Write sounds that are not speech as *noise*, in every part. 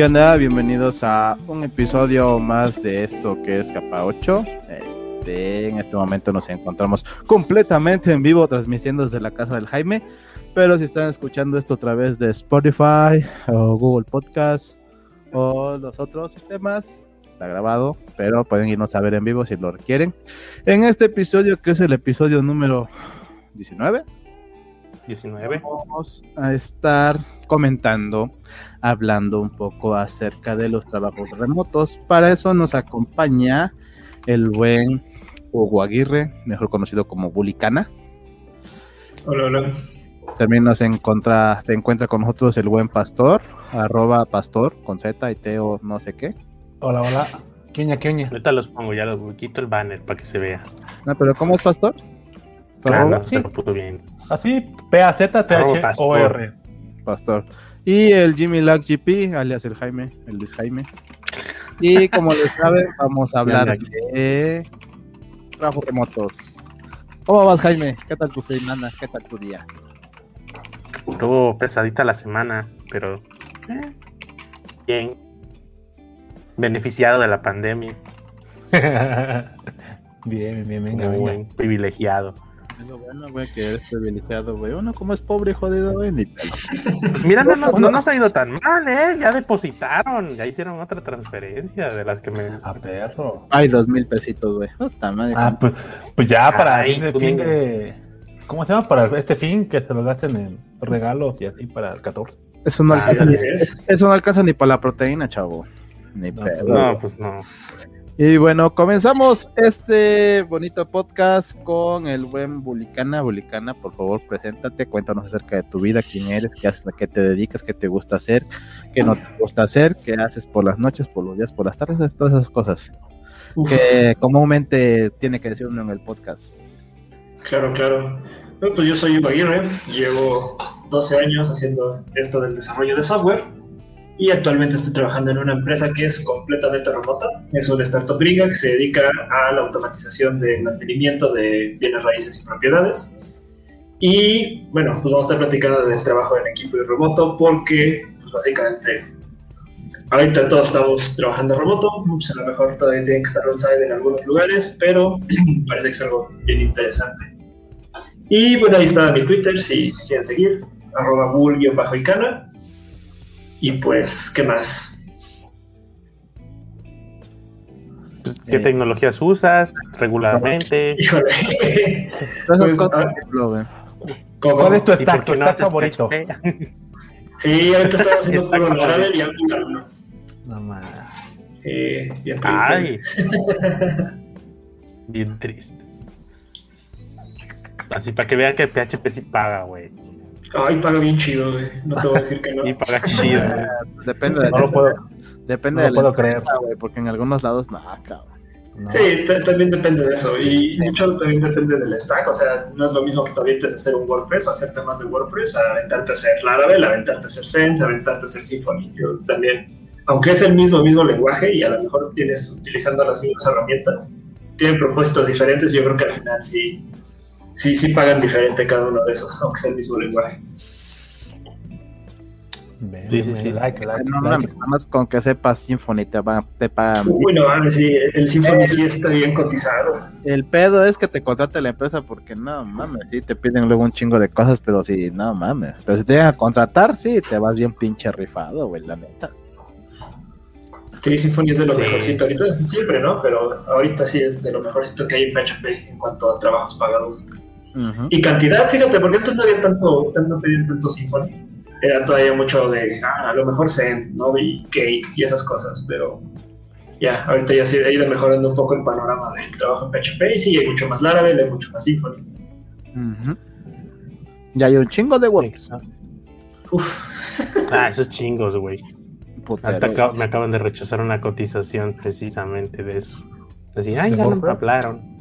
¿Qué onda? Bienvenidos a un episodio más de esto que es Capa 8. Este, en este momento nos encontramos completamente en vivo transmitiendo desde la casa del Jaime. Pero si están escuchando esto a través de Spotify o Google Podcast o los otros sistemas, está grabado, pero pueden irnos a ver en vivo si lo requieren. En este episodio, que es el episodio número 19, 19. vamos a estar comentando, hablando un poco acerca de los trabajos remotos. Para eso nos acompaña el buen Hugo Aguirre, mejor conocido como Bulicana. Hola, hola. También nos encuentra, se encuentra con nosotros el buen pastor, arroba pastor con Z y Teo no sé qué. Hola, hola. Queña, queña. Ahorita los pongo, ya los quito el banner para que se vea. No, pero ¿cómo es pastor? ¿Tu Ah, arroba? no, sí. se lo puso bien. Así, P-A-Z-T-H-O-R. Pastor. Y el Jimmy Lack GP, alias el Jaime, el Luis Jaime. Y como les saben, vamos a hablar de trabajos remotos. ¿Cómo vas, Jaime? ¿Qué tal tu semana? ¿Qué tal tu día? Estuvo pesadita la semana, pero eh, bien. Beneficiado de la pandemia, bien, *laughs* bien, bien, venga. buen privilegiado. Es lo bueno, güey, que eres privilegiado, güey. Uno como es pobre, jodido, güey, ni pelo. *laughs* Mira, no, no, no nos ha ido tan mal, ¿eh? Ya depositaron, ya hicieron otra transferencia de las que me... A perro. Ay, dos mil pesitos, güey. Puta madre. Ah, pues, pues ya para Ay, fin de, fin de- ¿Cómo se llama? Para este fin que se lo gasten en regalos y así para el 14. Eso no, Ah, alcanza, ni, es. eso no alcanza ni para la proteína, chavo. Ni No, pedo. No, pues no. Y bueno, comenzamos este bonito podcast con el buen Bulicana. Bulicana, por favor, preséntate, cuéntanos acerca de tu vida, quién eres, qué haces, a qué te dedicas, qué te gusta hacer, qué no te gusta hacer, qué haces por las noches, por los días, por las tardes, todas esas cosas Uf, que comúnmente tiene que decir uno en el podcast. claro, claro. Bueno, pues yo soy Hugo Aguirre, llevo 12 años haciendo esto del desarrollo de software y actualmente estoy trabajando en una empresa que es completamente remota. Es una startup gringa que se dedica a la automatización del mantenimiento de bienes raíces y propiedades. Y bueno, pues vamos a estar platicando del trabajo en equipo y remoto porque pues básicamente ahorita todos estamos trabajando remoto, a lo mejor todavía tienen que estar on-site en algunos lugares, pero *clears throat* parece que es algo bien interesante. Y bueno, ahí está mi Twitter si quieren seguir, arroba bull-icana. Y pues, ¿qué más? Pues, ¿Qué Eh. tecnologías usas regularmente? *laughs* Híjole. Pues. ¿Cómo? ¿Cuál es tu ¿Y por stack, tu no stack favorito? *laughs* Sí, ahorita estaba *laughs* haciendo puro Laravel y Angular 1. No más. Eh, bien triste. Ay. Bien triste. Así para que vean que PHP sí paga, güey. Ay, paga bien chido, güey. No te voy a decir que no. *laughs* Y paga chido. güey. Depende de No lo puedo, depende no de lo puedo creer. empresa, güey, porque en algunos lados, no, cabrón. no. Sí, ta- también depende de eso. Y mucho también depende del stack. O sea, no es lo mismo que te avientes a hacer un WordPress o hacer temas de WordPress, a aventarte a hacer Laravel, a aventarte a hacer Send, a aventarte a hacer Symfony. Yo también, aunque es el mismo, mismo lenguaje y a lo mejor tienes utilizando las mismas herramientas, tienen propósitos diferentes. Yo creo que al final sí, sí, sí pagan diferente cada uno de esos, aunque sea el mismo lenguaje. Sí, sí, sí. Like, like, No, like. nada más con que sepas Symfony te, va, te pagan. Uy, no mames, sí, el Symfony sí está bien cotizado. El pedo es que te contrate la empresa porque no mames, sí, te piden luego un chingo de cosas, pero sí, no mames. Pero si te llegan a contratar, sí, te vas bien pinche rifado, güey, la neta. Sí, Symfony es de lo Sí. mejorcito ahorita, siempre, ¿no? Pero ahorita sí es de lo mejorcito que hay en PHP en cuanto a trabajos pagados. Y cantidad, fíjate, porque antes no había tanto, tanto pedían tanto Symfony. Era todavía mucho de, ah, a lo mejor Send, ¿no? Y Cake y esas cosas, pero ya, ahorita ya se ha ido mejorando un poco el panorama del trabajo en PHP y sí, hay mucho más Laravel, hay mucho más Symfony. Ujú. Y hay un chingo de WordPress. Uf, *laughs* Ah, esos chingos, güey. acá- me acaban de rechazar una cotización precisamente de eso. Así, ay, ¿De ya no me hablaron.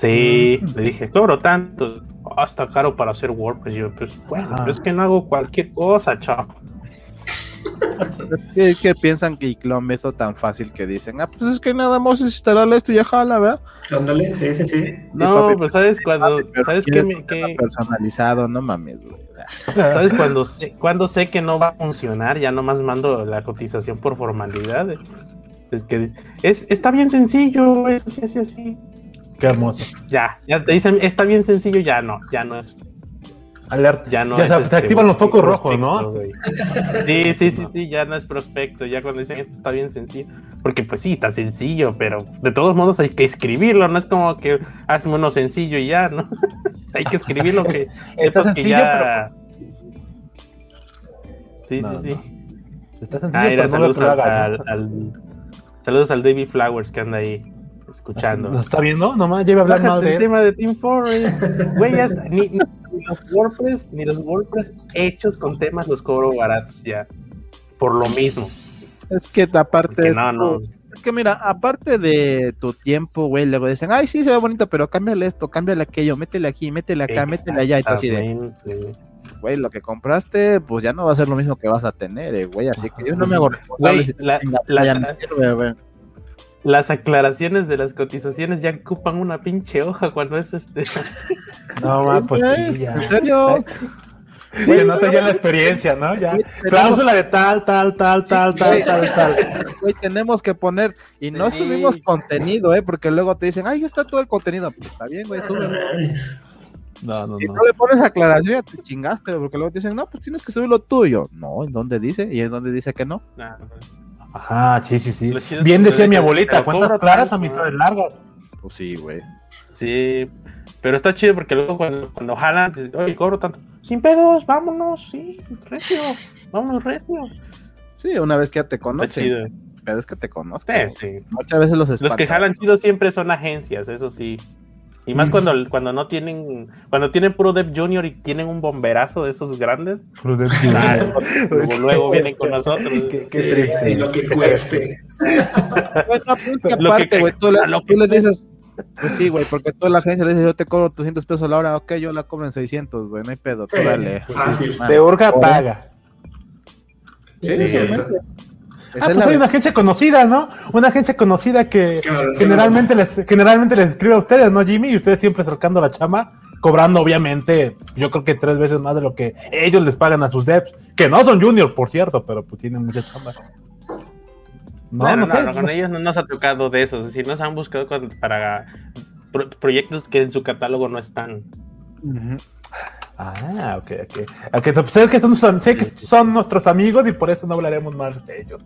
Sí, le dije, cobro tanto. Ah, está caro para hacer WordPress. Yo, pues, bueno, pero es que no hago cualquier cosa, chavo. *laughs* Es que, que piensan que Iclom es tan fácil que dicen, ah, pues es que nada más es instalarle esto y ya jala, ¿verdad? Ándale, sí, sí, sí. No, papi, pero ¿sabes cuando, Pero ¿sabes qué, quieres me- personalizado, no mames, güey. *laughs* ¿Sabes cuando sé, cuando sé que no va a funcionar? Ya nomás mando la cotización por formalidad. Es que es, está bien sencillo, es así, así, así. Qué hermoso. Ya, ya te dicen, está bien sencillo, ya no, ya no es, Alerta. ya no Ya es, se- se este, activan los focos rojos, ¿no? güey. Sí, sí, sí, sí, ya no es prospecto, ya cuando dicen esto está bien sencillo. Porque pues sí, está sencillo, pero de todos modos hay que escribirlo, no es como que hazme uno sencillo y ya, ¿no? *laughs* hay que escribirlo que *laughs* Está sepas que sencillo, ya... Sí, No, sí, sí. Está sencillo, Ah, pero saludos que al- saludos al David Flowers que anda ahí escuchando. ¿Nos está viendo? Nomás lleve a hablar Bájate mal de tema de Team Forest. Güey, ya está. Ni, ni los WordPress, ni los WordPress hechos con temas los cobro baratos ya. Por lo mismo. Es que aparte es, no, no. es que mira, aparte de tu tiempo, güey, luego dicen, ay, sí, se ve bonito, pero cámbiale esto, cámbiale aquello, métele aquí, métele acá, métele allá, y tú así de, güey, lo que compraste, pues ya no va a ser lo mismo que vas a tener, eh, güey, así que yo no me hago responsable Güey, si la- la- Las aclaraciones de las cotizaciones ya ocupan una pinche hoja cuando es este. *laughs* No, ma, pues sí, ya. ¿En serio? Se nota ya la experiencia, ¿no? Ya. Tenemos- Cláusula de tal, tal, tal, tal, tal, tal, tal. Güey, tenemos que poner, y no Sí. subimos contenido, eh, porque luego te dicen, ay, ya está todo el contenido, pues está bien, güey, No súbelo. No, no, Si no. no le pones aclaración, ya te chingaste, porque luego te dicen, no, pues tienes que subir lo tuyo. No, ¿en dónde dice? ¿Y en dónde dice que no? Nah, Ajá, sí, sí, sí. Bien decía mi abuelita, cobra claras, tanto, amistades largas. Pues sí, güey. Sí, pero está chido porque luego cuando, cuando jalan, te dicen, oye, cobro tanto. Sin pedos, vámonos, sí, recio, vámonos recio. Sí, una vez que ya te conocen, chido. pero es que te conozcan. Sí, sí. Muchas veces los Los que espantan. jalan chido siempre son agencias, eso sí. Y más Mm. cuando, cuando no tienen, cuando tienen puro Dev Junior y tienen un bomberazo de esos grandes, claro, luego, *laughs* luego vienen con nosotros. Qué- qué Sí. triste. Y lo que cueste. Pues es que *laughs* Lo que aparte, güey, tú, le- a lo tú que les dices, pues sí, güey, porque tú a la agencia le dices, yo te cobro 200 pesos la hora, ok, yo la cobro en 600, güey, no hay pedo, tú Sí, dale. fácil. Ah, De Urga paga. Sí, Sí, es cierto. obviamente. Esa Ah, es pues hay una agencia conocida, ¿no? Una agencia conocida que Claro, generalmente les, generalmente les escribe a ustedes, ¿no, Jimmy? Y ustedes siempre acercando la chama, cobrando obviamente, yo creo que tres veces más de lo que ellos les pagan a sus devs, que no son juniors, por cierto, pero pues tienen mucha chamba. No, Bueno, no, no, sé. no, con ellos no nos ha tocado de esos, es decir, nos han buscado con- para pro- proyectos que en su catálogo no están. Ujú. Ah, ok, ok. Ok, pues, sé que, son, sé que son nuestros amigos y por eso no hablaremos más de ellos.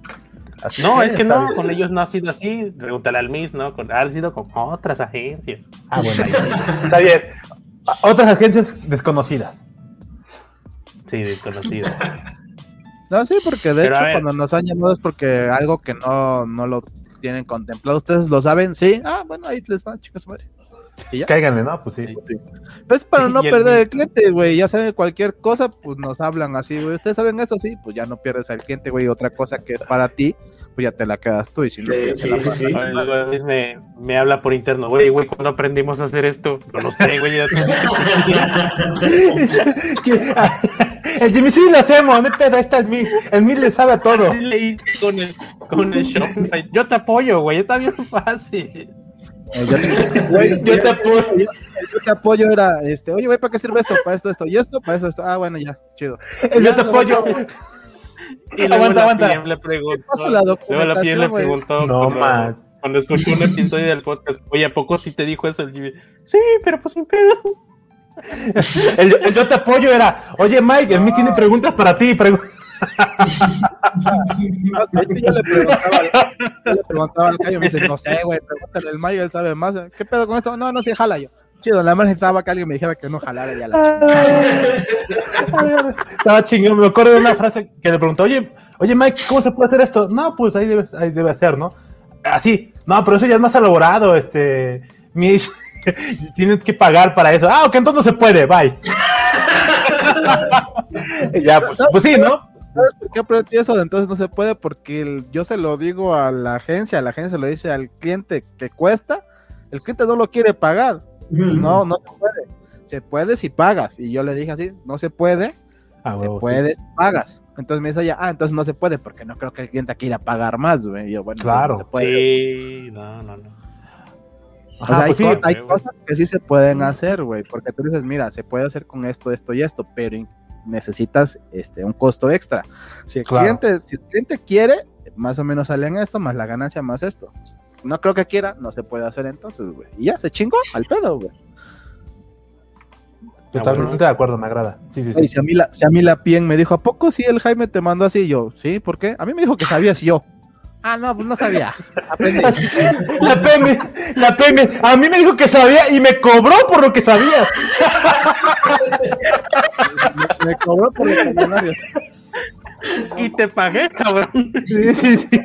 Así No, es que no, bien. con ellos no ha sido así. Pregúntale al Miss, ¿no? Con, ha sido con otras agencias. Ah, bueno, ahí está bien. Otras agencias desconocidas. Sí, desconocido. *laughs* No, sí, porque de Pero hecho cuando nos han llamado es porque algo que no, no lo tienen contemplado, ustedes lo saben, sí, ah, bueno, ahí les va, chicos, madre. Y ya. Cáiganle, ¿no? Pues sí. Sí. Pues para no el perder mi- el cliente, güey, ya saben cualquier cosa, pues nos hablan así, güey, ustedes saben eso, sí, pues ya no pierdes al cliente, güey, otra cosa que es para ti, pues ya te la quedas tú y si no, Sí, pues, sí, la sí, sí. Luego Luis me, me habla por interno, güey, güey, ¿cuándo aprendimos a hacer esto? No lo sé, güey. ya *laughs* el Jimmy sí lo hacemos, no pero esta es mi, el mí le sabe a todo. Así le hice con el, con el Shopify. Yo te apoyo, güey, está bien fácil. Eh, yo te- *laughs* güey, Yo te apoyo. yo te apoyo era, este, oye, güey, ¿para qué sirve esto? Para esto, esto, y esto, para eso, esto, ah, bueno, ya, chido. El yo te apoyo. Y luego Aguanta, la aguanta. PM le preguntó. la Luego la PM le preguntó. No, cuando, man. cuando escuchó un episodio del podcast, oye, ¿a poco sí te dijo eso el Jimmy? Sí, pero pues sin pedo. *laughs* El, el yo te apoyo era, oye Mike, el mí tiene preguntas para ti. pregu- de hecho, yo le preguntaba, al Cayo, me dice, no sé, güey, pregúntale al Mayo, él sabe más. ¿Qué pedo con esto? No, no, sí, jala yo. Chido, nada más necesitaba que alguien me dijera que no jalara ya la chingada. Estaba chingón, me acuerdo de una frase que le preguntó, oye, oye Mike, ¿cómo se puede hacer esto? No, pues ahí debe, ahí debe ser, ¿no? Así, no, pero eso ya es más elaborado, este, *laughs* tienes que pagar para eso. Ah, ok, entonces no se puede, bye. *laughs* ya, pues, pues sí, ¿no? ¿Sabes por qué aprendí eso? De entonces no se puede porque el- yo se lo digo a la agencia, la agencia lo dice al cliente que cuesta, el cliente no lo quiere pagar. No, no se puede. Se puede si pagas. Y yo le dije así, no se puede. Ah, se huevo, sí. puede, pagas. Entonces me dice ella, ah, entonces no se puede porque no creo que el cliente quiera pagar más, güey. Y yo, bueno, Claro. no se puede. Sí, no, no, no. O Ajá, sea, hay, pues sí, co- hay cosas que sí se pueden hacer, güey, porque tú dices, mira, se puede hacer con esto, esto y esto, pero necesitas este un costo extra. Si el Claro. cliente, si el cliente quiere, más o menos sale en esto, más la ganancia, más esto. No creo que quiera, no se puede hacer entonces, güey. Y ya se chingó al pedo, güey. Totalmente de acuerdo, me agrada. Sí, sí, Y sí. si a mí la, si a mí la Pien me dijo, ¿a poco sí el Jaime te mandó así? Y yo, sí, ¿por qué? A mí me dijo que sabías yo. Ah, no, pues no sabía. *laughs* La PM, la PM, a mí me dijo que sabía y me cobró por lo que sabía. me, me cobró por los millonarios. Y te pagué, cabrón. Sí, sí, sí.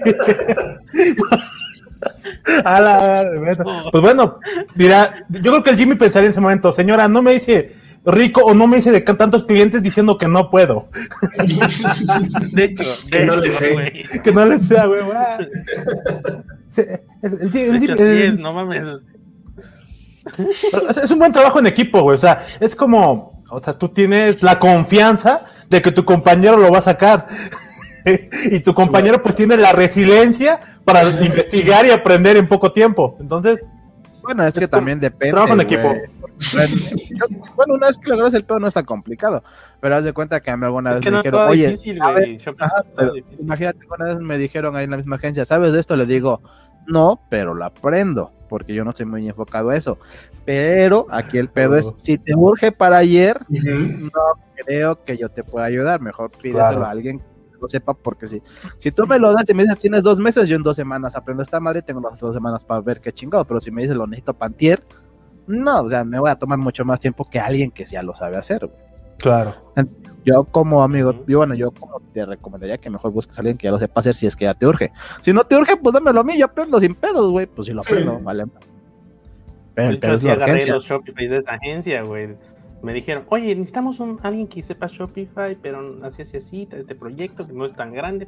A la- bueno. Pues bueno, dirá, yo creo que el Jimmy pensaría en ese momento, señora, no me dice rico o no me dice de tantos clientes diciendo que no puedo, *laughs* De hecho, Que no le hecho, sé. güey. que no le sea, güey. Sí, el- el- el- De el- hecho, sí el- es, no mames. Es- Es un buen trabajo en equipo, güey. O sea, es como, o sea, tú tienes la confianza de que tu compañero lo va a sacar. *laughs* y tu compañero pues tiene la resiliencia para investigar y aprender en poco tiempo. Entonces, Bueno, es que también depende. trabajo en equipo. Yo- bueno, una vez que logras el pedo no es tan complicado, pero haz de cuenta que a mí alguna Es vez que me no dijeron, oye, difícil, ver, ajá, pero imagínate que una vez me dijeron ahí en la misma agencia, ¿sabes de esto? Le digo, no, pero lo aprendo, porque yo no estoy muy enfocado a eso. Pero aquí el pedo es, Oh. si te urge para ayer, no creo que yo te pueda ayudar. Mejor pídeselo Claro. a alguien que lo sepa, porque si, si tú me lo das y me dices tienes dos meses, yo en dos semanas aprendo esta madre, tengo las dos semanas para ver qué chingado. Pero si me dices lo necesito pantier, no, o sea, me voy a tomar mucho más tiempo que alguien que ya lo sabe hacer. güey. claro. Yo como amigo, yo bueno, yo como te recomendaría que mejor busques a alguien que ya lo sepa hacer si es que ya te urge. Si no te urge, pues dámelo a mí, yo aprendo sin pedos, güey. Pues si lo Sí. aprendo, vale. Pero el pedo es la agarré los Shopify de esa agencia, güey. Me dijeron, oye, necesitamos un, alguien que sepa Shopify, pero así, así, así, este proyecto que no es tan grande.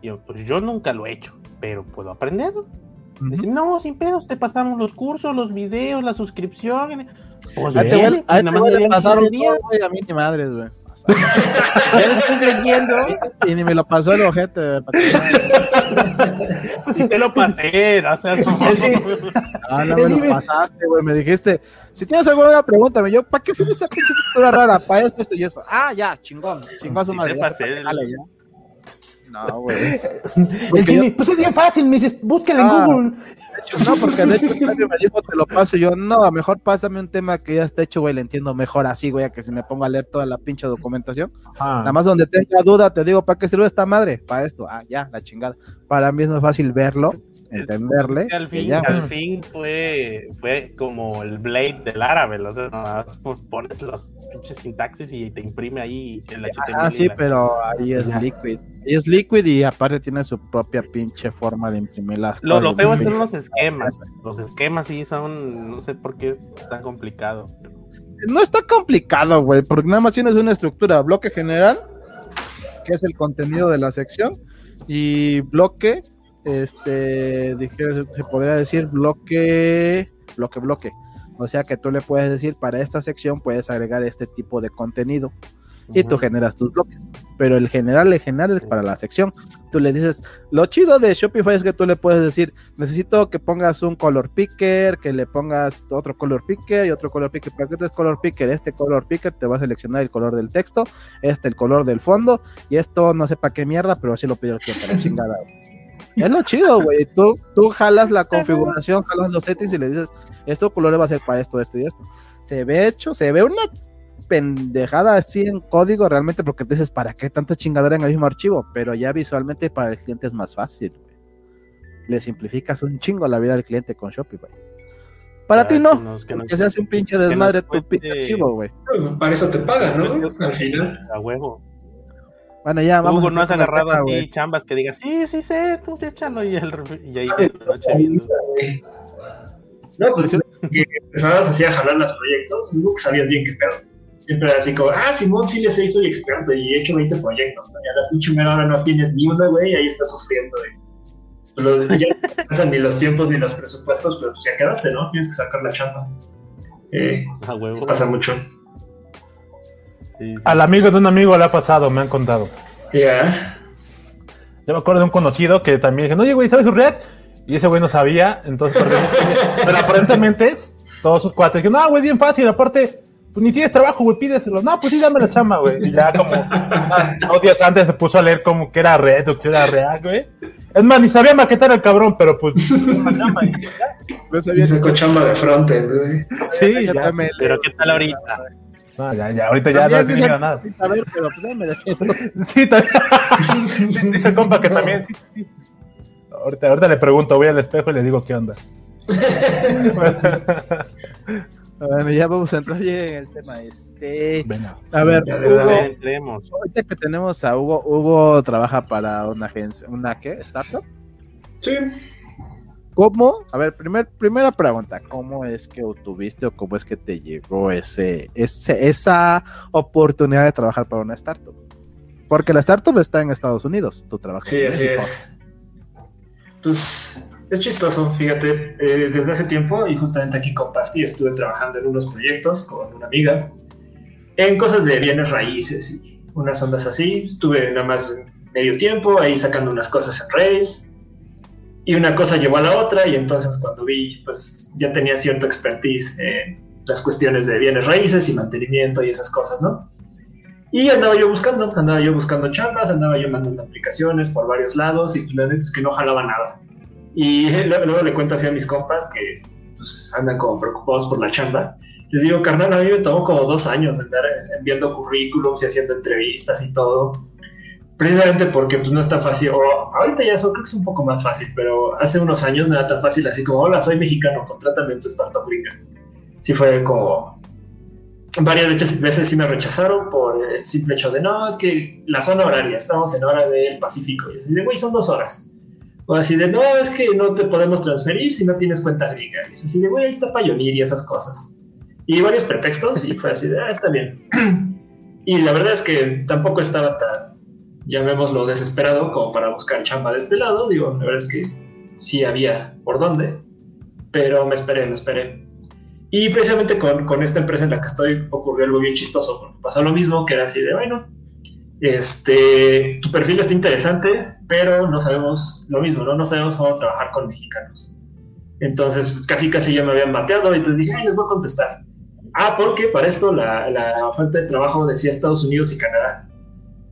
Y yo, pues yo nunca lo he hecho, pero puedo aprenderlo. Dice, no, sin pedos, te pasamos los cursos, los videos, la suscripción. Pues A este bien, güey- a este nada más güey le le dieron pasaron 15 días. todo, güey, a mí ni madres, güey. Ya lo estoy leyendo. Y ni me lo pasó el ojete, que- Sí te lo pasé, o sea, no. Ah, no me lo pasaste, güey. Me dijiste, si tienes alguna pregunta, yo, ¿para qué sirve esta pinche estructura rara? Para esto, esto y eso. Ah, ya, chingón. Chingón a su Sí madre. ya No, güey. El Jimmy, pues es bien fácil, me dices, búsquenlo Ah. en Google. De hecho, no, porque de hecho Octavio me dijo, te lo paso. Yo, no, mejor pásame un tema que ya está hecho, güey. Le entiendo mejor así, güey, a que si me pongo a leer toda la pinche documentación. Ah. Nada más donde tenga duda, te digo, ¿para qué sirve esta madre? Para esto. Ah, ya, la chingada. Para mí es más fácil verlo, entenderle. Que al fin, ya. al fin fue, fue como el Blade del árabe, o sea, nada más pon- pones los pinches sintaxis y te imprime ahí el HTML. Ah, sí, la- pero ahí es Ya. Liquid. Ahí es Liquid y aparte tiene su propia pinche forma de imprimir las Lo, cosas. lo feo son los esquemas. Los esquemas sí son, no sé por qué es tan complicado. No está complicado, güey, porque nada más tienes una estructura, bloque general, que es el contenido de la sección, y bloque, este, se podría decir bloque, bloque, bloque. O sea que tú le puedes decir, para esta sección puedes agregar este tipo de contenido y tú generas tus bloques. Pero el general, el general es para la sección. Tú le dices, lo chido de Shopify es que tú le puedes decir, necesito que pongas un color picker, que le pongas otro color picker y otro color picker. ¿Para qué tres color picker? Este color picker te va a seleccionar el color del texto, este el color del fondo y esto no sé para qué mierda, pero así lo pidió el cliente, la *laughs* chingada. Es lo chido, güey. Tú, tú jalas la configuración, jalas los settings y le dices, esto color va a ser para esto, esto y esto. Se ve hecho, se ve una pendejada así en código realmente porque te dices, ¿para qué tanta chingadera en el mismo archivo? Pero ya visualmente para el cliente es más fácil. güey. Le simplificas un chingo la vida del cliente con Shopify. Para ti que no, nos- que nos- que se hace un pinche desmadre tu pinche archivo, güey. Para eso te pagan, ¿no? Al final. A huevo. Bueno, ya vamos Hugo, a no has agarrado así güey. chambas que digas, sí, sí, sé, tú échalo y, el, y ahí te noche viendo. No, pues que empezabas así a jalar los proyectos, nunca sabías bien qué pedo. Siempre era así como, ah, Simón sí le sé, soy experto y he hecho 20 proyectos. ¿no? Y a la pinche mera hora no tienes ni una, güey, y ahí estás sufriendo. De... Lo- ya no te alcanzan ni los tiempos ni los presupuestos, pero pues ya quedaste, ¿no? Tienes que sacar la chamba. Eh, A huevo. eso pasa mucho. Sí, sí. Al amigo de un amigo le ha pasado, me han contado. Ya. Yo me acuerdo de un conocido que también dije, oye, güey, ¿sabes su React? Y ese güey no sabía, entonces, pero, pero aparentemente, todos sus cuates dijeron, no, güey, es bien fácil, aparte, pues ni tienes trabajo, güey, pídeselo. No, pues sí, dame la chamba, güey. Y ya como dos días antes se puso a leer como que era Redux, que era React, güey. Es más, ni sabía maquetar el cabrón, pero pues, chamba y ya. No Y sabía sacó chamba de frontend, güey. Sí, ya. Pero ¿qué tal ahorita? No, ya, ya, ahorita ya no También dicen tenido nada. pero pues ya me defiendo. *laughs* Sí, también. *laughs* Dice compa que también, sí, sí. Ahorita, ahorita le pregunto, voy al espejo y le digo qué onda. *laughs* Bueno, ya vamos a entrar bien en el tema este. Venga. A ver, Hugo, ver, entremos. ahorita que tenemos a Hugo, Hugo trabaja para una agencia, ¿una qué? ¿Startup? Sí. ¿Cómo? A ver, primer, primera pregunta, ¿cómo es que obtuviste o cómo es que te llegó ese, ese, esa oportunidad de trabajar para una startup? Porque la startup está en Estados Unidos, tú trabajas Sí, en así México. es. Pues es chistoso, fíjate, eh, desde hace tiempo y justamente aquí con Pasti estuve trabajando en unos proyectos con una amiga en cosas de bienes raíces y unas ondas así. Estuve nada más medio tiempo ahí sacando unas cosas en Rails y una cosa llevó a la otra y entonces cuando vi, pues ya tenía cierto expertise en las cuestiones de bienes raíces y mantenimiento y esas cosas, ¿no? Y andaba yo buscando, andaba yo buscando chambas, andaba yo mandando aplicaciones por varios lados y pues, la neta es que no jalaba nada. Y *laughs* luego, le cuento así a mis compas que pues, andan como preocupados por la chamba. Les digo, carnal, a mí me tomó como dos años andar enviando currículums y haciendo entrevistas y todo. Precisamente porque pues, no es tan fácil, o ahorita ya creo que es un poco más fácil, pero hace unos años no era tan fácil así como, hola, soy mexicano, contrátame en tu startup gringa. Sí fue como, varias veces, veces sí me rechazaron por el simple hecho de no, es que la zona horaria, estamos en hora del Pacífico. Y así de, güey, son dos horas. O así de, no, es que no te podemos transferir si no tienes cuenta gringa. Y es así de, güey, ahí está Pioneer y esas cosas. Y varios pretextos y fue así de, ah, está bien. *clears throat* y la verdad es que tampoco estaba tan, llamémoslo, desesperado como para buscar chamba de este lado. Digo, la verdad es que sí había por dónde, pero me esperé, me esperé. Y precisamente con, con, esta empresa en la que estoy ocurrió algo bien chistoso. Porque pasó lo mismo, que era así de, bueno, este, tu perfil está interesante, pero no sabemos lo mismo, ¿no? No sabemos cómo trabajar con mexicanos. Entonces, casi casi ya me habían bateado y entonces dije, ay, les voy a contestar. Ah, porque para esto la, la oferta de trabajo decía Estados Unidos y Canadá,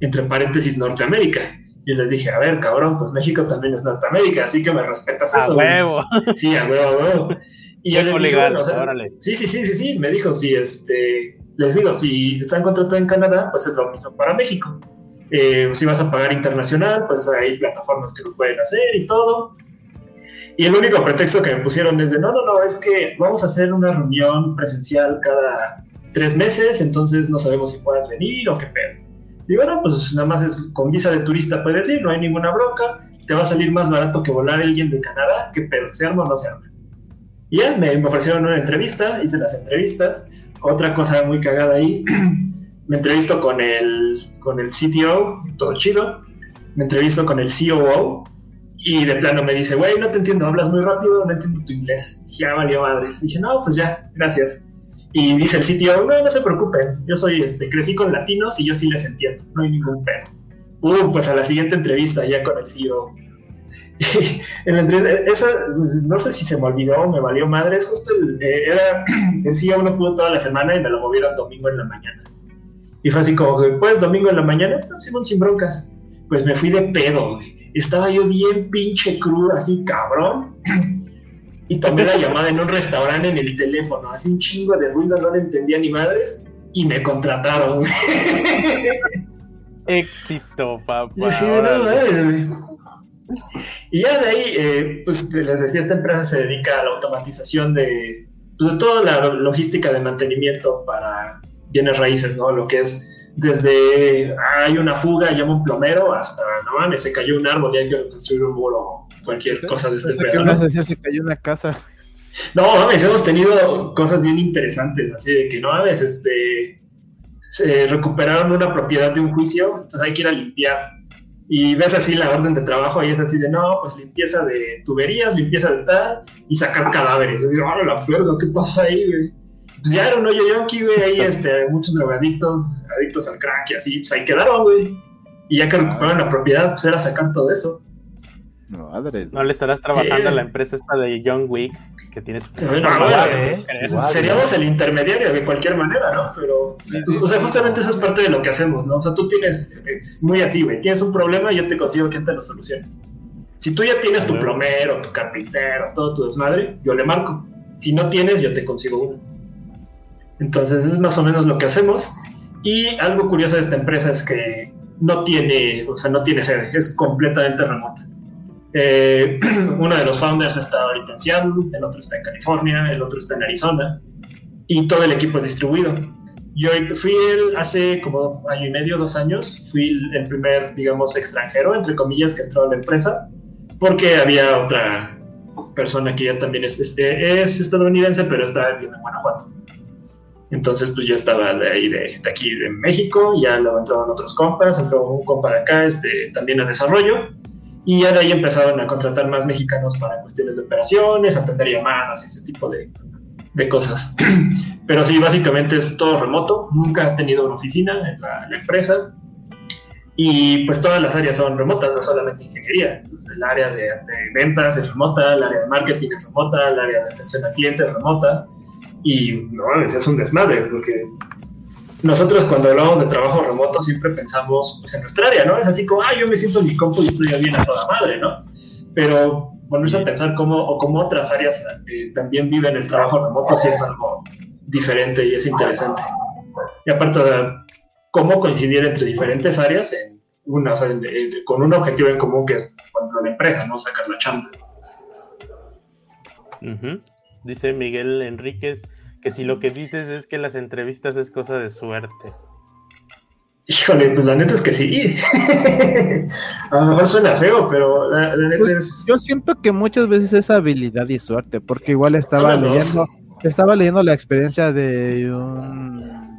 entre paréntesis Norteamérica. Y les dije, a ver, cabrón, pues México también es Norteamérica, así que me respetas eso. A huevo. Güey. Sí, a huevo, a huevo. *laughs* Y ya les dije, bueno, o sea, sí, sí, sí, sí, sí, me dijo, sí, este, les digo, si están contratados en Canadá, pues es lo mismo para México. Eh, si vas a pagar internacional, pues hay plataformas que lo pueden hacer y todo. Y el único pretexto que me pusieron es de, no, no, no, es que vamos a hacer una reunión presencial cada tres meses, entonces no sabemos si puedas venir o qué pedo. Y bueno, pues nada más es con visa de turista puedes ir, no hay ninguna bronca, te va a salir más barato que volar a alguien de Canadá, qué pedo, ¿se arma o no se arma? Y ya me, me, ofrecieron una entrevista, hice las entrevistas. Otra cosa muy cagada ahí, *clears throat* me entrevisto con el, con el CTO, todo chido. Me entrevisto con el COO y de plano me dice, güey, no te entiendo, hablas muy rápido, no entiendo tu inglés. Ya valió madres. dije, no, pues ya, gracias. Y dice el CTO, no, no se preocupen, yo soy, este, crecí con latinos y yo sí les entiendo, no hay ningún pedo. Pum, pues a la siguiente entrevista ya con el CEO *laughs* en la entrevista, esa, no sé si se me olvidó o me valió madres, justo el, eh, era, *clears throat* el CEO no pudo toda la semana y me lo movieron domingo en la mañana. Y fue así como, pues domingo en la mañana, Simón sin broncas. Pues me fui de pedo. Estaba yo bien pinche crudo, así cabrón. *clears throat* Y tomé la llamada en un restaurante en el teléfono, así un chingo de ruido, no le entendía ni madres, y me contrataron. *laughs* Éxito, papá. Y, sí, no, y ya de ahí, eh, pues les decía, esta empresa se dedica a la automatización de, pues, de toda la logística de mantenimiento para bienes raíces, ¿no? Lo que es desde hay una fuga, llama un plomero, hasta no mames, se cayó un árbol y hay que construir un muro cualquier cosa de este pedo. ¿no? Decir, se cayó una casa. No, mames, hemos tenido cosas bien interesantes, así de que no mames, este se recuperaron una propiedad de un juicio, entonces hay que ir a limpiar. Y ves así la orden de trabajo y es así de no, pues limpieza de tuberías, limpieza de tal, y sacar cadáveres. Y digo, oh, la verga, ¿qué pasa ahí, güey? Pues ya era un hoyo yonki, güey, ahí este, muchos drogadictos, adictos al crack y así, pues ahí quedaron, güey. Y ya que recuperaron la propiedad, pues era sacar todo eso. Madre. No le estarás trabajando Eh. a la empresa esta de John Wick que tienes. Igual, bueno, ¿eh? Pues seríamos el intermediario de cualquier manera, ¿no? Pero, pues, o sea, justamente eso es parte de lo que hacemos, ¿no? O sea, tú tienes, eh, muy así, güey, tienes un problema y yo te consigo quien te lo solucione. Si tú ya tienes tu plomero, tu carpintero, todo tu desmadre, yo le marco. Si no tienes, yo te consigo uno. Entonces, es más o menos lo que hacemos. Y algo curioso de esta empresa es que no tiene, o sea, no tiene sede, es completamente remota. Eh, *clears throat* uno de los founders está ahorita en Seattle, el otro está en California, el otro está en Arizona y todo el equipo es distribuido. Yo fui el, hace como año y medio, dos años, fui el, primer, digamos, extranjero, entre comillas, que entró a la empresa, porque había otra persona que ya también es, este, es estadounidense, pero está viviendo en Guanajuato. Entonces, pues yo estaba de ahí, de, de aquí, de México, ya luego entraron otros compas, entró un compa de acá, este, también a desarrollo, y ya de ahí empezaron a contratar más mexicanos para cuestiones de operaciones, atender llamadas, ese tipo de, de cosas. *clears throat* Pero sí, básicamente es todo remoto, nunca he tenido una oficina en la, la empresa, y pues todas las áreas son remotas, no solamente ingeniería. Entonces, el área de, de ventas es remota, el área de marketing es remota, el área de atención al cliente es remota, y no, es un desmadre, porque nosotros cuando hablamos de trabajo remoto siempre pensamos pues, en nuestra área, ¿no? Es así como, ah, yo me siento en mi compu y estoy bien a toda madre, ¿no? Pero ponerse a pensar cómo, o cómo otras áreas eh, también viven el trabajo remoto sí es algo diferente y es interesante. Y aparte, cómo coincidir entre diferentes áreas en una, o sea, en- en- con un objetivo en común que es, ejemplo, la empresa, ¿no? Sacar la chamba. Ujú. Dice Miguel Enríquez que si lo que dices es que las entrevistas es cosa de suerte. Híjole, pues la neta es que sí. *laughs* a lo mejor suena feo, pero la, la neta es... Yo siento que muchas veces es habilidad y suerte, porque igual estaba leyendo, estaba leyendo la experiencia de un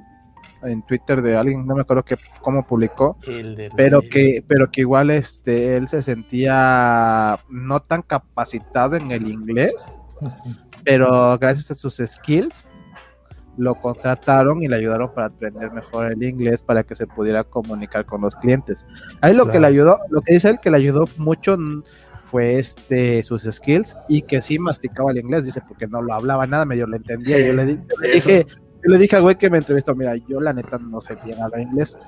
en Twitter de alguien, no me acuerdo que cómo publicó, pero que, pero que igual este él se sentía no tan capacitado en el inglés, pero gracias a sus skills lo contrataron y le ayudaron para aprender mejor el inglés para que se pudiera comunicar con los clientes. Ahí lo que le ayudó, lo que dice él que le ayudó mucho mm, fue este sus skills y que sí masticaba el inglés, dice, porque no lo hablaba nada, medio lo entendía. Yo le, yo dije, yo le dije al güey que me entrevistó, mira, yo la neta no sé bien hablar inglés,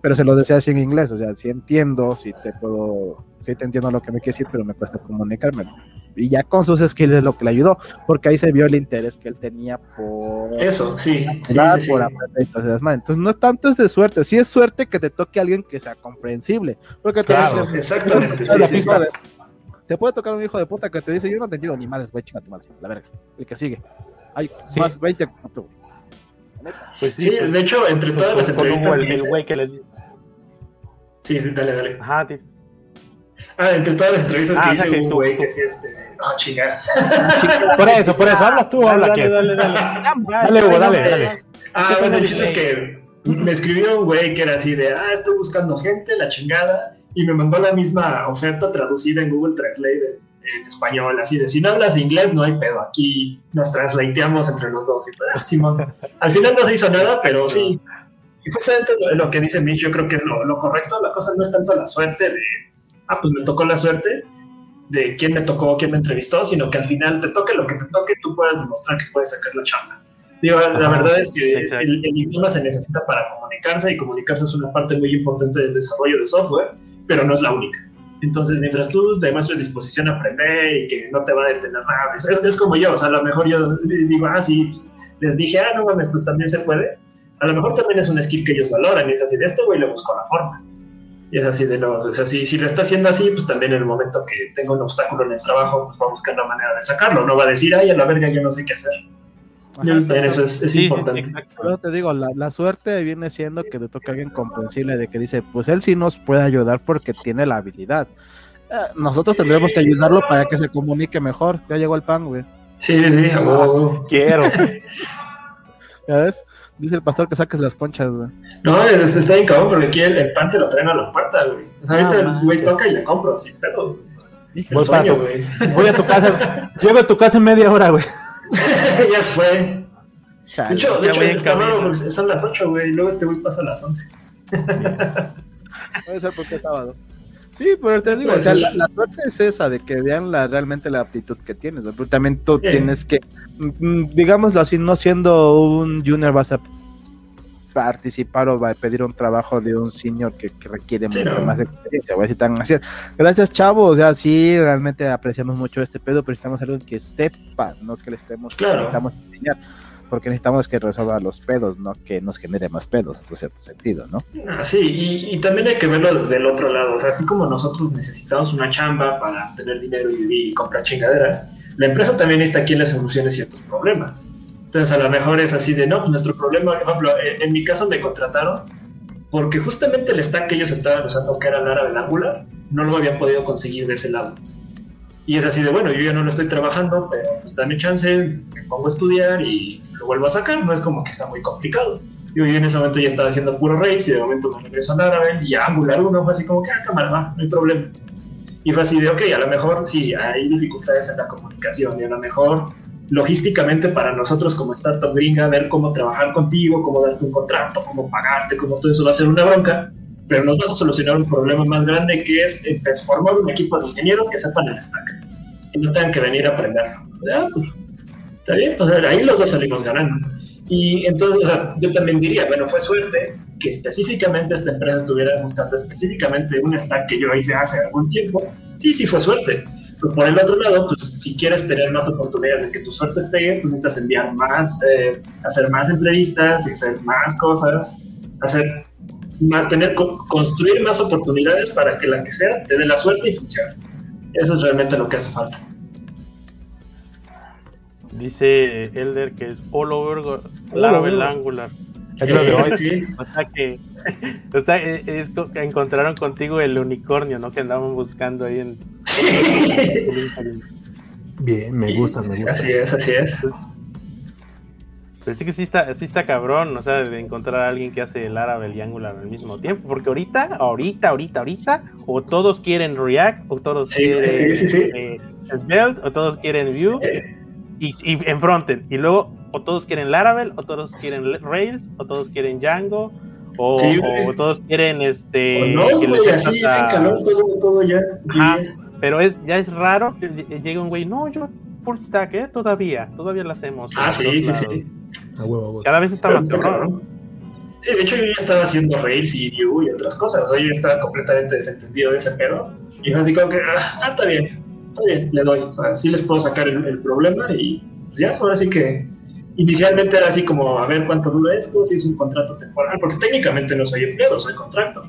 pero se lo decía así en inglés, o sea, sí entiendo, sí te puedo, sí te entiendo lo que me quieres decir, pero me cuesta comunicarme. Y ya con sus skills es lo que le ayudó, porque ahí se vio el interés que él tenía por Eso, sí. sí, sí, sí. por aprender desmadre. Entonces no es tanto es de suerte, sí es suerte que te toque a alguien que sea comprensible, porque te, Claro, te- exactamente, te- sí, sí. te puede tocar un hijo de puta que te dice, yo no te entiendo ni madres, güey, chica tu madre, la verga, el que sigue. Hay Sí. más 20 como tú. Pues Sí, pues, de hecho, entre pues, todas las con entrevistas el- que el güey que le di- Sí, sí, dale, dale. Ajá, Ah, entre todas las entrevistas Ah, que sea hice, que un tú- güey que sí, este... Ah, chingada. *laughs* Por eso, por eso. ¿Hablas tú habla Dale, quién? dale, dale. Dale, *laughs* Hugo, dale, dale. Ah, bueno, el chiste es que me escribió un güey que era así de, ah, estoy buscando gente, la chingada, y me mandó la misma oferta traducida en Google Translate en, español, así de, si no hablas inglés, no hay pedo, aquí nos translateamos entre los dos. Y pues, ah, Simón. Al final no se hizo nada, pero sí. Y justamente lo, lo que dice Mitch, yo creo que es lo, lo correcto, la cosa no es tanto la suerte de, ah, pues me tocó la suerte de quién me tocó, quién me entrevistó, sino que al final te toque lo que te toque, tú puedas demostrar que puedes sacar la chamba. Digo, la Ajá, verdad es que exacto. el, el idioma se necesita para comunicarse y comunicarse es una parte muy importante del desarrollo de software, pero no es la única. Entonces, mientras tú demuestres disposición a aprender y que no te va a detener nada, es, es, es como yo, o sea, a lo mejor yo digo, ah, sí, pues, les dije, ah, no mames, pues también se puede. A lo mejor también es un skill que ellos valoran y es así, de este güey le busco la forma. Y es así de no, o sea, si, si lo está haciendo así, pues también en el momento que tenga un obstáculo en el trabajo, pues va a buscar la manera de sacarlo, no va a decir, ay, a la verga, yo no sé qué hacer. Yo Ajá, eso es, es Sí, importante. sí, exacto. Yo te digo, la, la suerte viene siendo que te toca alguien comprensible de que dice, pues él sí nos puede ayudar porque tiene la habilidad. Eh, nosotros tendremos que ayudarlo para que se comunique mejor. Ya llegó el pan, güey. Sí, sí, sí, huevo. Quiero. *laughs* *laughs* ¿Ya ves? Dice el pastor que saques las conchas, güey. No, es- está bien cabrón, porque aquí el, el pan te lo traen a la puerta, güey. O sea, ahorita No, el güey toca y le compro, sin pedo. Voy sueño, tu- güey. Voy a tu casa. Llego a tu casa en media hora, güey. *laughs* ya se fue. De hecho, de hecho está raro porque son las 8, güey, y luego este güey pasa a las 11. Puede ser porque es sábado. Sí, pero te digo, o sea, ser. la, la suerte es esa, de que vean la, realmente la aptitud que tienes, ¿no? Pero también tú Sí. tienes que, mm, digámoslo así, no siendo un junior vas a participar o va a pedir un trabajo de un senior que, que requiere Sí, mucho no. más experiencia, o así tan así. Gracias, chavo, o sea, sí, realmente apreciamos mucho este pedo, pero necesitamos algo que sepa, no que le estemos, Claro. necesitamos enseñar, porque necesitamos que resuelva los pedos, no que nos genere más pedos, en cierto sentido, ¿no? Ah, sí, y, y también hay que verlo del otro lado. O sea, así como nosotros necesitamos una chamba para tener dinero y, y comprar chingaderas, la empresa también está quien le solucione ciertos problemas. Entonces, a lo mejor es así de, no, pues nuestro problema, por ejemplo, en, en mi caso me contrataron porque justamente el stack que ellos estaban usando, que era Laravel Angular, no lo habían podido conseguir de ese lado. Y es así de, bueno, yo ya no lo estoy trabajando, pero pues dame chance, me pongo a estudiar y lo vuelvo a sacar. No es como que sea muy complicado. Yo, yo en ese momento ya estaba haciendo puro Rails y de momento me regreso a Laravel y a Angular 1 fue así como que, ah, cámara, va, no hay problema. Y fue así de, ok, a lo mejor sí, hay dificultades en la comunicación y a lo mejor logísticamente para nosotros como startup gringa, ver cómo trabajar contigo, cómo darte un contrato, cómo pagarte, cómo todo eso va a ser una bronca, pero nos vas a solucionar un problema más grande que es eh, pues, formar un equipo de ingenieros que sepan el stack no tengan que venir a aprenderlo. Ya, pues, está bien, o sea, ahí los dos salimos ganando. Y entonces, o sea, yo también diría, bueno, fue suerte que específicamente esta empresa estuviera buscando específicamente un stack que yo hice hace algún tiempo. Sí, sí fue suerte. Pero por el otro lado, pues si quieres tener más oportunidades de que tu suerte pegue, pues necesitas enviar más, eh, hacer más entrevistas y hacer más cosas, hacer, mantener, co- construir más oportunidades para que la que sea te dé la suerte y funcione. Eso es realmente lo que hace falta. Dice Elder que es all over Laravel. Angular. Aquí lo Eh, *laughs* veo. sí. O sea que, *laughs* o sea, es, es que encontraron contigo el unicornio, ¿no? Que andaban buscando ahí en. Bien, me gusta, me gusta. Así es, así es. Pues sí que sí está, sí está cabrón, o sea, de encontrar a alguien que hace Laravel y Angular al mismo tiempo, porque ahorita, ahorita, ahorita, ahorita, o todos quieren React, o todos Sí, quieren sí, sí, sí. eh, Svelte, o todos quieren Vue, Eh, y, y en frontend, y luego o todos quieren Laravel, o todos quieren Rails, o todos quieren Django, o, Sí, o todos quieren este o no, güey, así metas en a- calor, todo, todo ya. Ajá. Pero es ya es raro que ll- llegue un güey, no, yo full stack, ¿eh? Todavía, todavía lo hacemos. Ah, en sí, sí, lados". sí. A huevo, a huevo. Cada vez está más cabrón. Sí, de hecho yo ya estaba haciendo Rails y Vue y otras cosas. O sea, yo estaba completamente desentendido de ese pedo. Y así como que, ah, ah, está bien, está bien, le doy. O sea, sí les puedo sacar el, el problema y pues ya, ahora sí que inicialmente era así como a ver cuánto dura esto, si es un contrato temporal, porque técnicamente no soy empleado, soy contractor.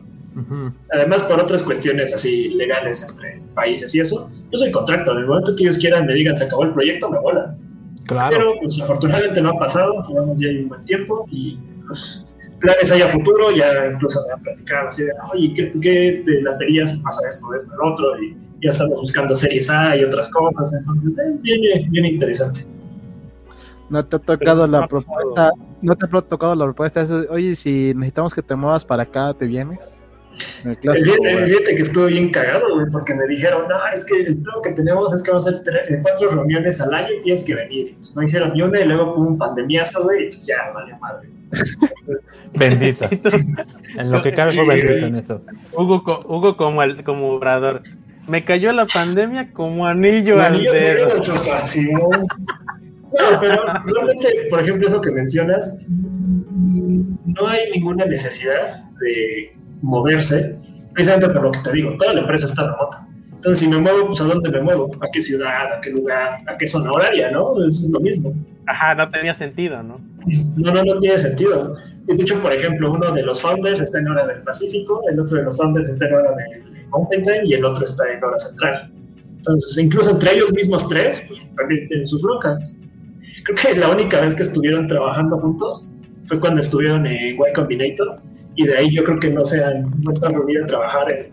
Además, por otras cuestiones así legales entre países y eso, yo soy contractor. En el momento que ellos quieran me digan se acabó el proyecto, me volan. Claro. Pero pues afortunadamente no ha pasado, llevamos ya un buen tiempo y pues planes hay a futuro, ya incluso me han platicado así de, oye, ¿qué, qué te latería si pasa esto, esto, el otro? Y ya estamos buscando series A y otras cosas, entonces eh, viene, viene interesante. No te ha tocado la propuesta, no te ha tocado la propuesta, eso, oye, si necesitamos que te muevas para acá, ¿te vienes? Fíjate, que estuve bien cagado, güey, porque me dijeron, no, es que el plan que tenemos es que vamos a hacer eh, cuatro reuniones al año y tienes que venir. Pues no hicieron ni una y luego pum, pandemiazo, güey, y pues ya, vale madre. *laughs* Bendita. *laughs* En lo que cabe fue Sí, bendita güey. en esto. Hugo, Hugo como, el, como obrador. Me cayó la pandemia como anillo al Anillo dedo. dedo. No, pero realmente, por ejemplo, eso que mencionas, no hay ninguna necesidad de moverse, precisamente por lo que te digo, toda la empresa está remota. Entonces, si me muevo, pues ¿a dónde me muevo? ¿A qué ciudad? ¿A qué lugar? ¿A qué zona horaria? ¿No? Eso es lo mismo. Ajá, no tenía sentido, ¿no? No, no, no tiene sentido. Y de hecho, por ejemplo, uno de los founders está en hora del Pacífico, el otro de los founders está en hora del Mountain Time y el otro está en hora central. Entonces, incluso entre ellos mismos tres, pues, también tienen sus broncas. Creo que la única vez que estuvieron trabajando juntos fue cuando estuvieron en Y Combinator y de ahí yo creo que no se han, no están reunidos a trabajar en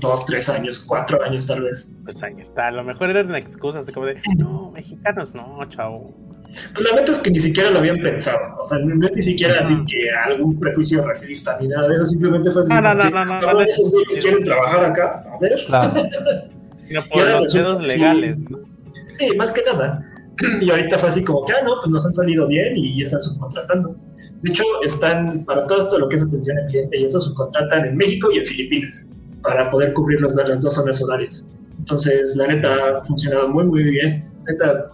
dos, tres años, cuatro años tal vez. Pues ahí está. A lo mejor eran excusas como de, no, mexicanos no, chavo. Pues la neta es que ni siquiera lo habían pensado. O sea, no es ni siquiera así que algún prejuicio racista ni nada de eso. Simplemente fue así. No, no, no, que, no, no, "Cabrón, no, esos güeyes no. quieren trabajar acá. A ver. Claro. *laughs* Por los sí. legales. ¿no? Sí, más que nada. *clears throat* y ahorita fue así como que, ah, no, pues nos han salido bien y ya están subcontratando. De hecho, están, para todo esto lo que es atención al cliente y eso, subcontratan en México y en Filipinas para poder cubrir las dos zonas horarias. Entonces, la neta ha funcionado muy, muy bien. Neta,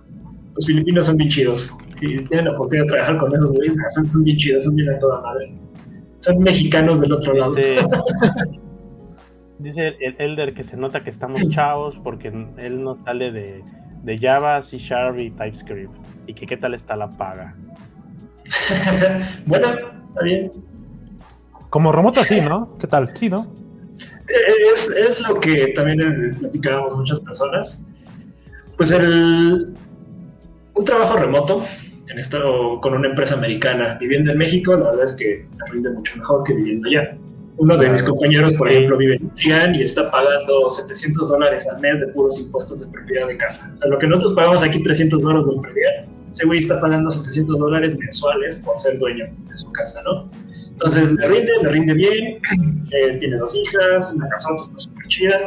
los filipinos son bien chidos. Si tienen la oportunidad de trabajar con esos güeyes, son, son bien chidos, son bien a toda madre. Son mexicanos del otro lado. Dice, *laughs* dice el Elder que se nota que estamos chavos porque él no sale de, de Java, C Sharp y TypeScript. Y que qué tal está la paga. *laughs* bueno, está bien. Como remoto, sí, ¿no? ¿Qué tal? Sí, ¿no? Es, es lo que también platicábamos muchas personas. Pues el, un trabajo remoto en esto, con una empresa americana viviendo en México, la verdad es que te rinde mucho mejor que viviendo allá. Uno de mis compañeros, por ejemplo, vive en Michigan y está pagando 700 dólares al mes de puros impuestos de propiedad de casa. O sea, lo que nosotros pagamos aquí 300 dólares de propiedad, ese güey está pagando 700 dólares mensuales por ser dueño de su casa, ¿no? Entonces le rinde, le rinde bien, *clears throat* eh, tiene dos hijas, una casota, está súper chida,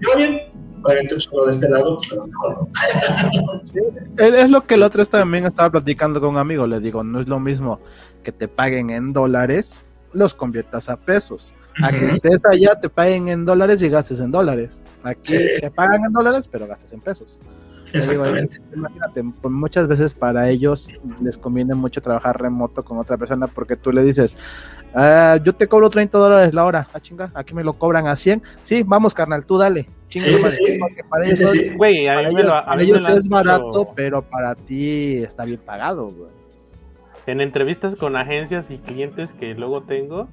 y va bien, obviamente solo de este lado, pero mejor Es lo que el otro también estaba platicando con un amigo. Le digo, no es lo mismo que te paguen en dólares, los conviertas a pesos. A que estés allá, te paguen en dólares y gastes en dólares. Aquí te pagan en dólares, pero gastes en pesos. Exactamente. imagínate, pues, muchas veces para ellos les conviene mucho trabajar remoto con otra persona porque tú le dices, ah, yo te cobro 30 dólares la hora, ah, chinga, aquí me lo cobran a 100. Sí, vamos, carnal, tú dale. Chinga, sí, para ellos, es barato, pero para ti está bien pagado, En entrevistas con agencias y clientes que luego tengo,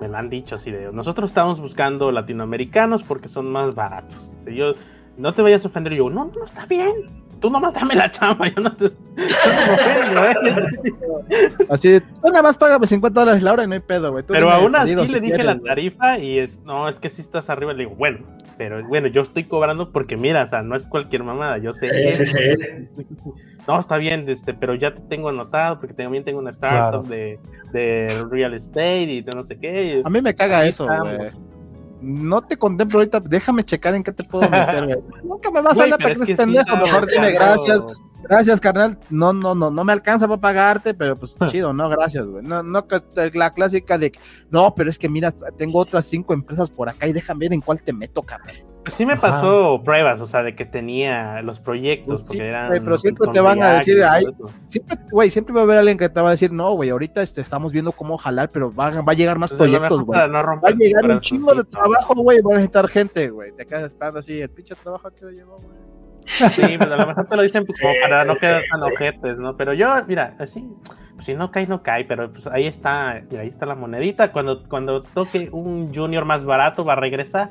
me lo han dicho así de, nosotros estamos buscando latinoamericanos porque son más baratos. Yo, no te vayas a ofender. yo, no, no, está bien. Tú nomás dame la chamba, yo no te. Yo no me ofendo, ¿eh? Así, tú nada más págame 50 dólares la hora y no hay pedo, güey. Pero aún así le dije la tarifa y es, no, es que si estás arriba. Le digo, bueno, pero bueno, yo estoy cobrando porque mira, o sea, no es cualquier mamada, yo sé. Sí, sí, No, está bien, este, pero ya te tengo anotado porque también tengo una startup de, de real estate y de no sé qué. A mí me caga eso, güey no te contemplo ahorita, déjame checar en qué te puedo meter, güey. *laughs* Nunca me vas a hablar para que pendejo, mejor dime gracias. Gracias, carnal. No, no, no, no me alcanza para pagarte, pero pues *laughs* chido, no, gracias, güey. No, no, la clásica de, no, pero es que mira, tengo otras cinco empresas por acá y déjame ver en cuál te meto, carnal. Pues sí me pasó pruebas, o sea, de que tenía los proyectos, pues eran pero siempre te van a decir, ay, siempre, güey, siempre va a haber alguien que te va a decir, no, güey, ahorita este, estamos viendo cómo jalar, pero va, va a llegar más proyectos, güey. va a llegar un chingo de trabajo, güey, va a necesitar gente, güey. Te quedas esperando así, el pinche trabajo que llegó, güey. Sí, pero a lo mejor te lo dicen pues, como para no quedar tan ojetes, ¿no? Pero yo, mira, así, pues si no cae, no cae, pero pues ahí está, ahí está la monedita. Cuando, cuando toque un junior más barato va a regresar.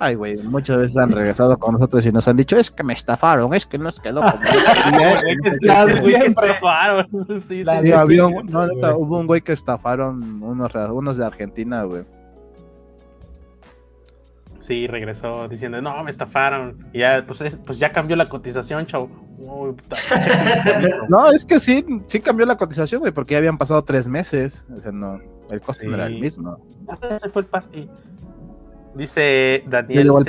Ay, güey, muchas veces han regresado con nosotros y nos han dicho, es que me estafaron, es que nos quedó como... Hubo un güey que estafaron unos, unos de Argentina, güey. Sí, regresó diciendo, no, me estafaron. Y ya, pues, pues ya cambió la cotización, chau. *laughs* no, es que sí, sí cambió la cotización, güey, porque ya habían pasado tres meses. O sea, no, el costo no era el mismo. se fue el pasti. Dice Daniel 8,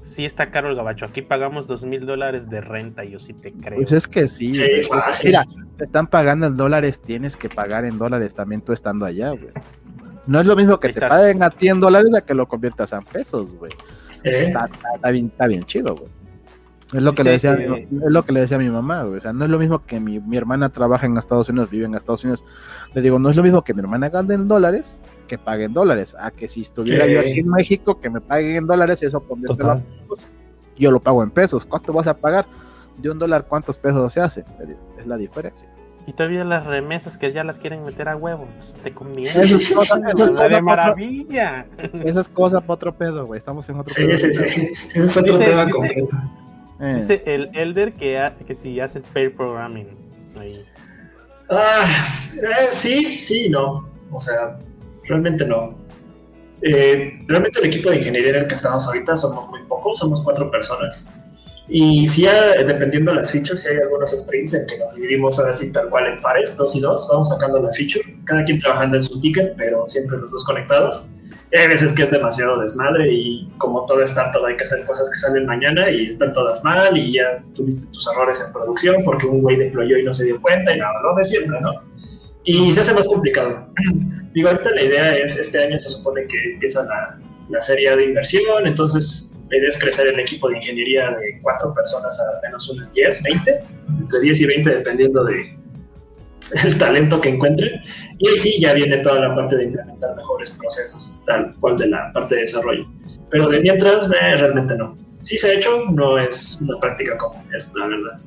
sí está caro el gabacho. Aquí pagamos dos mil dólares de renta, yo sí te creo. Pues es que sí. Mira, te están pagando en dólares, tienes que pagar en dólares también tú estando allá, güey. No es lo mismo que te paguen a ti en dólares a que lo conviertas en pesos, güey. ¿Eh? Está, bien, está bien chido, güey. Es lo que le decía, es lo que le decía a mi mamá, güey. O sea, no es lo mismo que mi, mi, hermana trabaja en Estados Unidos, vive en Estados Unidos. Le digo, no es lo mismo que mi hermana gane en dólares que pague en dólares. A que si estuviera yo aquí en México, que me paguen en dólares y eso pesos. Yo lo pago en pesos. ¿Cuánto vas a pagar? De un dólar, ¿cuántos pesos se hace? Es la diferencia. Y todavía las remesas que ya las quieren meter a huevos, te conviene. Eso es cosa, de maravilla. Esa es cosa para otro pedo, güey. Estamos en otro sí, pedo. Sí, sí, Ese es otro dice, tema completo. Eh. Dice el Elder que, que si hace pair programming. Ahí. Ah, eh, sí, sí, no. O sea, realmente no. Eh, realmente el equipo de ingeniería en el que estamos ahorita somos muy pocos, somos cuatro personas. Y si dependiendo de las features, si hay algunos sprints en que nos dividimos ahora sí tal cual en pares, dos y dos, vamos sacando la feature, cada quien trabajando en su ticket, pero siempre los dos conectados. Y hay veces que es demasiado desmadre y como todo startup hay que hacer cosas que salen mañana y están todas mal y ya tuviste tus errores en producción porque un güey deployó y no se dio cuenta y nada, lo de siempre, ¿no? Y se hace más complicado. *clears throat* Digo, ahorita la idea es, este año se supone que empieza la, la serie de inversión, entonces la idea es crecer el equipo de ingeniería de cuatro personas a al menos unas 10, 20, entre 10 y 20 dependiendo de *laughs* el talento que encuentren. Y ahí sí ya viene toda la parte de implementar mejores procesos, tal cual de la parte de desarrollo. Pero de mientras, eh, realmente no. Sí se ha hecho, no es una práctica común, es la verdad.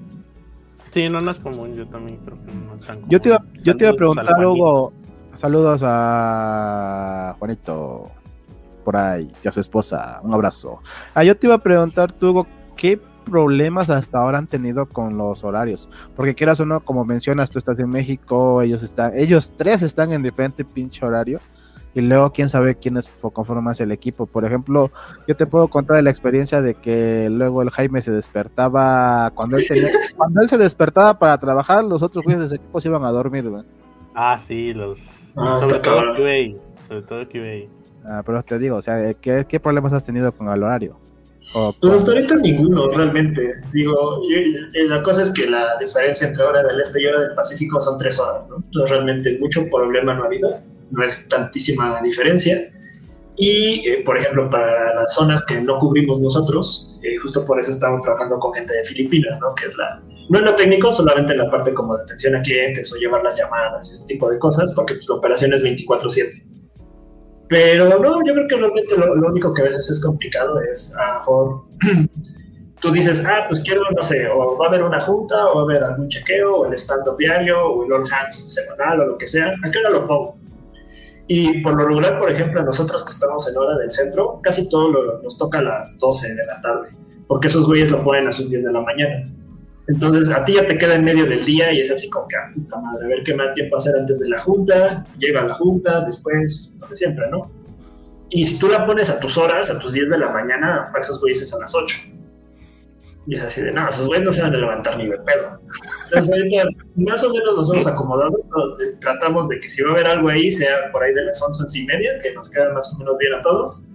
Sí, no, no es común, yo también creo que no es tan común. Yo te iba, yo te iba a preguntar. Hugo. Saludos a Juanito. Por ahí, y a su esposa. Un abrazo. Ah, yo te iba a preguntar, Hugo, ¿qué problemas hasta ahora han tenido con los horarios? Porque quieras o no, como mencionas, tú estás en México, ellos están, ellos tres están en diferente pinche horario. Y luego, quién sabe quiénes fo- conforman el equipo. Por ejemplo, yo te puedo contar la experiencia de que luego el Jaime se despertaba cuando él tenía, cuando él se despertaba para trabajar, los otros güeyes de ese equipo se iban a dormir, güey. Ah, sí, los. Ah, sobre está todo. QA. Sobre todo QA. Ah, pero te digo, o sea, ¿qué, qué problemas has tenido con el horario? O Pues hasta ahorita ninguno, realmente. Digo, la cosa es que la diferencia entre hora del este y hora del Pacífico son tres horas, ¿no? Entonces realmente mucho problema no ha habido, no es tantísima diferencia. Y, eh, por ejemplo, para las zonas que no cubrimos nosotros, eh, justo por eso estamos trabajando con gente de Filipinas, ¿no? Que es la, no en lo técnico, solamente en la parte como de atención a clientes o llevar las llamadas, ese tipo de cosas, porque pues, la operación es 24/7. Pero no, yo creo que realmente lo, lo único que a veces es complicado es a lo mejor *clears throat* tú dices, ah, pues quiero, no sé, o va a haber una junta, o va a haber algún chequeo, o el stand-up diario, o el all hands semanal, o lo que sea, ¿a qué hora lo pongo? Y por lo regular, por ejemplo, nosotros que estamos en hora del centro, casi todo lo- nos toca a las 12 de la tarde, porque esos güeyes lo ponen a sus 10 de la mañana. Entonces a ti ya te queda en medio del día y es así como que, ah, puta madre, a ver qué da tiempo hacer antes de la junta, llega a la junta, después, lo siempre, ¿no? Y si tú la pones a tus horas, a tus 10 de la mañana, para esos güeyes es a las 8. Y es así de, no, esos güeyes no se van a levantar ni de pedo. Entonces ahorita más o menos nos hemos acomodado, entonces, tratamos de que si va a haber algo ahí, sea por ahí de las 11, 11 y media, que nos queda más o menos bien a todos.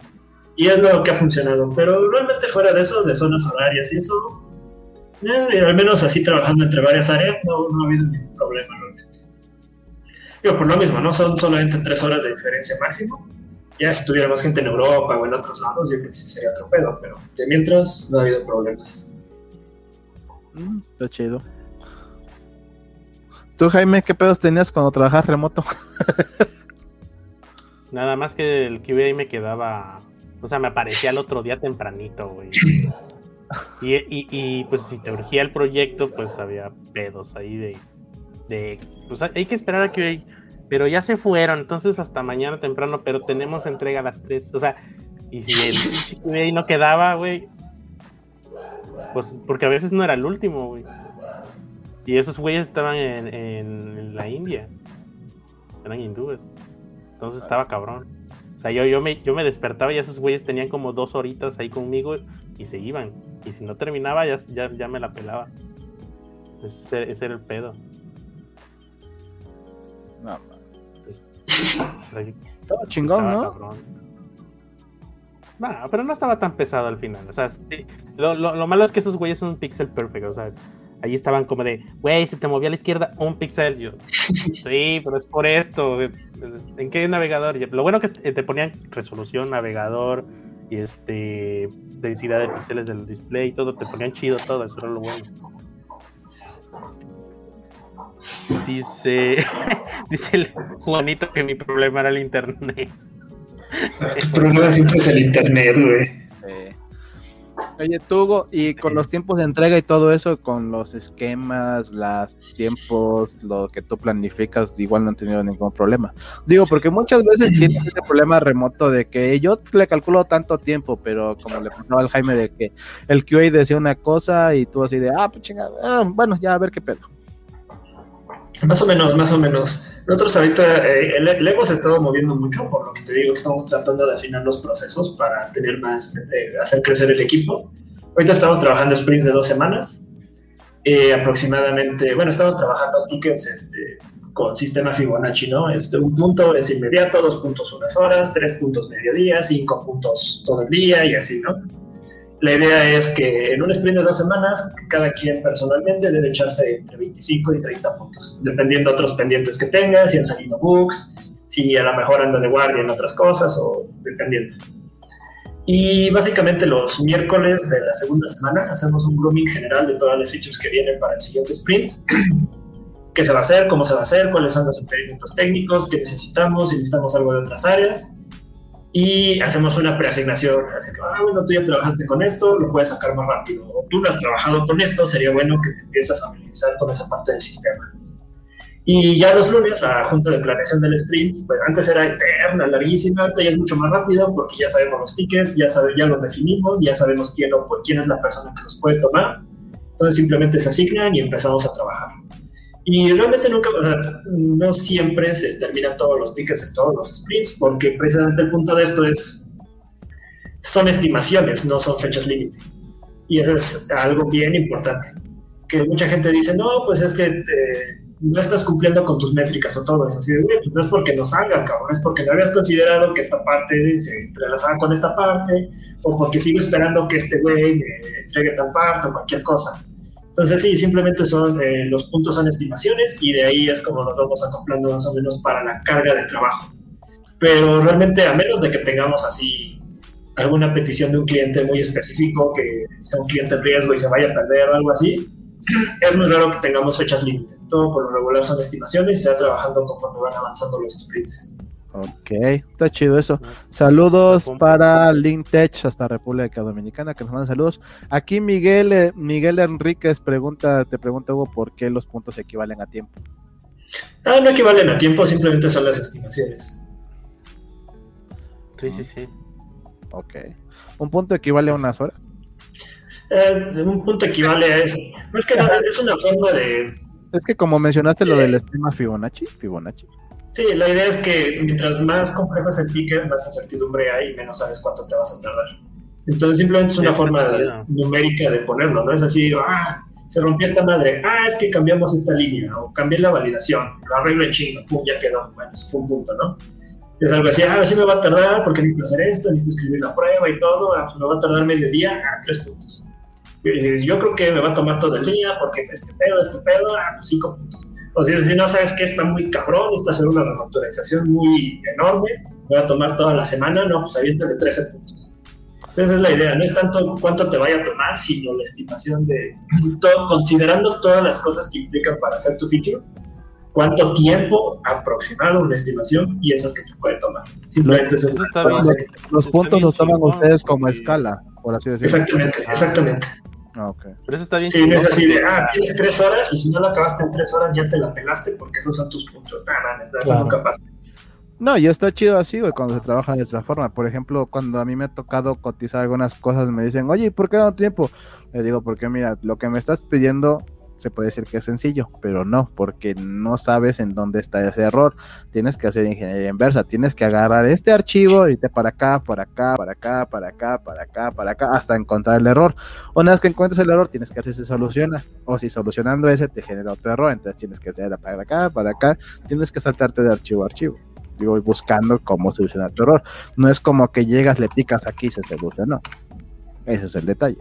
Y es lo que ha funcionado. Pero realmente fuera de eso, de zonas horarias y eso, eh, al menos así trabajando entre varias áreas, no, no ha habido ningún problema realmente. Digo, por lo mismo, ¿no? Son solamente tres horas de diferencia máximo. Ya si tuviéramos gente en Europa o en otros lados, yo creo que sí sería otro pedo, pero de mientras no ha habido problemas. Mm, está chido. Tú, Jaime, ¿qué pedos tenías cuando trabajas remoto? *laughs* Nada más que el QA me quedaba. O sea, me aparecía el otro día tempranito, güey. Y, y, y, pues si te urgía el proyecto, pues había pedos ahí de. de pues hay que esperar a QA. Pero ya se fueron, entonces hasta mañana temprano, pero tenemos entrega a las 3. O sea, y si el pinche QA no quedaba, güey. Pues porque a veces no era el último, güey. Y esos güeyes estaban en, en- en la India. Eran hindúes. Entonces estaba cabrón. O sea, yo, yo, me, yo me despertaba y esos güeyes tenían como dos horitas ahí conmigo y se iban. Y si no terminaba, ya, ya, ya me la pelaba. Ese, ese era el pedo. No, Pues, *laughs* todo chingón, estaba ¿no? cabrón. No, pero no estaba tan pesado al final. O sea, sí, lo, lo, lo malo es que esos güeyes son pixel perfect. O sea, ahí estaban como de, güey, se te movió a la izquierda un pixel. Yo, *laughs* sí, pero es por esto. ¿En qué navegador? Lo bueno que te ponían resolución, navegador y este densidad de píxeles del display y todo. Te ponían chido todo. Eso era lo bueno. Dice, *laughs* dice el Juanito que mi problema era el internet. Tu problema siempre es el internet, güey. Eh, Oye, tú, Hugo, y con los tiempos de entrega y todo eso, con los esquemas, los tiempos, lo que tú planificas, igual no han tenido ningún problema. Digo, porque muchas veces tienes este problema remoto de que yo le calculo tanto tiempo, pero como le pasaba al Jaime de que el QA decía una cosa y tú así de, ah, pues chingada, ah, bueno, ya a ver qué pedo. Más o menos, más o menos. Nosotros ahorita, eh, el, Ego se estado moviendo mucho, por lo que te digo, estamos tratando de afinar los procesos para tener más, eh, hacer crecer el equipo. Ahorita estamos trabajando sprints de dos semanas, eh, aproximadamente, bueno, estamos trabajando tickets este, con sistema Fibonacci, ¿no? Este, un punto es inmediato, dos puntos unas horas, tres puntos mediodía, cinco puntos todo el día y así, ¿no? La idea es que en un sprint de dos semanas, cada quien personalmente debe echarse entre 25 y 30 puntos, dependiendo de otros pendientes que tenga, si han salido bugs, si a lo mejor anda de guardia en otras cosas o dependiendo. Y básicamente los miércoles de la segunda semana hacemos un grooming general de todas las features que vienen para el siguiente sprint. *clears throat* ¿Qué se va a hacer? ¿Cómo se va a hacer? ¿Cuáles son los impedimentos técnicos? ¿Qué necesitamos? Si necesitamos algo de otras áreas y hacemos una preasignación. Así que, ah, bueno, tú ya trabajaste con esto, lo puedes sacar más rápido. O tú no has trabajado con esto, sería bueno que te empieces a familiarizar con esa parte del sistema. Y ya los lunes, la junta de planeación del sprint, pues antes era eterna, larguísima, ahorita ya es mucho más rápido porque ya sabemos los tickets, ya, sabe, ya los definimos, ya sabemos quién, o, quién es la persona que los puede tomar. Entonces simplemente se asignan y empezamos a trabajar. Y realmente nunca, o sea, no siempre se terminan todos los tickets en todos los sprints, porque precisamente el punto de esto es, son estimaciones, no son fechas límite. Y eso es algo bien importante. Que mucha gente dice, no, pues es que no estás cumpliendo con tus métricas o todo eso. Así de, pues no es porque no salga, cabrón, es porque no habías considerado que esta parte se entrelazaba con esta parte, o porque sigo esperando que este güey me entregue tal parte o cualquier cosa. Entonces sí, simplemente son, eh, los puntos son estimaciones y de ahí es como nos vamos acoplando más o menos para la carga de trabajo. Pero realmente a menos de que tengamos así alguna petición de un cliente muy específico, que sea un cliente en riesgo y se vaya a perder o algo así, *clears throat* es muy raro que tengamos fechas límite. Todo por lo regular son estimaciones y se va trabajando conforme van avanzando los sprints. Ok, está chido eso. Saludos para Lintech hasta República Dominicana, que nos mandan saludos. Aquí Miguel, eh, Miguel Enríquez pregunta, te pregunta Hugo, ¿por qué los puntos equivalen a tiempo? Ah, no equivalen a tiempo, simplemente son las estimaciones. Sí, sí, sí. Ok. ¿Un punto equivale a unas horas? Eh, un punto equivale a eso. No es que nada, es una forma de... Es que como mencionaste lo del esquema Fibonacci, Fibonacci. Sí, la idea es que mientras más complejo es el ticket, más incertidumbre hay y menos sabes cuánto te vas a tardar. Entonces simplemente es una forma numérica de ponerlo, ¿no? Es así, ah, se rompió esta madre, ah, es que cambiamos esta línea, o cambié la validación, lo arreglo en chingo, pum, ya quedó, bueno, eso fue un punto, ¿no? Es algo así, ah, sí me va a tardar porque necesito hacer esto, necesito escribir la prueba y todo, ah, pues me va a tardar medio día, ah, tres puntos. Yo creo que me va a tomar todo el día porque este pedo, este pedo, ah, pues cinco puntos o sea, si no sabes que está muy cabrón, está hacer una refactorización muy enorme, voy a tomar toda la semana, no, pues de 13 puntos. Entonces es la idea, no es tanto cuánto te vaya a tomar, sino la estimación de, todo, considerando todas las cosas que implican para hacer tu feature, cuánto tiempo aproximado una estimación y esas que te puede tomar. Simplemente los, los, los puntos los toman ustedes como escala, por así decirlo. Exactamente, exactamente. Ah, okay. Pero eso está bien. Sí, no es así de, ah, tienes tres horas y si no lo acabaste en tres horas ya te la pelaste porque esos son tus puntos. Nada, nada, eso nunca pasa. No, y está chido así, güey, cuando se trabaja de esa forma. Por ejemplo, cuando a mí me ha tocado cotizar algunas cosas, me dicen, oye, ¿por qué no tiempo? Le digo, porque mira, lo que me estás pidiendo se puede decir que es sencillo, pero no, porque no sabes en dónde está ese error. Tienes que hacer ingeniería inversa, tienes que agarrar este archivo, irte para acá, para acá, para acá, para acá, para acá, para acá, hasta encontrar el error. Una vez que encuentres el error, tienes que ver si se soluciona, o si solucionando ese te genera otro error, entonces tienes que hacer para acá, para acá, tienes que saltarte de archivo a archivo. Digo, buscando cómo solucionar tu error. No es como que llegas, le picas aquí y se solucionó. Ese es el detalle.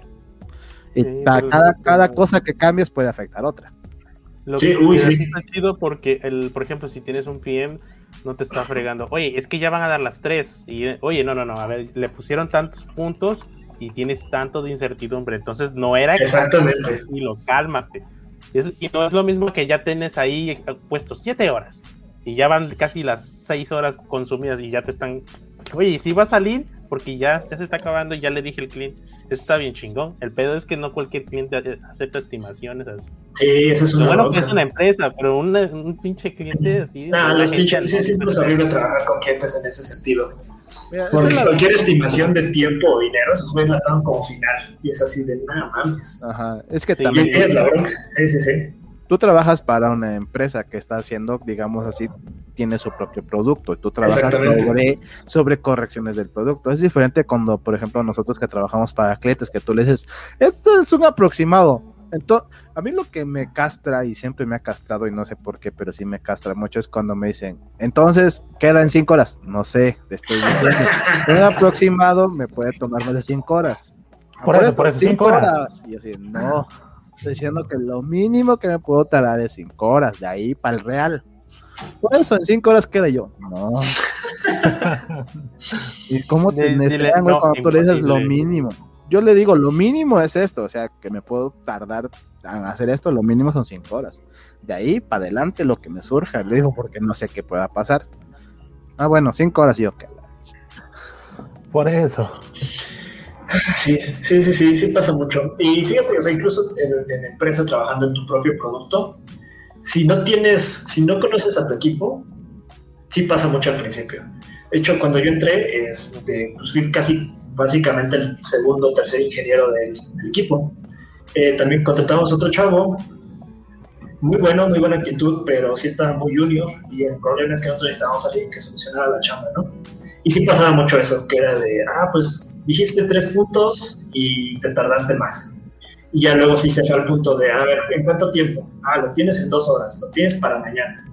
Y cada, cada cosa que cambies puede afectar otra. Lo sí, que sí. está chido porque, el, por ejemplo, si tienes un PM, no te está fregando. Oye, es que ya van a dar las tres. Y, oye, no, no, no. A ver, le pusieron tantos puntos y tienes tanto de incertidumbre. Entonces no era exactamente. Y lo cálmate. y no es lo mismo que ya tienes ahí puesto siete horas y ya van casi las seis horas consumidas y ya te están. Oye, ¿y si va a salir? Porque ya, ya se está acabando y ya le dije al cliente está bien chingón. El pedo es que no cualquier cliente acepta estimaciones así. Sí, eso es una. bueno que es una empresa, pero un pinche cliente así. No, los pinches, sí, siempre es horrible trabajar con clientes en ese sentido. Porque cualquier estimación de tiempo o dinero, esos güeyes la toman como final. Y es así de nada mames. Ajá, es que también. Sí, sí, sí tú trabajas para una empresa que está haciendo, digamos así, tiene su propio producto y tú trabajas sobre, sobre, correcciones del producto. Es diferente cuando, por ejemplo, nosotros que trabajamos para clientes, que tú le dices, esto es un aproximado. entonces, a mí lo que me castra y siempre me ha castrado y no sé por qué, pero sí me castra mucho es cuando me dicen, entonces queda en cinco horas. No sé, te estoy diciendo. Un aproximado me puede tomar más de cinco horas. Por eso, por eso, cinco horas. Y yo así, no, estoy diciendo que lo mínimo que me puedo tardar es cinco horas, de ahí para el real. Por eso en cinco horas queda yo. No. *laughs* ¿Y cómo te desean, güey, no, cuando tú le dices lo mínimo? Yo le digo, lo mínimo es esto, o sea, que me puedo tardar en hacer esto, lo mínimo son cinco horas. De ahí para adelante lo que me surja, le digo, porque no sé qué pueda pasar. Ah, bueno, cinco horas y yo, que Por eso. Sí, sí, sí, sí, sí pasa mucho. Y fíjate, o sea, incluso en, en empresa trabajando en tu propio producto, si no tienes, si no conoces a tu equipo, sí pasa mucho al principio. De hecho, cuando yo entré, este, pues fui casi básicamente el segundo o tercer ingeniero del, del equipo. Eh, también contratamos otro chavo, muy bueno, muy buena actitud, pero sí estaba muy junior y el problema es que nosotros necesitábamos a alguien que solucionara la chamba, ¿no? Y sí pasaba mucho eso, que era de, ah, pues dijiste tres puntos y te tardaste más. Y ya luego sí se fue al punto de, a ver, ¿en cuánto tiempo? Ah, lo tienes en dos horas, lo tienes para mañana.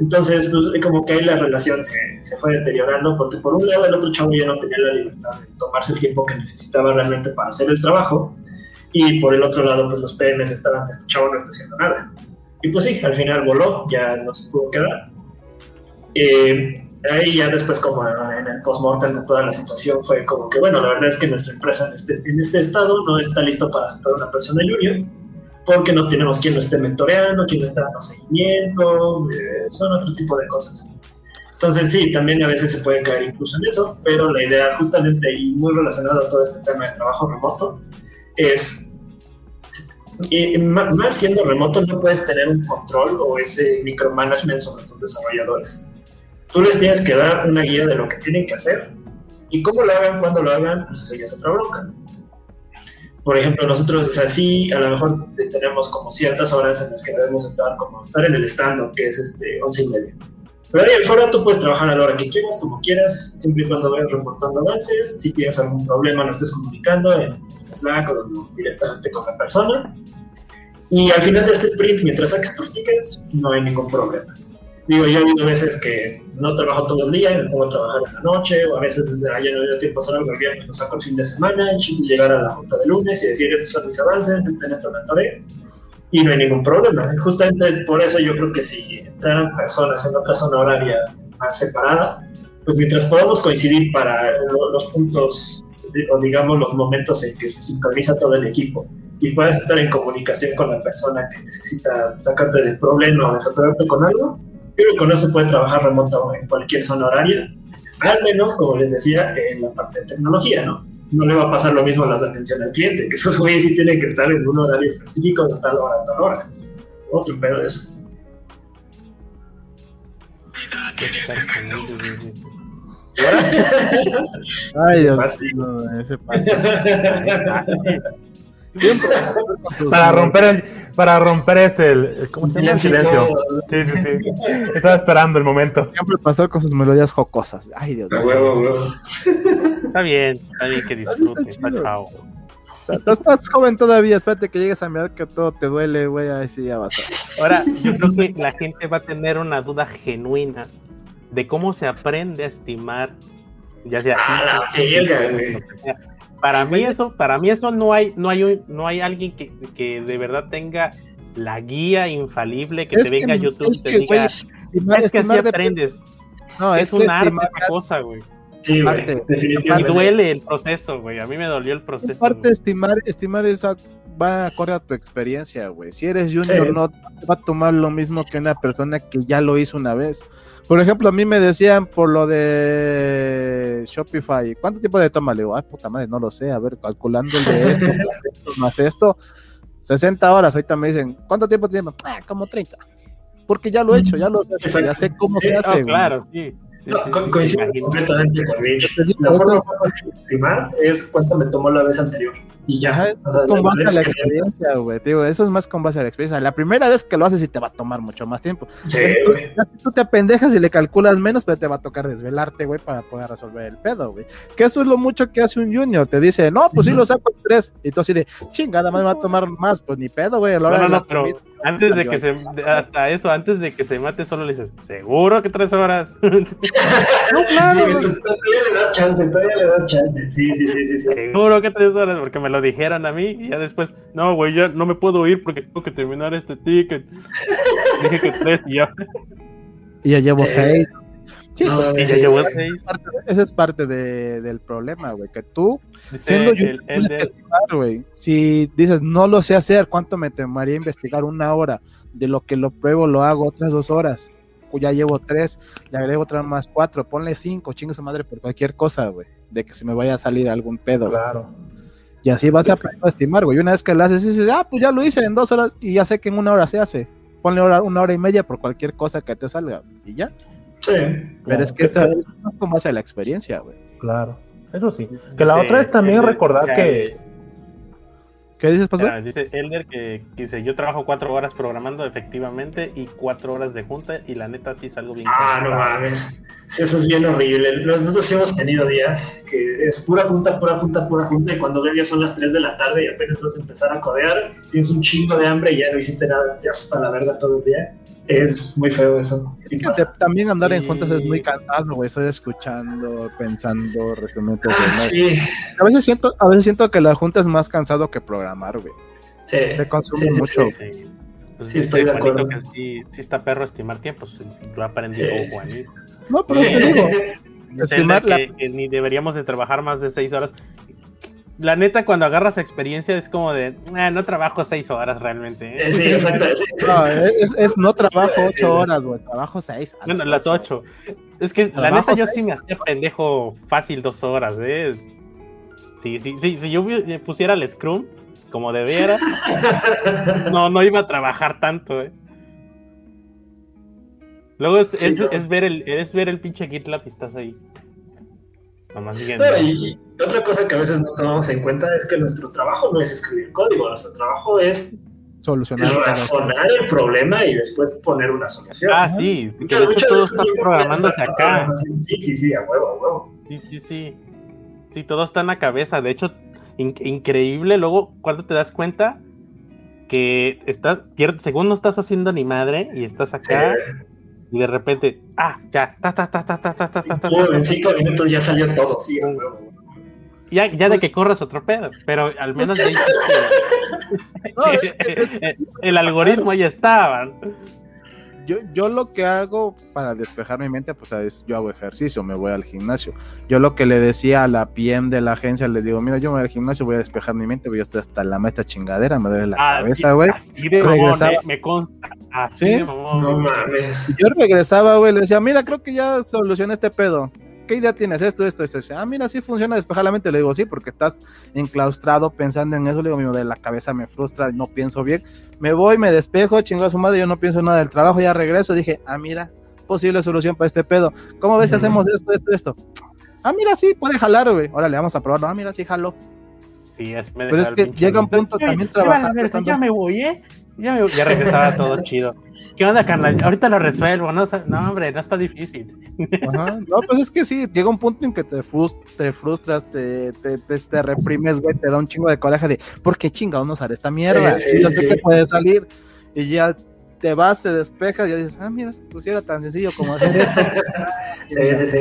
Entonces, pues, como que ahí la relación se, se fue deteriorando, porque por un lado el otro chavo ya no tenía la libertad de tomarse el tiempo que necesitaba realmente para hacer el trabajo, y por el otro lado, pues los PMs estaban, este chavo no está haciendo nada. Y pues sí, al final voló, ya no se pudo quedar. Eh, ahí ya después como en el postmortem de toda la situación fue como que bueno, la verdad es que nuestra empresa en este, en este estado no está listo para aceptar una persona junior porque no tenemos quien lo esté mentoreando, quien lo esté dando seguimiento, eh, son otro tipo de cosas. Entonces sí, también a veces se puede caer incluso en eso, pero la idea justamente y muy relacionado a todo este tema de trabajo remoto es, y ma- más siendo remoto no puedes tener un control o ese micromanagement sobre tus desarrolladores tú les tienes que dar una guía de lo que tienen que hacer y cómo lo hagan, cuándo lo hagan, pues eso ya es otra bronca. Por ejemplo, nosotros, o sea, sí, a lo mejor tenemos como ciertas horas en las que debemos estar, como estar en el stand que es este, 11 y media. Pero ahí afuera tú puedes trabajar a la hora que quieras, como quieras, siempre y cuando vayas reportando avances. Si tienes algún problema, lo estés comunicando en Slack o directamente con la persona. Y al final de este sprint, mientras saques tus tickets, no hay ningún problema. Digo, yo he habido veces que no trabajo todo el día y me pongo a trabajar en la noche, o a veces desde ayer no dio tiempo a hacer algo el lo saco el fin de semana, y llegar a la junta de lunes y decir, estos son mis avances, en esto me atoré, y no hay ningún problema. Justamente por eso yo creo que si entraran personas en otra zona horaria más separada, pues mientras podamos coincidir para lo- los puntos, o digamos los momentos en que se sincroniza todo el equipo, y puedas estar en comunicación con la persona que necesita sacarte del problema o desatorarte con algo, creo que no se puede trabajar remoto en cualquier zona horaria, al menos, como les decía, en la parte de tecnología, ¿no? No le va a pasar lo mismo a las de atención al cliente, que esos güeyes sí tienen que estar en un horario específico de tal hora a tal hora. Otro pedo de eso. Ay, Dios mío, ese pasa. *laughs* Siempre Para romper el, para romper ese, el, ¿cómo se llama? El silencio. Sí, sí, sí. Estaba esperando el momento. Siempre pasar con sus melodías jocosas. Ay, Dios mío. huevo, a huevo. Está bien, está bien que disfruten, está chao. Estás- Estás joven todavía, espérate que llegues a mi edad que todo te duele, güey, ahí sí ya vas a... Ahora, yo creo que la gente va a tener una duda genuina de cómo se aprende a estimar, ya sea Ah, que sea. Para mí eso, para mí eso no hay, no hay un- no hay alguien que, que de verdad tenga la guía infalible que Es te que- venga a YouTube es y te que, diga, Estimar, es que así aprendes. No, es, es, que un arte esa cosa, güey. Sí, güey, Y duele el proceso, güey. A mí me dolió el proceso. aparte güey. estimar, estimar esa va acorde a tu experiencia, güey. Si eres junior, Sí. no te va a tomar lo mismo que una persona que ya lo hizo una vez. Por ejemplo, a mí me decían por lo de Shopify, ¿cuánto tiempo de toma? Le digo, ay, puta madre, no lo sé, a ver, calculando el de esto, *laughs* más esto, más esto, 60 horas, ahorita me dicen, ¿cuánto tiempo tiene? Ah, como 30. Porque ya lo he hecho, ya lo Exacto. ya sé cómo se hace. Güey. claro, sí. Sí, No, sí, co- sí, coincido me imagino. completamente con Rich. La forma más fácil de estimar es cuánto me tomó la vez anterior. y ya. Ajá, es O sea, con la base a la experiencia, güey. Digo, eso es más con base a la experiencia. La primera vez que lo haces sí te va a tomar mucho más tiempo. Sí, Es- tú, te apendejas y le calculas menos, pero te va a tocar desvelarte, güey, para poder resolver el pedo, güey. Que eso es lo mucho que hace un junior. Te dice, no, pues sí Ujú. lo saco en tres. Y tú así de, chingada, más me va a tomar más. Pues ni pedo, güey. A la hora No, no, de la no, pero comida, *laughs* antes de que se, hasta eso, antes de que se mate, solo le dices, ¿seguro que tres horas? *laughs* no, Sí, claro, tú- todavía le das chance, todavía le das chance. Sí, sí, sí, sí. sí. seguro que tres horas, porque me lo dijeron a mí, y ya después, no, güey, ya no me puedo ir porque tengo que terminar este ticket. *laughs* Dije que tres y ya, Y ya llevo Sí. seis. Sí, No, pero parte- ese es parte de- del problema, güey. Que tú, siendo estimar, güey. Si dices, no lo sé hacer, ¿cuánto me tomaría investigar una hora? De lo que lo pruebo, lo hago otras dos horas. Ya llevo tres, le agrego otras más cuatro, ponle cinco, chingue su madre por cualquier cosa, güey. De que se me vaya a salir algún pedo. Claro. Y así vas a aprender a estimar, güey. Una vez que lo haces, dices, ah, pues ya lo hice en dos horas y ya sé que en una hora se hace. Ponle hora- una hora y media por cualquier cosa que te salga y ya. Sí. Pero Claro. es que esta con base a la experiencia, güey. Claro. Eso sí. Que la Sí, otra es también el- recordar ya, que. ¿Qué dices, pasó? Ah, dice Elder que, que dice, yo trabajo cuatro horas programando efectivamente y cuatro horas de junta y la neta sí salgo bien Ah, no mames. Sí, eso es bien horrible. Nosotros sí hemos tenido días que es pura junta, pura junta, pura junta, y cuando ves ya son las 3 de la tarde y apenas vas a empezar a codear, tienes un chingo de hambre y ya no hiciste nada, te haces para la verga todo el día. Es muy feo eso. Sí que pasa. te- también andar en juntas es muy cansado, güey. Estoy escuchando, pensando, resumiendo. Sí, A veces siento, a veces siento que la junta es más cansado que programar, güey. sí. Te consume Sí, mucho. sí. Sí. Pues Sí, estoy de acuerdo. que sí, sí está perro estimar tiempos. Lo aprendí Sí. con Juanito. No, pero te digo, *laughs* Dice Estimar la- que, que ni deberíamos de trabajar más de seis horas. La neta, cuando agarras experiencia es como de, "Ah, no trabajo seis horas realmente. ¿eh". Sí, exacto. sí. *laughs* no, es, es no trabajo ocho horas, güey. Trabajo seis. Bueno, la las ocho. Es que la neta yo seis. sí me hacía pendejo fácil dos horas, ¿eh? Sí, sí, sí. Si yo pusiera el Scrum como debiera, *laughs* no, no iba a trabajar tanto, ¿eh? Luego es, Sí, es- no. es ver el, es ver el pinche GitLab y estás ahí. Nomás siguen. No, y, y otra cosa que a veces no tomamos en cuenta es que nuestro trabajo no es escribir código, nuestro trabajo es Solucionar. razonar el problema y después poner una solución. Ah, sí. Que de hecho todo está programándose está acá. Sí, sí, sí, a huevo, a huevo. Sí, sí, sí. Sí, todo está en la cabeza. De hecho, in- increíble. Luego, cuando te das cuenta que estás, según no estás haciendo ni madre y estás Sí. Y de repente, ah, ya, ta, ta, ta, ta, ta, ta, ta, ta, ta, en cinco minutos ya salió todo, sí, ya, ya de que corres otro pedo, pero al menos *laughs* *laughs* el algoritmo ya estaba. Yo, yo lo que hago para despejar mi mente, pues es yo hago ejercicio, me voy al gimnasio. Yo lo que le decía a la PM de la agencia, le digo, mira, yo me voy al gimnasio, voy a despejar mi mente, voy a estar hasta la meta chingadera, me duele la Así- cabeza, güey. Así de mamón, Regresaba. eh, me consta. Así ¿Sí? de mamón. No mames. Y yo regresaba, güey, le decía, mira, creo que ya solucioné este pedo. ¿Qué idea tienes? Esto, esto, esto. Dice, Ah, mira, sí funciona despejar la mente. Le digo, sí, porque estás enclaustrado pensando en eso. Le digo, mi de la cabeza me frustra, no pienso bien. Me voy, me despejo, chingo a su madre, yo no pienso nada del trabajo, ya regreso. Dije, ah, mira, posible solución para este pedo. ¿Cómo ves si hacemos esto, esto, esto? Ah, mira, sí, puede jalar, güey. Órale, vamos a probarlo. Ah, mira, sí, jaló. Sí, así me Pero es que llega un punto también trabajando Ya me voy, ¿eh? Ya, me *laughs* voy. ya regresaba todo chido. ¿Qué onda, carnal? Ahorita lo resuelvo. No, no hombre, no está difícil. Ajá. No, pues es que sí, llega un punto en que te, frus- te frustras, te, te, te, te reprimes, güey, te da un chingo de coraje de, ¿por qué chingados no sale esta mierda? Sí, Sí, yo sí, sé sí. que puede salir y ya te vas, te despejas y ya dices, ah, mira, pues era tan sencillo como hacer esto. *laughs* Sí, sí, sí.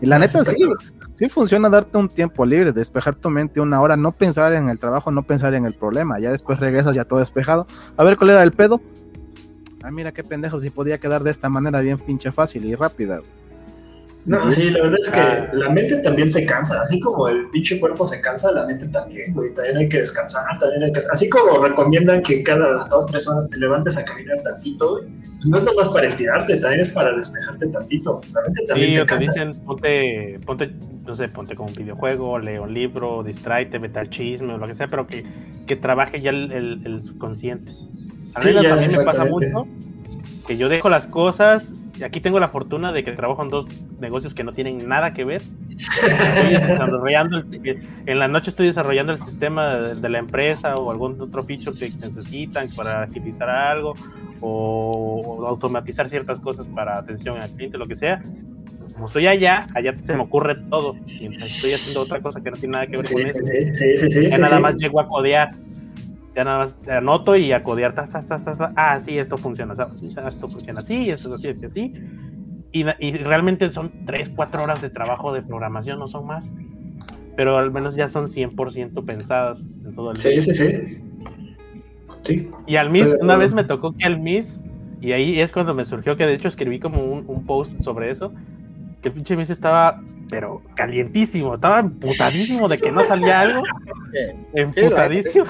Y la neta sí, sí, sí funciona darte un tiempo libre, despejar tu mente una hora, no pensar en el trabajo, no pensar en el problema, ya después regresas ya todo despejado. A ver cuál era el pedo. Ah, mira qué pendejo, si podía quedar de esta manera bien pinche fácil y rápida. No, sí, la verdad es que Ah. la mente también se cansa, así como el pinche cuerpo se cansa, la mente también, güey, también hay que descansar, también hay que... Así como recomiendan que cada dos, tres horas te levantes a caminar tantito, güey, pues no es nomás para estirarte, también es para despejarte tantito, la mente también Sí, se o te cansa. dicen, ponte, ponte, no sé, ponte como un videojuego, lee un libro, distráete, vete al chisme o lo que sea, pero que, que trabaje ya el, el- el subconsciente. A Sí, mí, ya, a mí me pasa mucho que yo dejo las cosas, aquí tengo la fortuna de que trabajo en dos negocios que no tienen nada que ver, estoy desarrollando el- en la noche estoy desarrollando el sistema de, de la empresa o algún otro feature que necesitan para agilizar algo o, o automatizar ciertas cosas para atención al cliente, lo que sea. Como estoy allá, allá se me ocurre todo. Mientras estoy haciendo otra cosa que no tiene nada que ver Sí, con sí, eso. sí, Ya nada más llego a codear. Ya nada más anoto y a codear. ta, ta, ta, ta, ta. Ah, sí, esto funciona. o sea, Esto funciona así, esto es así, esto es así. Y, y realmente son 3, 4 horas de trabajo de programación, no son más. Pero al menos ya son 100% pensadas en todo el Sí, sí, sí. Sí. y al Miss, Pero- una vez me tocó que al Miss, y ahí es cuando me surgió que de hecho escribí como un, un post sobre eso, que el pinche Miss estaba, pero calientísimo, estaba emputadísimo de que no salía algo, *laughs* emputadísimo.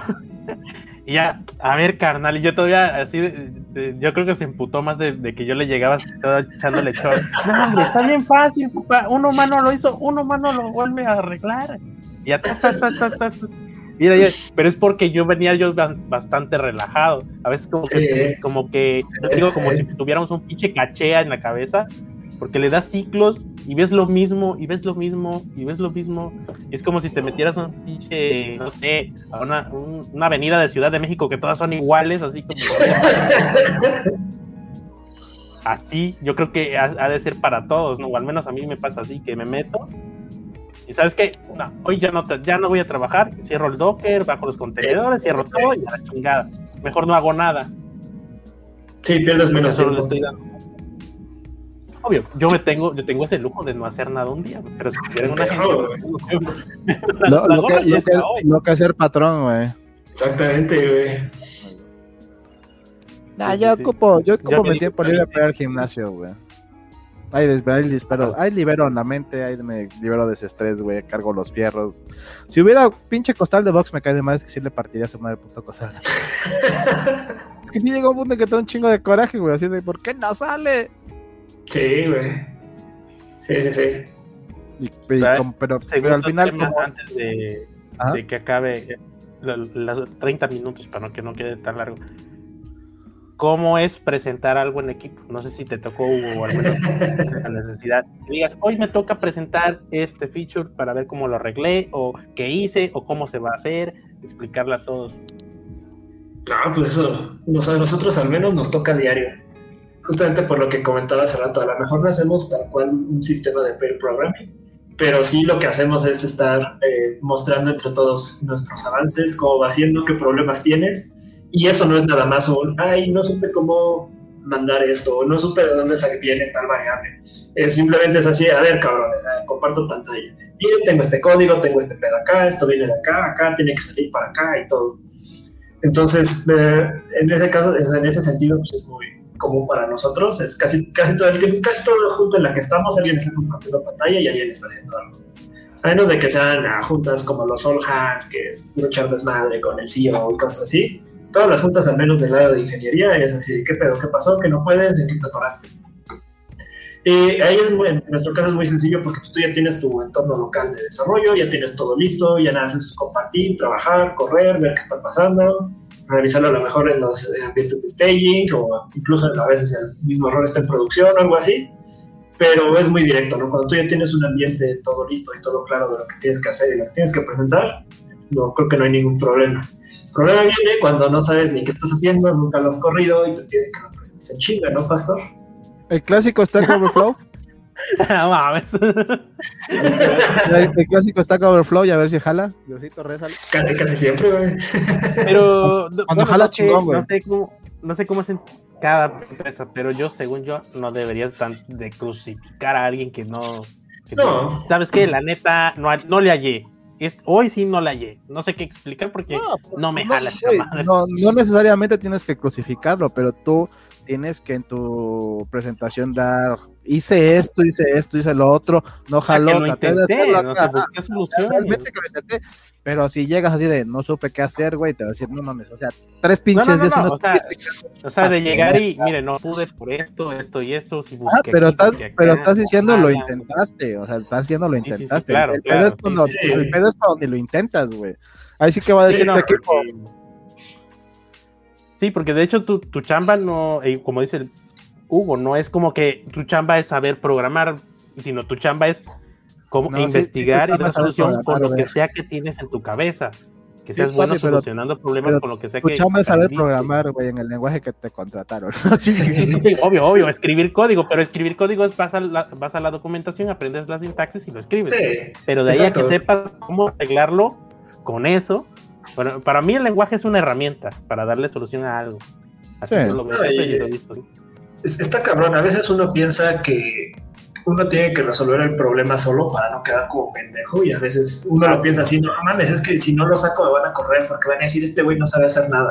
*laughs* y ya, a ver, carnal, y yo todavía así, de- de- yo creo que se emputó más de, de que yo le llegaba estaba echándole chor. No, hombre, está bien fácil, papá, un humano lo hizo, un humano lo vuelve a arreglar. Y ya, ta, ta, ta. Mira, pero es porque yo venía yo ba- bastante relajado. A veces como que, Sí. como que, digo, como si tuviéramos un pinche cachea en la cabeza, porque le das ciclos y ves lo mismo, y ves lo mismo, y ves lo mismo. Y es como si te metieras a un pinche, no sé, a una, un- una avenida de Ciudad de México que todas son iguales, así como... *laughs* así, yo creo que ha, ha de ser para todos, ¿no? O al menos a mí me pasa así, que me meto y sabes qué, no, hoy ya no, te- ya no voy a trabajar, cierro el Docker, bajo los contenedores, cierro todo y a la chingada. Mejor no hago nada. Sí, pierdes menos solo le tiempo. estoy dando. Obvio, yo me tengo, yo tengo ese lujo de no hacer nada un día, pero si quieren una gente, *laughs* Lo, lo que, lo, que, lo que es ser patrón, güey. Exactamente, güey. Nah, Sí, yo sí, sí. ocupo, yo ocupo mi tiempo libre para ir al gimnasio, güey. Ahí, ahí disparo, ahí libero la mente, ahí me libero de ese estrés, güey, cargo los fierros. Si hubiera pinche costal de box, me cae de más que si le partiría a su madre puto costal. *laughs* es que si llega un punto en que tengo un chingo de coraje, güey, así de, ¿por qué no sale? Sí, güey. Sí, sí, sí. Y- y ¿Sabes? como- pero, pero al final, como- antes de, Ajá. de que acabe eh, las 30 minutos para no que no quede tan largo. ¿Cómo es presentar algo en equipo? No sé si te tocó Hugo, o al menos *laughs* la necesidad. Que digas, hoy me toca presentar este feature para ver cómo lo arreglé, o qué hice, o cómo se va a hacer, explicarle a todos. No, pues eso, nos- a nosotros al menos nos toca diario. Justamente por lo que comentaba hace rato, a lo mejor no hacemos tal cual un sistema de pair programming, pero sí lo que hacemos es estar eh, mostrando entre todos nuestros avances, cómo va haciendo, qué problemas tienes, y eso no es nada más un, ay, no supe cómo mandar esto, o no supe de dónde viene tal variable. Eh, simplemente es así, a ver, cabrón, eh, comparto pantalla. Miren, tengo este código, tengo este pedo acá, esto viene de acá, acá tiene que salir para acá y todo. Entonces, eh, en ese caso, en ese sentido, pues es muy común para nosotros. Es casi, casi todo el tiempo, casi todo el junto en la que estamos, alguien está compartiendo pantalla y alguien está haciendo algo. A menos de que sean ah, juntas como los All Hands, que es puro desmadre con el CEO y cosas así. Todas las juntas, al menos del lado de ingeniería, es así, ¿qué pedo? ¿Qué pasó? ¿Que no puedes? ¿En qué te atoraste? Y ahí es muy- en nuestro caso es muy sencillo porque pues, tú ya tienes tu entorno local de desarrollo, ya tienes todo listo, ya nada haces compartir, trabajar, correr, ver qué está pasando, realizarlo a lo mejor en los ambientes de staging o incluso a veces el mismo error está en producción o algo así. Pero es muy directo, ¿no? Cuando tú ya tienes un ambiente todo listo y todo claro de lo que tienes que hacer y lo que tienes que presentar, no creo que no hay ningún problema. El problema viene cuando no sabes ni qué estás haciendo, nunca lo has corrido y te piden que lo presentes en chinga, ¿no, pastor? el clásico Stack Overflow. *laughs* No mames. el, clásico Stack Overflow y a ver si jala. Diosito, rézale. Casi, casi siempre, güey. Pero Cuando jala no sé, chingón, güey. no sé cómo, no sé cómo es en cada empresa, pero yo, según yo, no deberías tan de crucificar a alguien que no. que No. ¿Sabes qué? La neta, no, no le hallé. Es, hoy sí no la hallé. No sé qué explicar porque no, me jala esta güey, madre. no, no necesariamente tienes que crucificarlo, pero tú tienes que en tu presentación dar, hice esto, hice esto, hice lo otro, no O sea, jaló, intenté, hacerlo no sé, pero si llegas así de no supe qué hacer, güey, te va a decir, no mames, o sea, tres pinches no, no, no, no o sea, o sea, de llegar y, mire, no pude por esto, esto y esto, si Ah, busqué pero aquí, estás, acá, pero estás diciendo lo intentaste, o sea, estás diciendo lo Sí, sí, sí, intentaste. claro, el, pedo claro, es cuando, el pedo es cuando ni lo intentas, güey. Ahí sí que va a Sí, decir no, tu equipo, porque- Sí, porque de hecho tu, tu chamba no, eh, como dice el Hugo, no es como que tu chamba es saber programar, sino tu chamba es No, sí, investigar sí, y dar solución con lo que sea que tienes en tu cabeza. Que Sí, seas bueno papi, pero- solucionando problemas pero con lo que sea Tu que. chamba es saber programar, güey, en el lenguaje que te contrataron. *laughs* Sí, sí, sí, obvio, obvio, escribir código, pero escribir código es vas a la, vas a la documentación, aprendes la sintaxis y lo escribes. Sí, Pero de ahí a que sepas cómo arreglarlo con eso, bueno, para mí el lenguaje es una herramienta para darle solución a algo. Así Sí. lo veo Ay, siempre y lo he visto así. Es- Está cabrón, a veces uno piensa que uno tiene que resolver el problema solo para no quedar como pendejo y a veces uno lo piensa así, no mames, es que si no lo saco me van a correr porque van a decir este güey no sabe hacer nada.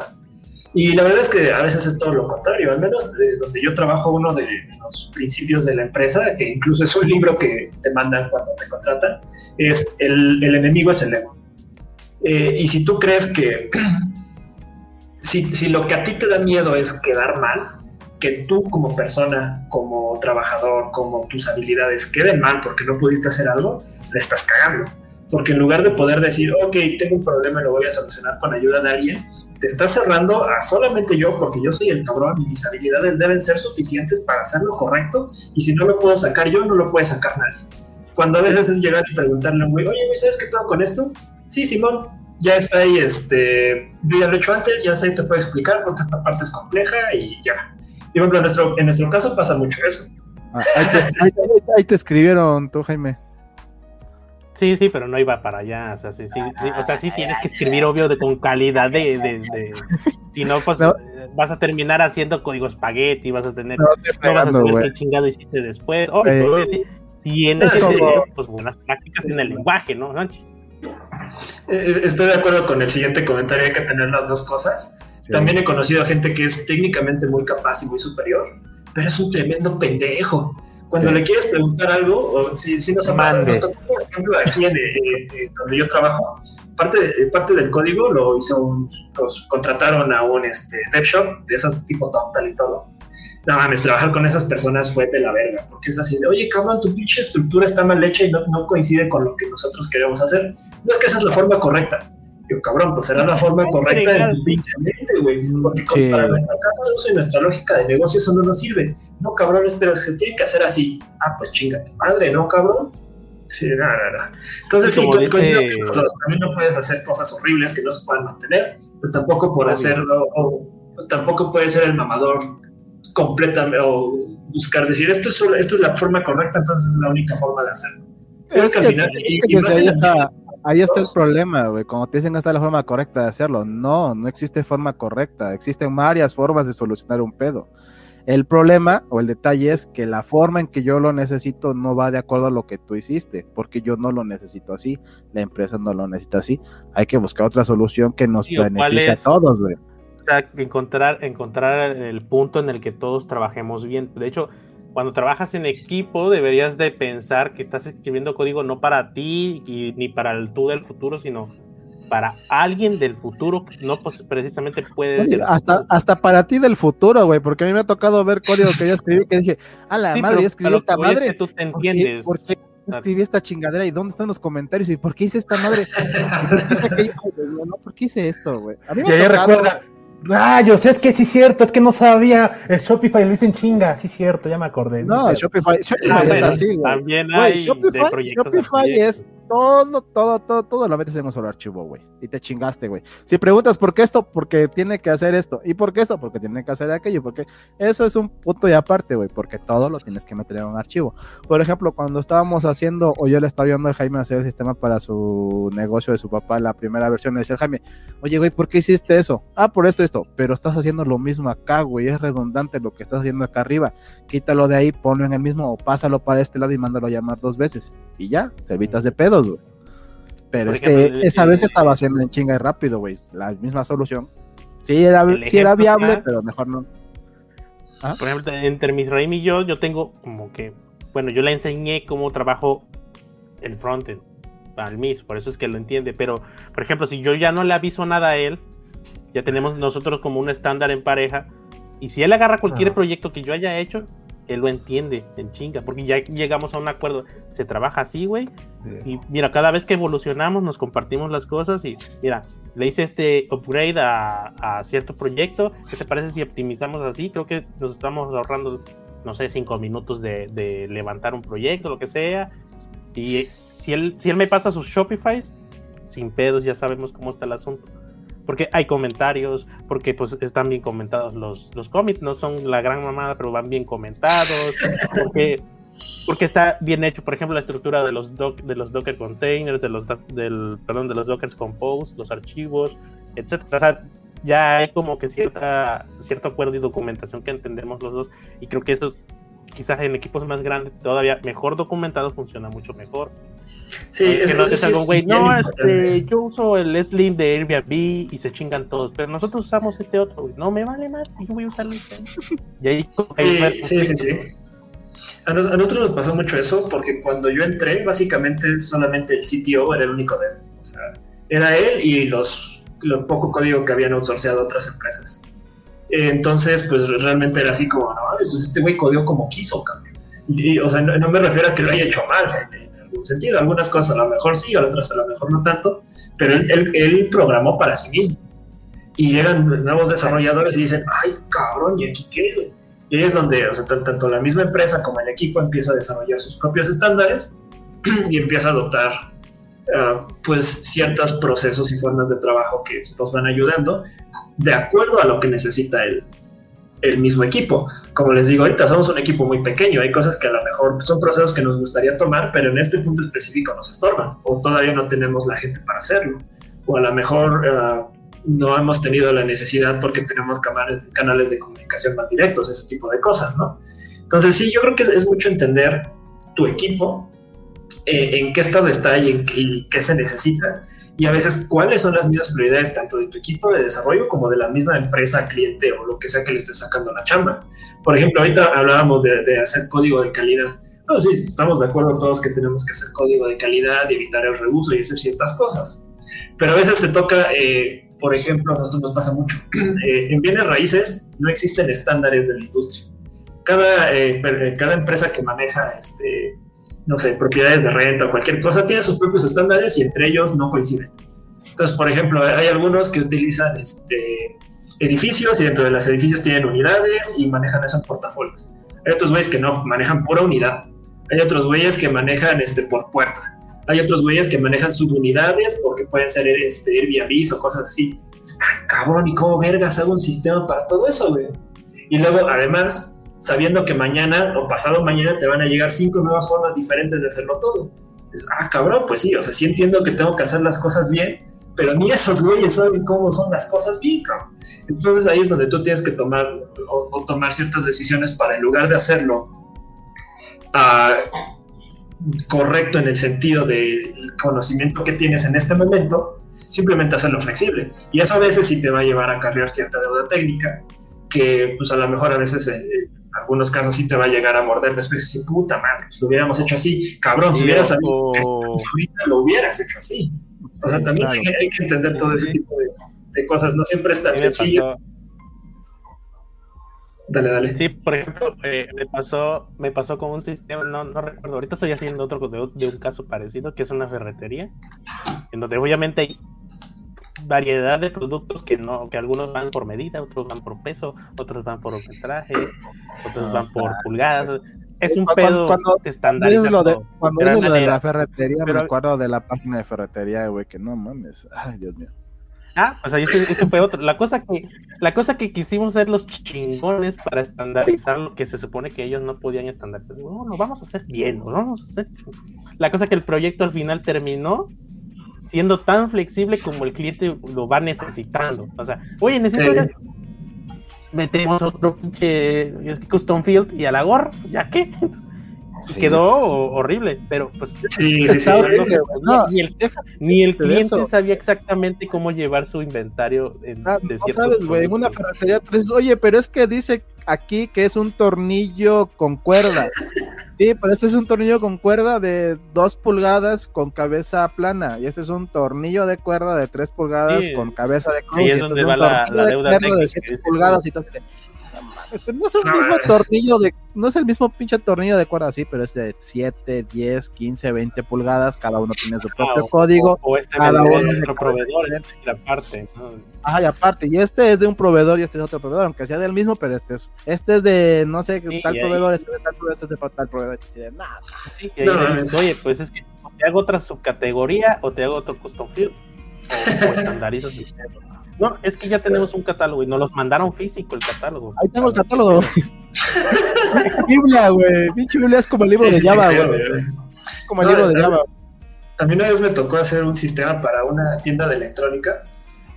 Y la verdad es que a veces es todo lo contrario, al menos donde yo trabajo uno de los principios de la empresa, que incluso es un libro que te mandan cuando te contratan, es el, el enemigo es el ego. Eh, y si tú crees que *clears throat* si, si lo que a ti te da miedo es quedar mal, que tú como persona, como trabajador, como tus habilidades queden mal porque no pudiste hacer algo, le estás cagando. Porque en lugar de poder decir, ok, tengo un problema y lo voy a solucionar con ayuda de alguien, te estás cerrando a solamente yo porque yo soy el cabrón y mis habilidades deben ser suficientes para hacer lo correcto y si no lo puedo sacar yo, no lo puede sacar nadie. Cuando a veces es llegar y preguntarle a un güey, oye, ¿sabes qué pedo con esto? Sí, Simón, ya está ahí, este, yo ya lo he hecho antes, ya sé, te puedo explicar porque esta parte es compleja y ya. Y bueno, en nuestro, en nuestro caso pasa mucho eso. Ah, ahí, te, ahí te- ahí te escribieron tú, Jaime. Sí, sí, pero no iba para allá. O sea, sí, sí, sí, o sea, sí tienes que escribir, obvio, de, con calidad de, de, de- Si no, pues No. vas a terminar haciendo código espagueti, vas a tener. No, No vas a saber güey. qué chingado hiciste después. Obvio, Eh, obvio, tienes como- pues, buenas prácticas en el lenguaje, ¿no? Sanchi? Eh, Estoy de acuerdo con el siguiente comentario, hay que tener las dos cosas. Sí. También he conocido a gente que es técnicamente muy capaz y muy superior, pero es un tremendo pendejo. Cuando Sí. le quieres preguntar algo, o si, si nos tocó, por ejemplo, aquí en eh, eh, donde yo trabajo, parte, parte del código lo hizo un, los contrataron a un este, dev shop de esas tipo Total y todo. No mames, trabajar con esas personas fue de la verga, porque es así de, oye, cabrón, tu pinche estructura está mal hecha y no, no coincide con lo que nosotros queremos hacer. No es que esa es la forma correcta. Yo, cabrón, pues será la forma correcta en tu pinche mente, güey. Porque Sí. para nuestra casa de uso y nuestra lógica de negocio eso no nos sirve. No, cabrón, pero se tiene que hacer así. Ah, pues chinga tu madre, ¿no, cabrón? Sí, no, no, no. Entonces, Sí, sí, coincido que, pues, también no puedes hacer cosas horribles que no se puedan mantener, pero tampoco por Obvio. hacerlo, o, o tampoco puedes ser el mamador completamente, o buscar decir, esto es, solo- esto es la forma correcta, entonces es la única forma de hacerlo. Es que que, al final- es y- que y está, ahí está el problema, güey. Cuando te dicen que esta es la forma correcta de hacerlo, no, no existe forma correcta. Existen varias formas de solucionar un pedo. El problema o el detalle es que la forma en que yo lo necesito no va de acuerdo a lo que tú hiciste, porque yo no lo necesito así, la empresa no lo necesita así. Hay que buscar otra solución que nos Sí, ¿o cuál beneficie a todos, güey. O sea, encontrar, encontrar el punto en el que todos trabajemos bien. De hecho, cuando trabajas en equipo, deberías de pensar que estás escribiendo código no para ti y, ni para el tú del futuro, sino para alguien del futuro no pues, precisamente puede decir. hasta, hasta para ti del futuro, güey, porque a mí me ha tocado ver código que yo escribí que dije, a la Sí, madre, pero- yo escribí pero esta es madre. que tú te ¿Por qué- entiendes. ¿Por qué escribí esta chingadera? ¿Y dónde están los comentarios? ¿Y por qué hice esta madre? ¿Por qué hice aquello? ¿por qué hice esto, güey? A mí me Y ha ahí tocado- recuerda, rayos, es que sí es cierto, es que no sabía, el Shopify lo hice en chinga, sí es cierto, ya me acordé. No, Shopify, Shopify Ah, es bueno, así, güey. También hay Shopify, es todo, todo, todo, todo lo metes en un solo archivo, güey. Y te chingaste, güey. Si preguntas por qué esto, porque tiene que hacer esto. ¿Y por qué esto? Porque tiene que hacer aquello. Porque eso es un punto y aparte, güey. Porque todo lo tienes que meter en un archivo. Por ejemplo, cuando estábamos haciendo, o yo le estaba viendo a Jaime hacer el sistema para su negocio de su papá, la primera versión, le decía Jaime, oye, güey, ¿por qué hiciste eso? Ah, por esto, esto. Pero estás haciendo lo mismo acá, güey. Es redundante lo que estás haciendo acá arriba. Quítalo de ahí, ponlo en el mismo, o pásalo para este lado y mándalo a llamar dos veces. Y ya, te evitas de pedos, güey. Pero es que el- esa vez estaba haciendo en chinga y rápido, güey. La misma solución. Sí era, sí era viable, pero mejor no. Por ejemplo, entre Misraim y yo, yo tengo como que, bueno, yo le enseñé cómo trabajo el frontend al MIS, por eso es que lo entiende. Pero, por ejemplo, si yo ya no le aviso nada a él, ya tenemos nosotros como un estándar en pareja, y si él agarra cualquier Ah. proyecto que yo haya hecho, él lo entiende en chinga, porque ya llegamos a un acuerdo, se trabaja así, güey, y mira, cada vez que evolucionamos nos compartimos las cosas y mira, le hice este upgrade a, a cierto proyecto. ¿Qué te parece si optimizamos así? Creo que nos estamos ahorrando, no sé, cinco minutos de, de levantar un proyecto, lo que sea. Y si él, si él me pasa sus Shopify, sin pedos, ya sabemos cómo está el asunto. Porque hay comentarios, porque pues están bien comentados los, los cómics, no son la gran mamada, pero van bien comentados, *laughs* porque, porque está bien hecho, por ejemplo, la estructura de los doc, de los Docker containers, de los del, perdón, de los Docker compose, los archivos, etcétera. O sea, ya hay como que cierta, cierto acuerdo y documentación que entendemos los dos, y creo que eso es, quizás en equipos más grandes todavía mejor documentado funciona mucho mejor. Sí, que eso, no es güey, no, este, yo uso el Slim de Airbnb y se chingan todos, pero nosotros usamos este otro, güey. No me vale más, yo voy a usar este. Y ahí Sí, sí, sí. A, nos- a nosotros nos pasó mucho eso porque cuando yo entré, básicamente solamente el CTO era el único de O sea, era él y los, lo poco código que habían outsourceado otras empresas. Entonces, pues realmente era así como, no, pues este güey codió como quiso, cabrón. Y, o sea, no, no me refiero a que lo haya hecho mal algún sentido. Algunas cosas a lo mejor sí, otras a lo mejor no tanto, pero él, él- él programó para sí mismo. Y llegan nuevos desarrolladores y dicen, ay, cabrón, ¿y aquí qué? güey?". Y es donde, o sea, tan- tanto la misma empresa como el equipo empieza a desarrollar sus propios estándares *clears throat* y empieza a adoptar ah, pues ciertos procesos y formas de trabajo que los van ayudando de acuerdo a lo que necesita el, el mismo equipo. Como les digo, ahorita somos un equipo muy pequeño, hay cosas que a lo mejor son procesos que nos gustaría tomar, pero en este punto específico nos estorban, o todavía no tenemos la gente para hacerlo, o a lo mejor ah, no hemos tenido la necesidad porque tenemos canales, canales de comunicación más directos, ese tipo de cosas, ¿no? Entonces sí, yo creo que es, mucho entender tu equipo, eh, en qué estado está y, en y qué se necesita, y a veces cuáles son las mismas prioridades tanto de tu equipo de desarrollo como de la misma empresa, cliente o lo que sea que le esté sacando la chamba. Por ejemplo, ahorita hablábamos de, de hacer código de calidad. No, sí, estamos de acuerdo todos que tenemos que hacer código de calidad evitar el reuso y hacer ciertas cosas. Pero a veces te toca, eh, por ejemplo, a nosotros nos pasa mucho, *clears throat* eh, en bienes raíces no existen estándares de la industria. Cada, eh, per- cada empresa que maneja este, no sé, propiedades de renta o cualquier cosa, tiene sus propios estándares y entre ellos no coinciden. Entonces, por ejemplo, hay algunos que utilizan este, edificios y dentro de los edificios tienen unidades y manejan eso en portafolios. Hay otros güeyes que no, manejan pura unidad. Hay otros güeyes que manejan este, por puerta. Hay otros güeyes que manejan subunidades porque pueden ser este, Airbnb o cosas así. Entonces, ah, cabrón, ¿y cómo vergas hago un sistema para todo eso, güey? Y luego, además, sabiendo que mañana o pasado mañana te van a llegar cinco nuevas formas diferentes de hacerlo todo. Ah, cabrón, pues sí, o sea, sí entiendo que tengo que hacer las cosas bien, pero ni esos güeyes saben cómo son las cosas bien, cabrón. Entonces ahí es donde tú tienes que tomar o, o tomar ciertas decisiones para en lugar de hacerlo ah, correcto en el sentido del conocimiento que tienes en este momento, simplemente hacerlo flexible. Y eso a veces sí te va a llevar a cargar cierta deuda técnica, que pues a lo mejor a veces eh, en algunos casos sí te va a llegar a morder después y decir, puta madre, pues lo hubiéramos hecho así, cabrón, si hubieras sabido que ahorita, lo hubieras hecho así. O sea, Sí, también claro. hay, que- hay que entender todo ese tipo de, de cosas, no siempre es tan sencillo. Dale, dale. Sí, por ejemplo, eh, me pasó me pasó con un sistema, no, no recuerdo, ahorita estoy haciendo otro de, de un caso parecido, que es una ferretería, en donde obviamente hay variedad de productos que no que algunos van por medida, otros van por peso, otros van por metraje, otros van por pulgadas. Es un Cuando- pedo cuando estándar. Dices lo de, cuando dices lo de manera. la ferretería, Pero- me acuerdo de la página de ferretería, güey, que no mames. Ay, Dios mío. Ah, o sea, ese, ese fue otro. La cosa que la cosa que quisimos ser los chingones para estandarizar lo que se supone que ellos no podían estandarizar. No, lo vamos a hacer bien, lo vamos a hacer. La cosa que el proyecto al final terminó siendo tan flexible como el cliente lo va necesitando. O sea, oye, necesito Sí. metemos otro pinche custom field y a la gorra, ¿ya qué? Sí. Quedó horrible, pero pues Sí, sí, sí. Está horrible, güey. No, ni el ni cliente eso. sabía exactamente cómo llevar su inventario en, Ah, de no sabes, güey, una ferretería tú dices, oye, pero es que dice aquí que es un tornillo con cuerda. *laughs* Sí, pero este es un tornillo con cuerda de dos pulgadas con cabeza plana. Y este es un tornillo de cuerda de tres pulgadas Sí. con cabeza de cruz. Y es este donde es un va la- tornillo la de deuda cuerda técnica de que 7 dices, pulgadas y todo. *laughs* No es el No, mismo es- tornillo de, no es el mismo pinche tornillo de cuerda así, pero es de 7, 10, 15, 20 pulgadas, cada uno tiene su propio Ah, o- código. O, o este cada uno de es otro de proveedor, diferente. y la parte. ¿no? Ajá, y aparte, y este es de un proveedor y este es de otro proveedor, aunque sea del mismo, pero este es, este es de, no sé, Sí, tal proveedor, este es de tal proveedor, este es de tal proveedor, así de, nada. Sí, No, dices, oye, pues es que te hago otra subcategoría o te hago otro custom field o, o estandarizas el. No, es que ya tenemos un catálogo y nos los mandaron físico el catálogo. Ahí tengo el catálogo. *laughs* Biblia, güey. Pinche Biblia es como el libro Sí, de sí, Java, güey. Como el No, libro de Java. A mí una vez me tocó hacer un sistema para una tienda de electrónica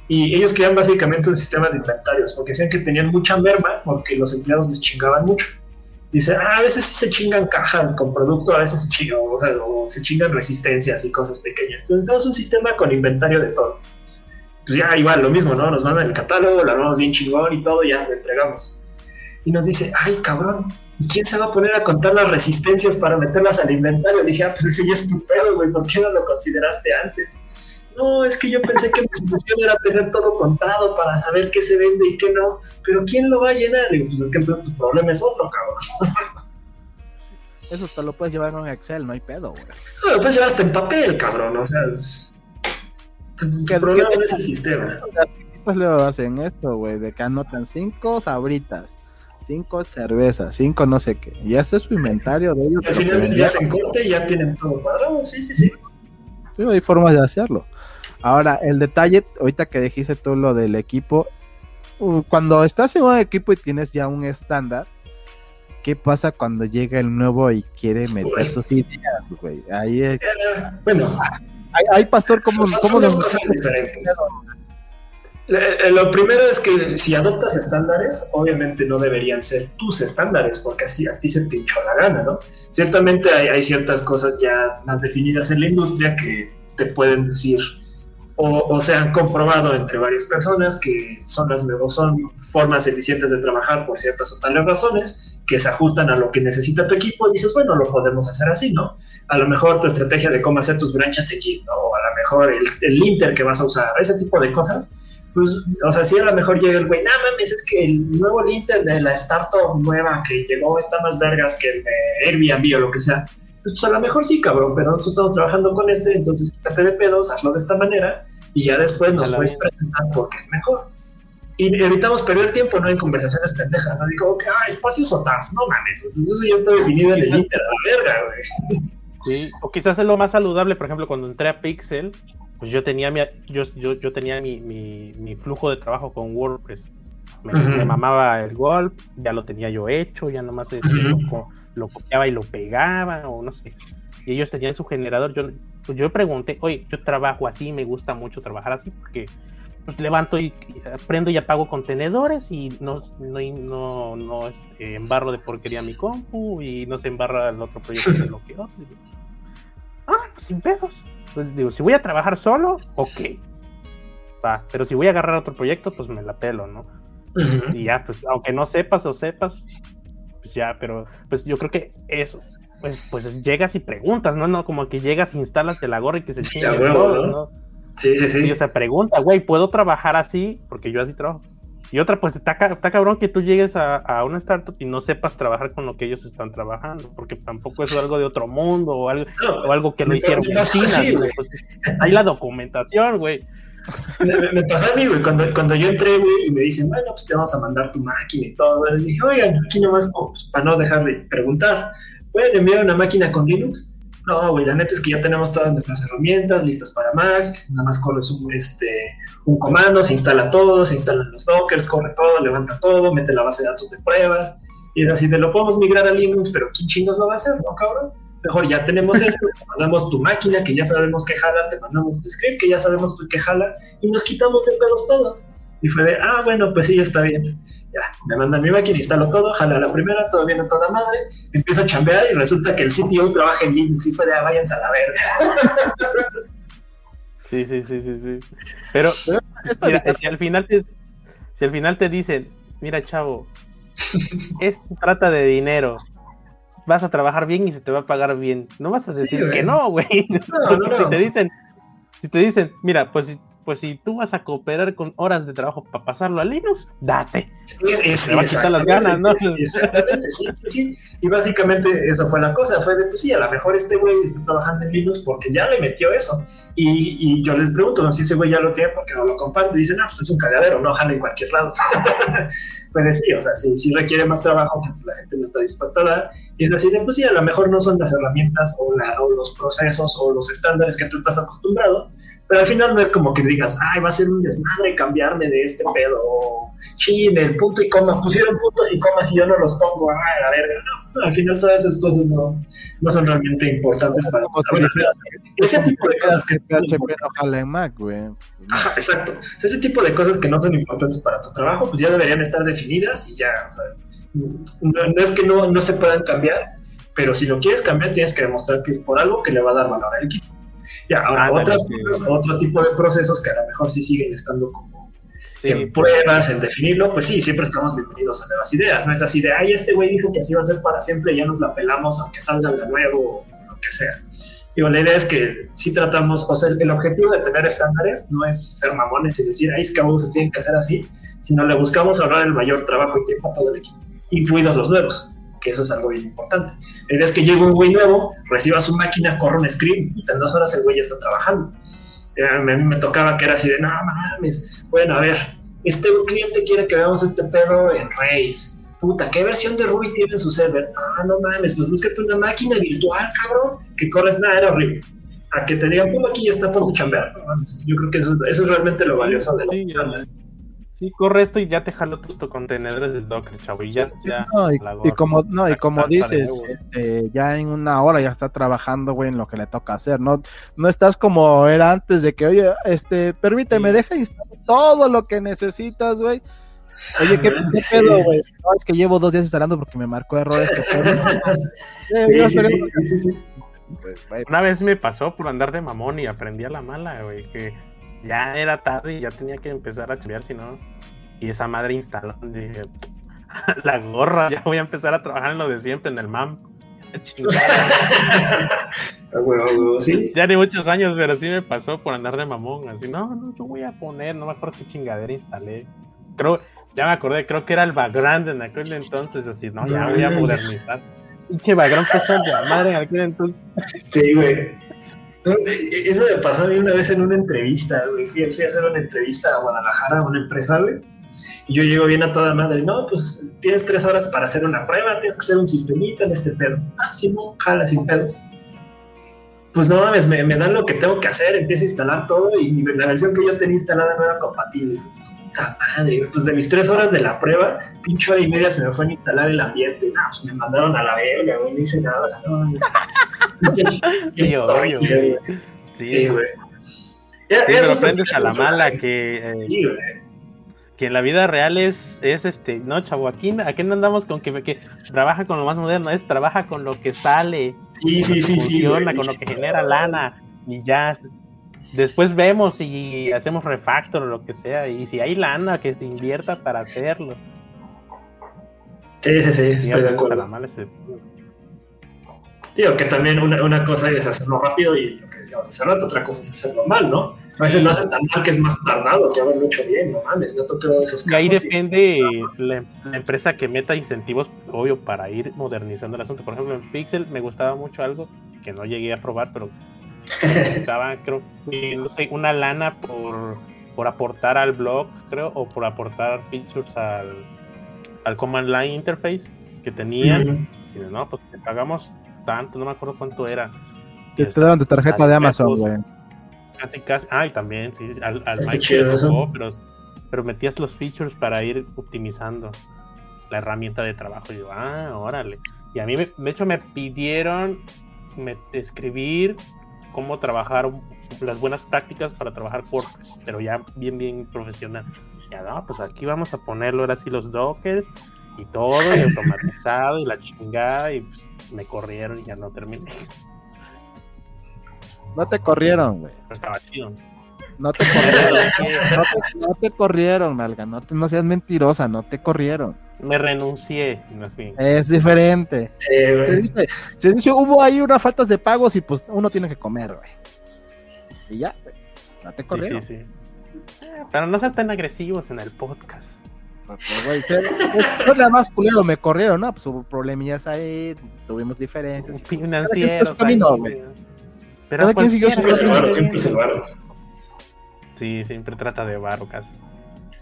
y ellos querían básicamente un sistema de inventarios porque decían que tenían mucha merma porque los empleados les chingaban mucho. Dice, ah, a veces sí se chingan cajas con producto, a veces se chingan, o, sea, o se chingan resistencias y cosas pequeñas. Entonces tenemos un sistema con inventario de todo. Pues ya igual, lo mismo, ¿no? Nos mandan el catálogo, lo armamos bien chingón y todo, ya lo entregamos. Y nos dice, ay, cabrón, ¿y quién se va a poner a contar las resistencias para meterlas al inventario? Le dije, ah, pues ese ya es tu pedo, güey, ¿por qué no lo consideraste antes? No, es que yo pensé que mi solución era tener todo contado para saber qué se vende y qué no, pero ¿quién lo va a llenar? Y pues es que entonces tu problema es otro, cabrón. Eso te lo puedes llevar en un Excel, no hay pedo, güey. No, lo puedes llevar hasta en papel, cabrón, o sea, es... tu, tu ¿Qué- problema qué- no es el sistema. Pues le hacen esto, güey, de que anotan cinco sabritas, cinco cervezas, cinco no sé qué. Y ese es su inventario de ellos. Al que final ya hacen corte y ya tienen todo cuadrado, sí, sí, sí. Sí, hay formas de hacerlo. Ahora, el detalle, ahorita que dijiste tú lo del equipo, uh, cuando estás en un equipo y tienes ya un estándar, ¿qué pasa cuando llega el nuevo y quiere meter sus ideas, güey? Ahí, es- Eh, bueno, ahí, pastor, ¿cómo, son, cómo son dos cosas diferentes. Eh, Lo primero es que si adoptas estándares, obviamente no deberían ser tus estándares, porque así a ti se te hinchó la gana, ¿no? Ciertamente hay, hay ciertas cosas ya más definidas en la industria que te pueden decir o, o se han comprobado entre varias personas que son las son formas eficientes de trabajar por ciertas o tales razones que se ajustan a lo que necesita tu equipo y dices, bueno, lo podemos hacer así, ¿no? A lo mejor tu estrategia de cómo hacer tus branches aquí, ¿no? O a lo mejor el, el linter que vas a usar, ese tipo de cosas, pues, o sea, si a lo mejor llega el güey, no mames, es que el nuevo linter de la startup nueva que llegó está más vergas que el de Airbnb o lo que sea. Pues a lo mejor sí, cabrón, pero nosotros estamos trabajando con este, entonces quítate de pedos, hazlo de esta manera y ya después nos puedes vez. presentar porque es mejor. Y evitamos perder tiempo, ¿no? En conversaciones pendejas, ¿no? Digo, que, ah, espacios o tags, no mames, eso ya está definido en el a la verga, güey. Sí, o quizás es lo más saludable, por ejemplo, cuando entré a Pixel, pues yo tenía mi, yo, yo, yo tenía mi, mi, mi flujo de trabajo con WordPress. Me, mamaba el golf, ya lo tenía yo hecho, ya nomás este, Ujú. Lo, co- lo copiaba y lo pegaba, o no sé. Y ellos tenían su generador. Yo, pues yo pregunté, oye, yo trabajo así, me gusta mucho trabajar así, porque pues, levanto y prendo y apago contenedores y no, no, no, no este, embarro de porquería mi compu y no se embarra el otro proyecto de lo que otro. Digo, ah, pues sin pedos. Pues digo, si voy a trabajar solo, ok. Va, pero si voy a agarrar otro proyecto, pues me la pelo, ¿no? Ujú. Y ya, pues aunque no sepas o sepas, pues ya, pero pues yo creo que eso, pues, pues llegas y preguntas, ¿no? No como que llegas, instalas el gorra y que se Sí, chingue a huevo, todo, ¿no? ¿no? Sí, sí, o sea, pregunta, güey, ¿puedo trabajar así? Porque yo así trabajo. Y otra, pues está, está cabrón que tú llegues a, a una startup y no sepas trabajar con lo que ellos están trabajando, porque tampoco es algo de otro mundo o algo, No, o algo que Me hicieron en China. güey. pues, hay la documentación, güey. Me, me- pasó a mí, güey, cuando, cuando yo entré, güey, y me dicen, bueno, pues te vamos a mandar tu máquina y todo. Les dije, oigan, aquí nomás, como, pues, para no dejar de preguntar, ¿pueden enviar una máquina con Linux? No, güey, la neta es que ya tenemos todas nuestras herramientas listas para Mac, nada más corres un, este, un comando, se instala todo, se instalan los dockers, corre todo, levanta todo, mete la base de datos de pruebas, y es así, de lo podemos migrar a Linux, pero ¿quién chingos lo va a hacer, no, cabrón? Mejor ya tenemos esto, te mandamos tu máquina que ya sabemos que jala, te mandamos tu script que ya sabemos que jala, y nos quitamos de pedos todos. Y fue de, ah, bueno, pues sí, ya está bien. Ya, me mandan mi máquina, instalo todo, jala la primera, todo bien a toda madre, empiezo a chambear y resulta que el CTO trabaja en Linux y fue de, ah, váyanse a la verga. *laughs* Sí, sí, sí, sí, sí. Pero, Es para mira, si al final te, si al final te dicen, mira, chavo, *laughs* esto trata de dinero. Vas a trabajar bien y se te va a pagar bien. No vas a decir que no, güey. No, *laughs* si te dicen, si te dicen, mira, pues si pues si tú vas a cooperar con horas de trabajo para pasarlo a Linux, date. Es, es- Me va a quitar las ganas, ¿no? Sí, Exactamente, sí, sí, sí. Y básicamente eso fue la cosa, fue de, pues sí, a lo mejor este güey está trabajando en Linux porque ya le metió eso. Y, y yo les pregunto, no si ese güey ya lo tiene porque no lo comparte. Dicen, no, pues es un cagadero, no jala en cualquier lado. *laughs* pues sí, o sea, sí, sí requiere más trabajo que la gente no está dispuesta a dar. Y es decir, pues sí, a lo mejor no son las herramientas o, la- o los procesos o los estándares que tú estás acostumbrado, pero al final no es como que digas, ay, va a ser un desmadre cambiarme de este pedo, chin, el punto y coma, pusieron puntos y comas y yo no los pongo, ay, a la verga. No, no, al final todas esas cosas no, no son realmente importantes para Bueno, ese tipo de cosas que jala en Mac, güey. Ajá, exacto. O sea, ese tipo de cosas que no son importantes para tu trabajo, pues ya deberían estar definidas y ya. o sea, no, no es que no, no se puedan cambiar, pero si lo quieres cambiar, tienes que demostrar que es por algo que le va a dar valor al equipo. Ya, ahora, Ándale, otras cosas, otro tipo de procesos que a lo mejor sí siguen estando como Sí, en pruebas, en definirlo, pues sí, siempre estamos bienvenidos a nuevas ideas. No es así de, ay, este güey dijo que así va a ser para siempre ya nos la pelamos aunque salga de nuevo o lo que sea. Digo, la idea es que si tratamos, o sea, el objetivo de tener estándares no es ser mamones y decir, ay, es que aún se tienen que hacer así, sino le buscamos ahorrar el mayor trabajo y tiempo a todo el equipo, incluidos los nuevos, que eso es algo bien importante. La idea es que llegue un güey nuevo, reciba su máquina, corra un script y en dos horas el güey ya está trabajando. Eh, A mí me tocaba que era así de, no mames, bueno, a ver, este cliente quiere que veamos este pedo en Rails. Puta, ¿qué versión de Ruby tiene en su server? Ah, no mames, pues búscate una máquina virtual, cabrón, que corres nada, era horrible. A que te digan, pum, aquí ya está por chambear. No mames, Yo creo que eso, eso es realmente lo valioso de los Sí. Sí, corre esto y ya te jalo tus contenedores del Docker, chavo. Y ya, ya. no, y, como no y como de dices este, ya en una hora ya está trabajando güey en lo que le toca hacer no no estás como era antes de que oye este permíteme Sí. deja instalar todo lo que necesitas güey oye qué, *laughs* pedo güey no es que llevo dos días instalando porque me marcó error este pedo *laughs* Sí, sí, sí, sí, Una vez me pasó por andar de mamón y aprendí a la mala, güey, que ya era tarde y ya tenía que empezar a chambear, si no. Y esa madre instaló, dije, *laughs* la gorra, ya voy a empezar a trabajar en lo de siempre, en el MAM. *laughs* Chingada. A huevo, a huevo, sí. ya ni muchos años, pero sí me pasó por andar de mamón, así, no, no, yo voy a poner, no me acuerdo qué chingadera instalé. Creo, ya me acordé, creo que era el background en aquel entonces, así, no, ya voy a modernizar. Pinche background que son de la madre en aquel entonces. Sí, güey. E- Eso me pasó a mí una vez en una entrevista, güey. Fui, a hacer una entrevista a Guadalajara a una empresa. Y yo llego bien a toda madre. No, pues tienes tres horas para hacer una prueba, tienes que hacer un sistemita en este pedo. Ah, sí, no, jala sin pedos. Pues no mames, me, me dan lo que tengo que hacer, empiezo a instalar todo y la versión que yo tenía instalada no era compatible. Puta madre, pues de mis tres horas de la prueba, pinche hora y media se me fue a instalar el ambiente. No, pues me mandaron a la verga, güey, no hice nada. No. *laughs* Sí, obvio, güey. Sí, Sí, güey. Sí, Eso pero es aprendes a la mala que, eh, Sí, güey. que en la vida real es, es este, no, chavo, aquí, aquí no andamos con que, que trabaja con lo más moderno, es trabaja con lo que sale, Sí, sí, sí, sí. funciona, güey. con lo que genera lana, y ya. Después vemos si hacemos refactor o lo que sea, y si hay lana que se invierta para hacerlo. Sí, sí, sí, estoy de acuerdo. ese- Digo que también una, una cosa es hacerlo rápido y lo que decíamos hace rato, otra cosa es hacerlo mal, ¿no? A veces lo haces tan mal que es más tardado que haberlo hecho bien, no mames, no tocado esos Y ahí casos. depende la, la empresa que meta incentivos, obvio, para ir modernizando el asunto. Por ejemplo, en Pixel me gustaba mucho algo que no llegué a probar, pero necesitaba, creo que, no sé, una lana por, por aportar al blog, creo, o por aportar features al, al Command Line Interface que tenían. Si no, pues te pagamos tanto, no me acuerdo cuánto era. te, te daban tu tarjeta de Amazon güey Casi, casi. Ay, también, sí. Al, al Mike chido tocó, pero, pero metías los features para ir optimizando la herramienta de trabajo. Y yo, ah, órale. Y a mí, me- de hecho, me pidieron me- escribir cómo trabajar las buenas prácticas para trabajar WordPress, pero ya bien, bien profesional. Ya, no, pues aquí vamos a ponerlo ahora sí los dockers y todo, y automatizado, y la chingada, y pues, me corrieron y ya no terminé. no te corrieron güey Pero estaba chido. No te corrieron no te, no te corrieron Malga no, te- no seas mentirosa no te corrieron Me renuncié, más bien. es diferente Sí, Se güey. dice, se dice, hubo ahí unas faltas de pagos y pues uno tiene que comer, güey. Y ya, güey. No te corrieron. sí, sí. Pero no sean tan agresivos en el podcast. Güey, Suena más culero, me corrieron, ¿no? Pues hubo problemillas ahí, tuvimos diferencias. Financieros. su camino, ahí, güey. Pero Cada quien siguió su camino. Sí, siempre trata de barro casi.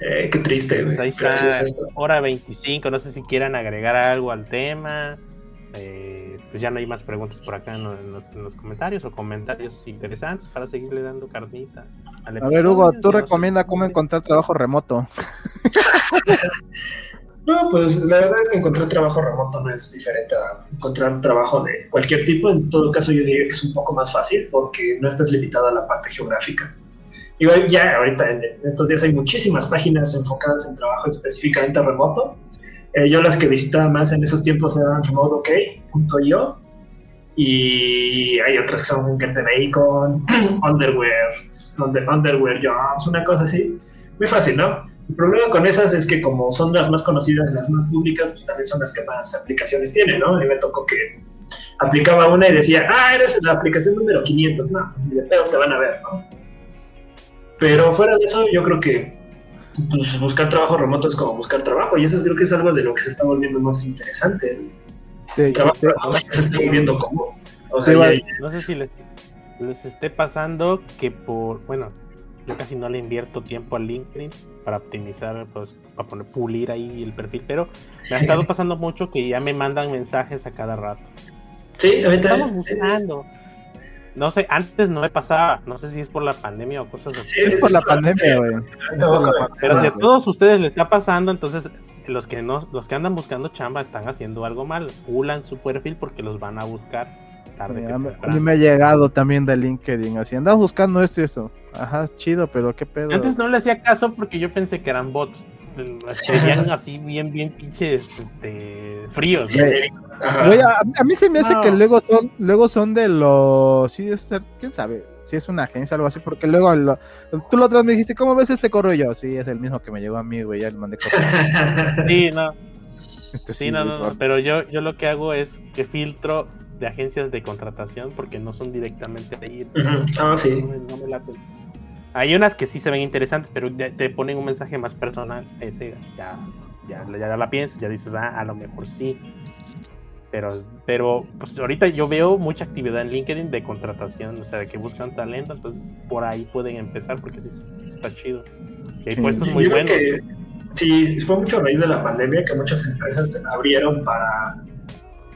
Eh, qué triste, güey. Pues ahí está, hora 25. No sé si quieran agregar algo al tema. Eh, pues ya no hay más preguntas por acá en los, en los comentarios o comentarios interesantes para seguirle dando carnita. al A ver, Hugo, tú Ya no sé recomienda cómo encontrar trabajo remoto. *laughs* No, pues la verdad es que encontrar trabajo remoto no es diferente a encontrar trabajo de cualquier tipo. En todo caso, yo diría que es un poco más fácil porque no estás limitado a la parte geográfica. Igual ya ahorita en estos días hay muchísimas páginas enfocadas en trabajo específicamente remoto. Eh, yo las que visitaba más en esos tiempos eran remoteok.io y hay otras que son Get the Bacon, Underwear, Under- Underwear Jobs, una cosa así. Muy fácil, ¿no? El problema con esas es que como son las más conocidas, las más públicas, pues también son las que más aplicaciones tienen, ¿no? Mí me tocó que aplicaba una y decía, ah, eres la aplicación número 500, no, ni de te van a ver, ¿no? Pero fuera de eso, yo creo que pues, buscar trabajo remoto es como buscar trabajo y eso creo que es algo de lo que se está volviendo más interesante. Trabajo te- remoto ya se está volviendo como... O sea, Te iba- ya- No sé si les, les esté pasando que por, bueno, yo casi no le invierto tiempo a LinkedIn para optimizar, pues, para poner, pulir ahí el perfil, pero me ha estado pasando mucho que ya me mandan mensajes a cada rato. sí, a mí Estamos buscando. No sé, antes no me pasaba, no sé si es por la pandemia o cosas así. Sí, es por la pandemia, güey. Pero si a todos ustedes les está pasando, entonces los que no, los que andan buscando chamba están haciendo algo mal. Pulan su perfil porque los van a buscar tarde A mí- a temprano. mí me ha llegado también de LinkedIn, así, andas buscando esto y eso. Ajá, es chido, pero qué pedo. Antes no le hacía caso porque yo pensé que eran bots. Serían así bien, bien pinches este, fríos. a, a mí se me hace No. que luego son, luego son de los. Sí, es ser- quién sabe. Si es una agencia o algo así, porque luego lo- tú otra vez me dijiste, ¿cómo ves este correo? Y yo, sí, es el mismo que me llegó a mí, güey, ya le mandé copia. *laughs* Sí, no, Este sí, no, no, no, pero yo, yo lo que hago es que filtro de agencias de contratación porque no son directamente de ahí. Ujú. Ah, sí. No me- no me laten. Hay unas que sí se ven interesantes, pero te ponen un mensaje más personal. Ese ya, ya, ya la piensas, ya dices, ah, a lo mejor sí. Pero, pero pues ahorita yo veo mucha actividad en LinkedIn de contratación, o sea, de que buscan talento, entonces por ahí pueden empezar porque sí está chido. Y hay puestos muy buenos. que sí, fue mucho a raíz de la pandemia que muchas empresas se abrieron para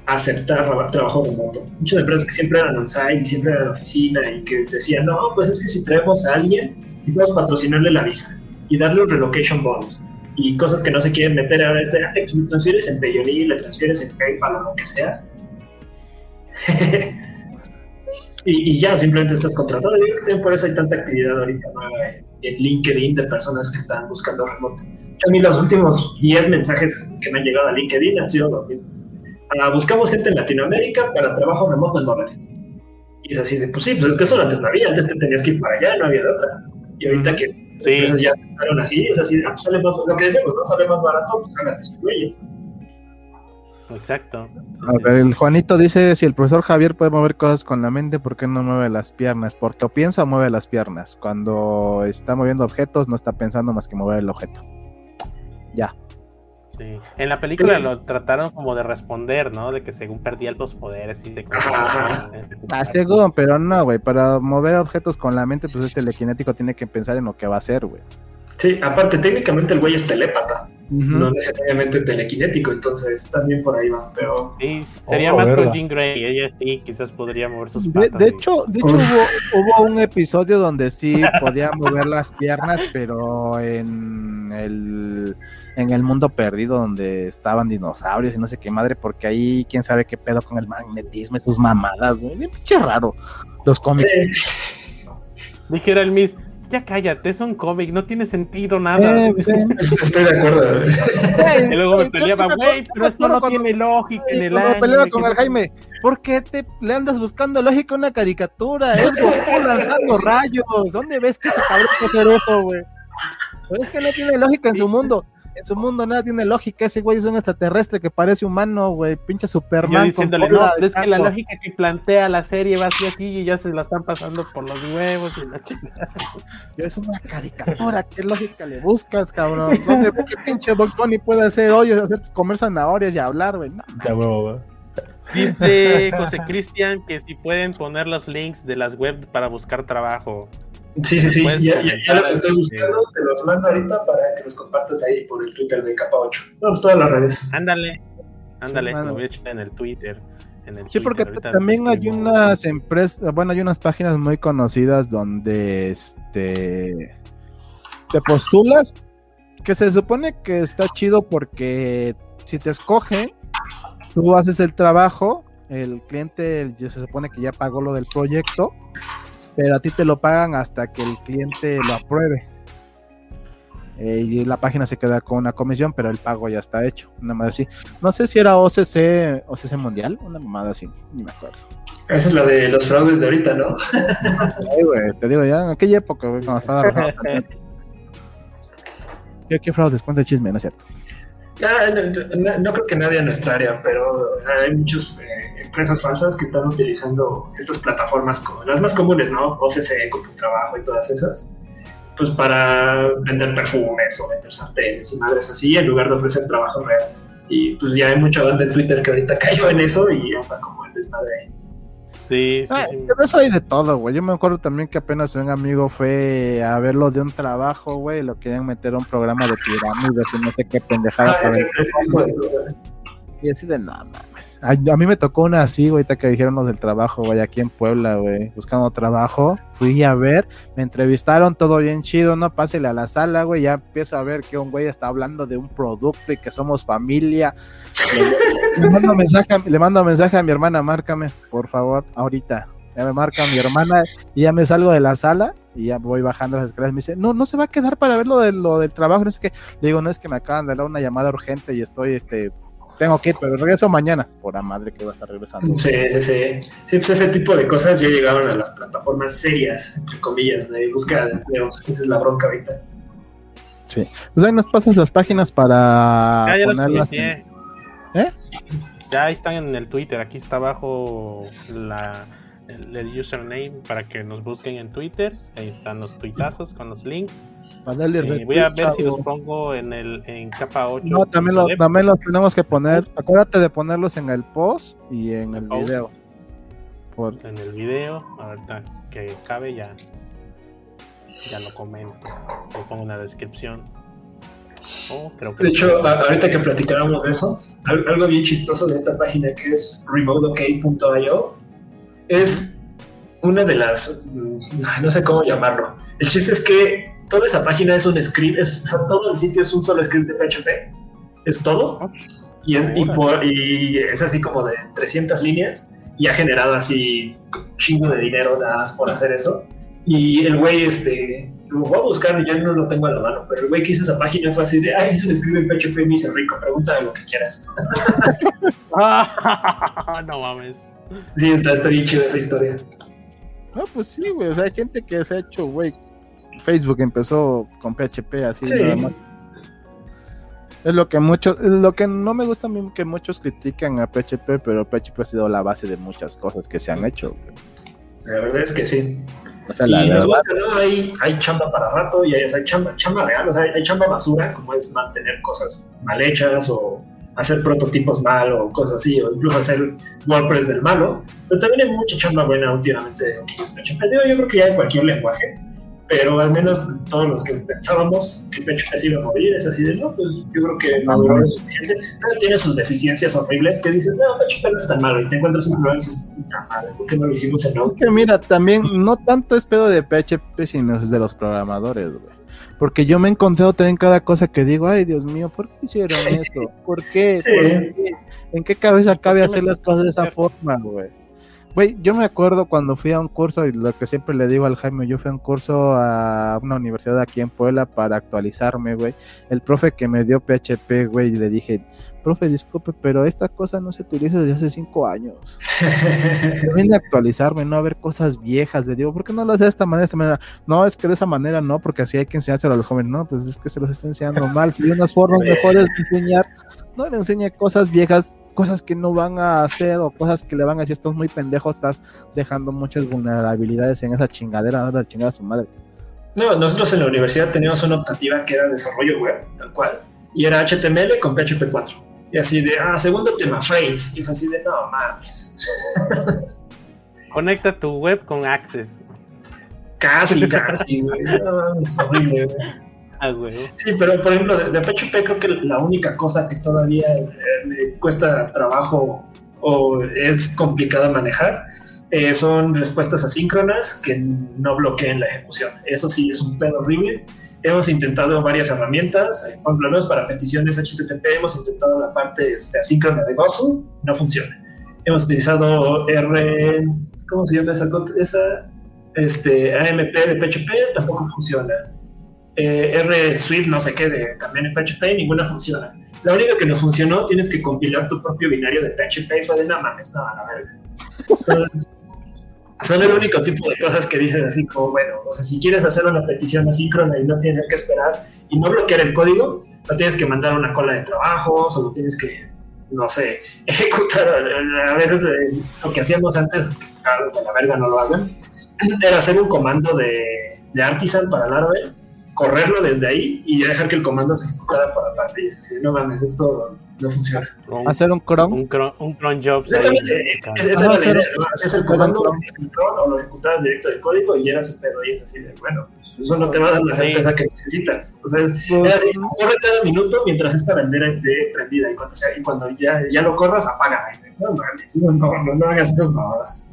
aceptar tra- trabajo remoto. Muchas empresas que siempre eran on-site y siempre eran oficina y que decían, no, pues es que si traemos a alguien, necesitamos patrocinarle la visa y darle un relocation bonus. Y cosas que no se quieren meter ahora es de, "Ay, pues le transfieres en Payoneer, le transfieres en PayPal o lo que sea. *laughs* y, y ya, simplemente estás contratado. Yo creo que por eso hay tanta actividad ahorita en LinkedIn de personas que están buscando remoto. A mí los últimos 10 mensajes que me han llegado a LinkedIn han sido los mismos. Ah, buscamos gente en Latinoamérica para trabajo remoto en dólares. Y es así de, pues sí, pues es que eso antes no había, antes te tenías que ir para allá, no había de otra. Y ahorita que Sí. empresas ya estaron así, es así, de, ah, pues sale más, lo que decimos, ¿no? Sale más barato, pues hágate sus güeyes. Exacto. Sí, A ver, el Juanito dice, si el profesor Javier puede mover cosas con la mente, ¿por qué no mueve las piernas? Porque o piensa o mueve las piernas. Cuando está moviendo objetos, no está pensando más que mover el objeto. Ya. Sí. En la película lo trataron como de responder, ¿no? De que según perdía los poderes y de ajá. Ah, según, pero no, güey. Para mover objetos con la mente, pues este telequinético tiene que pensar en lo que va a hacer, güey. Sí, aparte, técnicamente el güey es telépata, no necesariamente telequinético, entonces también por ahí va, pero... Sí, sería Oh, más verga. con Jean Grey. Ella sí, quizás podría mover sus De, patas. de y- hecho, de hecho hubo, hubo un episodio donde sí podía mover las piernas, pero en el, en el mundo perdido donde estaban dinosaurios y no sé qué madre, porque ahí quién sabe qué pedo con el magnetismo y sus mamadas, güey. Bien pinche raro. Los cómics. Sí, *laughs* Dijera el Miss, ya cállate, es un cómic, no tiene sentido nada. Eh, sí. *laughs* estoy de acuerdo. Y luego me peleaba, güey, pero esto no tiene lógica en el cuando anime. peleaba con el Jaime, ¿por qué te le andas buscando lógica a una caricatura? Es Goku lanzando rayos. ¿Dónde ves que ese cabrón puede hacer eso, güey? Pero es que no tiene lógica en su mundo. En su mundo nada tiene lógica. Ese güey es un extraterrestre que parece humano, güey. Pinche Superman. Yo diciéndole, no, es que la chango". lógica que plantea la serie va así así y ya se la están pasando por los huevos y la chingada. Es una caricatura. ¿Qué lógica le buscas, cabrón? ¿Dónde qué pinche Bunny puede hacer hoyos, hacer comer zanahorias y hablar, güey? No, Ya, huevo, güey. Dice José Cristian que si pueden poner los links de las webs para buscar trabajo. Sí, sí, sí, ya, ya- los estoy buscando, te los mando ahorita para que los compartas ahí por el Twitter de Capa 8. Vamos, todas las redes. Ándale, ándale, Sí, lo voy a echar en el Twitter. En el Sí, Twitter, porque ahorita también hay unas empresas, bueno, hay unas páginas muy conocidas donde este te postulas, que se supone que está chido porque si te escogen, tú haces el trabajo, el cliente ya se supone que ya pagó lo del proyecto, pero a ti te lo pagan hasta que el cliente lo apruebe. Eh, y la página se queda con una comisión, pero el pago ya está hecho. Una madre así. No sé si era OCC, OCC Mundial, una mamada así, ni me acuerdo. Esa es la de los fraudes de ahorita, ¿no? *laughs* Ay, güey, te digo, ya en aquella época, güey, cuando estaba también. *laughs* ¿Qué, qué fraudes? Chisme, ¿no es cierto? Ah, no, no- creo que nadie en nuestra área, pero hay muchas eh, empresas falsas que están utilizando estas plataformas como las más comunes, ¿no? OCC, Trabajo y todas esas, pues para vender perfumes o vender sartenes y madres así, en lugar de ofrecer trabajos reales. Y pues ya hay mucha banda en Twitter que ahorita cayó en eso y anda como el desmadre. Sí, sí, Ah, sí. eso hay de todo, güey. Yo me acuerdo también que apenas un amigo fue a verlo de un trabajo, güey, y lo querían meter a un programa de pirámides y no sé qué pendejada. Ah, para. Y así de nada. A, a mí me tocó una así, güey, que dijeron los del trabajo, güey, aquí en Puebla, güey, buscando trabajo. Fui a ver, me entrevistaron, todo bien chido, ¿no? Pásele a la sala, güey, ya empiezo a ver que un güey está hablando de un producto y que somos familia. Le, mando mensaje, le mando mensaje a mi hermana, márcame, por favor, ahorita. Ya me marca mi hermana y ya me salgo de la sala y ya voy bajando las escaleras. Me dice, no, no se va a quedar para ver lo, de, lo del trabajo, no sé qué. Digo, no es que me acaban de dar una llamada urgente y estoy, este, tengo que ir, pero regreso mañana. Por la madre que va a estar regresando. Sí, sí, sí. Sí, pues ese tipo de cosas ya llegaron a las plataformas serias, entre comillas, de búsqueda de empleos. Esa es la bronca ahorita. Pues ahí nos pasas las páginas para Ya, ya ponerlas. inicié. ¿Eh? Ya ahí están en el Twitter. Aquí está abajo la, el, el username para que nos busquen en Twitter. Ahí están los tuitazos con los links. Para darle Eh, voy a ver si los pongo en el en capa 8. No, también, lo- también los tenemos que poner. Acuérdate de ponerlos en el post y en el Post. video. Por, en el video. Ahorita que cabe ya. Ya lo comento. Lo pongo en la descripción. Oh, creo que De hecho, a- ahorita que platicábamos de eso, al- algo bien chistoso de esta página que es remoteok.io es una de las, mm, no sé cómo llamarlo. El chiste es que toda esa página es un script, es, o sea, todo el sitio es un solo script de PHP, es todo, y es, y, por- y es así como de 300 líneas, y ha generado así chingo de dinero nada más por hacer eso. Y el güey, este, lo voy a buscar, ya no lo tengo a la mano, pero el güey que hizo esa página fue así de, ay, se le escribe en PHP y me hice rico, pregúntame lo que quieras. *laughs* no mames. Sí, está, está bien chida esa historia. no, pues sí, güey. O sea, hay gente que se ha hecho, güey. Facebook empezó con PHP así Sí. nada más. Es lo que muchos, lo que no me gusta a mí que muchos critican a PHP, pero PHP ha sido la base de muchas cosas que se han hecho. La verdad es que sí. O sea, la y nos verdad, gusta, ¿no? Hay, hay chamba para rato y hay, o sea, hay chamba, chamba real, o sea, hay chamba basura, como es mantener cosas mal hechas o hacer prototipos mal o cosas así, o incluso hacer WordPress del malo. Pero también hay mucha chamba buena últimamente PHP. Yo creo que ya en cualquier lenguaje, pero al menos todos los que pensábamos que PHP se iba a morir, es así de no, pues yo creo que maduró lo suficiente. Pero tiene sus deficiencias horribles que dices, no, PHP no es tan malo, y te encuentras un problema y dices, puta madre, ¿por qué no lo hicimos en Es que mira, también no tanto es pedo de PHP, sino es de los programadores, güey. Porque yo me he encontrado también cada cosa que digo, ay Dios mío, ¿por qué hicieron *laughs* esto? ¿Por qué? Sí. ¿Por qué? ¿En qué cabeza cabe qué hacer las cosas de esa forma, güey? Güey, yo me acuerdo cuando fui a un curso, y lo que siempre le digo al Jaime, yo fui a un curso a una universidad aquí en Puebla para actualizarme, güey. El profe que me dio PHP, güey, le dije, profe, disculpe, pero esta cosa no se utiliza desde hace cinco años. *laughs* Vine a actualizarme, no a ver cosas viejas. Le digo, ¿por qué no lo hace de esta manera, de esta manera? No, es que de esa manera no, porque así hay que enseñárselo a los jóvenes. No, pues es que se los está enseñando mal. Si hay unas formas mejores de enseñar, no le enseñe cosas viejas, cosas que no van a hacer o cosas que le van a decir, estás muy pendejo, estás dejando muchas vulnerabilidades en esa chingadera, no la chingada a su madre. No, nosotros en la universidad teníamos una optativa que era desarrollo web, tal cual, y era HTML con PHP 4. Y así de, ah, segundo tema, frames. Y es así de, no mames. *laughs* Conecta tu web con Access. Casi, casi, güey. No, es horrible, güey. Ah. Sí, pero por ejemplo, de, de PHP creo que la única cosa que todavía eh, me cuesta trabajo o es complicada manejar eh, son respuestas asíncronas que no bloqueen la ejecución. Eso sí es un pedo horrible. Hemos intentado varias herramientas, eh, por al menos para peticiones HTTP hemos intentado la parte este, asíncrona de Gozu, no funciona. Hemos utilizado R, ¿cómo se llama esa? esa este, AMP de PHP, tampoco funciona. Eh, R Swift, no sé qué, de, también en PHP, ninguna funciona. La única que nos funcionó, tienes que compilar tu propio binario de PHP y fue de no mames, no, a la verga. Entonces, *laughs* son el único tipo de cosas que dices así como, bueno, o sea, si quieres hacer una petición asíncrona y no tener que esperar y no bloquear el código, no tienes que mandar una cola de trabajos o no tienes que, no sé, *laughs* ejecutar. A veces eh, lo que hacíamos antes, que de la verga no lo hagan, era hacer un comando de, de Artisan para Laravel, correrlo desde ahí y ya dejar que el comando se ejecutara por aparte. Y es así, no mames, esto no funciona. Un, Hacer un cron. un, cron, un cron job. Exactamente, es- esa Ah, era la idea, ¿no? Hacías el comando cron o lo ejecutabas directo del código y era su pedo y es así de, bueno, pues eso no te va a dar la Sí. certeza que necesitas. O sea, es, era así, corre cada minuto mientras esta bandera esté prendida y cuando, sea, y cuando ya, ya lo corras, apaga. No mames, eso no, no, no hagas estas mamadas.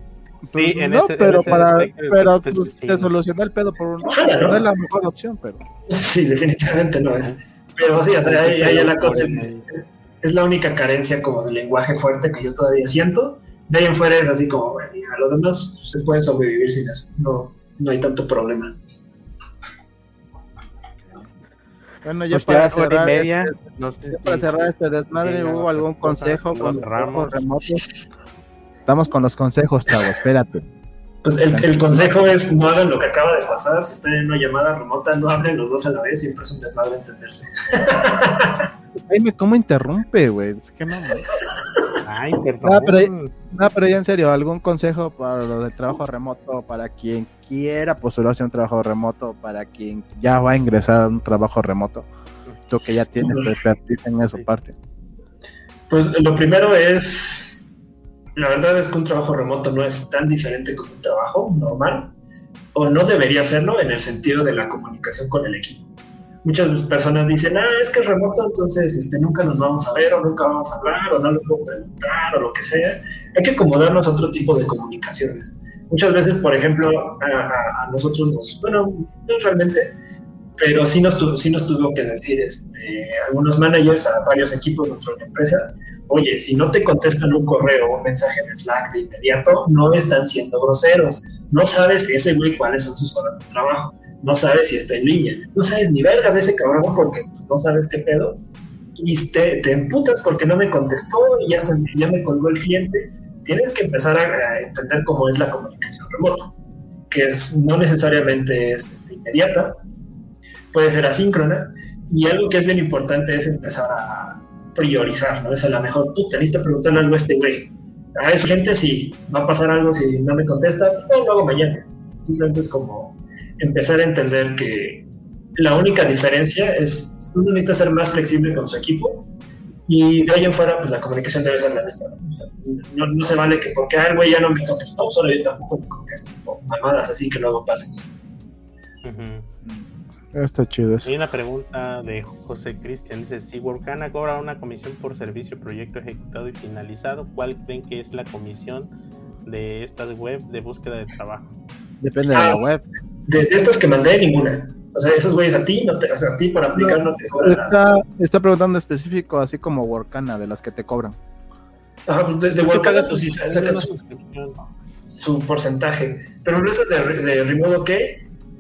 Sí, en no, ese- en pero ese para, aspecto, pero pues, pues, sí. te soluciona el pedo por un Ojalá, ¿no? no es la mejor opción, pero Sí, definitivamente no es. Pero sí, o sea, ahí, la cosa es, es la única carencia como de lenguaje fuerte que yo todavía siento. De ahí en fuera es así como, bueno, a lo demás se puede sobrevivir sin eso. No, no hay tanto problema. bueno, ya Pues para ya cerrar, media. este- No sé ya si- para cerrar este desmadre, ¿hubo algún consejo con remotos? Estamos con los consejos, chavo, espérate. Pues el, el consejo es no hagan lo que acaba de pasar. Si están en una llamada remota, no hablen los dos a la vez. Siempre es un desmadre entenderse. *laughs* Jaime, ¿cómo interrumpe, güey? Es que no, güey. Ay, perdón. pero- No, pero ya en serio, ¿algún consejo para lo del trabajo remoto? Para quien quiera postularse a un trabajo remoto, para quien ya va a ingresar a un trabajo remoto. Tú que ya tienes tu expertise en esa parte. Pues lo primero es. La verdad es que un trabajo remoto no es tan diferente como un trabajo normal. O no debería serlo en el sentido de la comunicación con el equipo. Muchas personas dicen, ah, es que es remoto, entonces este, nunca nos vamos a ver, o nunca vamos a hablar, o no le puedo preguntar, o lo que sea. Hay que acomodarnos a otro tipo de comunicaciones. Muchas veces, por ejemplo, a, a- nosotros nos, bueno, no realmente, pero sí nos, tu- sí nos tuvo que decir este, algunos managers a varios equipos dentro de la empresa, oye, si no te contestan un correo o un mensaje en Slack de inmediato, no están siendo groseros. No sabes ese güey cuáles son sus horas de trabajo. No sabes si está en línea. No sabes ni verga de ese cabrón porque no sabes qué pedo. Y te, te emputas porque no me contestó y ya, se, ya me colgó el cliente. Tienes que empezar a, entender cómo es la comunicación remota, que es, no necesariamente es este, inmediata, puede ser asíncrona. Y algo que es bien importante es empezar a priorizar, ¿no? Es a lo mejor, puta, necesito preguntarle algo a este güey. A esa gente sí, va a pasar algo si no me contesta, no, lo hago mañana. Simplemente es como empezar a entender que la única diferencia es uno necesita ser más flexible con su equipo y de ahí en fuera pues la comunicación debe ser la misma. ¿no? No, se vale que porque ah, güey ya no me contestó, solo yo tampoco me contesto. O mamadas así que luego pasen. Ujú. Está chido eso. Hay una pregunta de José Cristian. Dice, si Workana cobra una comisión por servicio, proyecto ejecutado y finalizado, ¿cuál creen que es la comisión de estas web de búsqueda de trabajo? Depende de Ah. la web. De, de estas que mandé, ninguna. O sea, esos güeyes a ti, no te, o sea, a ti por aplicar no, te cobran nada. Está, está preguntando específico, así como Workana, de las que te cobran. Ajá, pues de, de ¿Qué Workana, pues sí sacan su- su porcentaje. Pero vez de, de remote OK,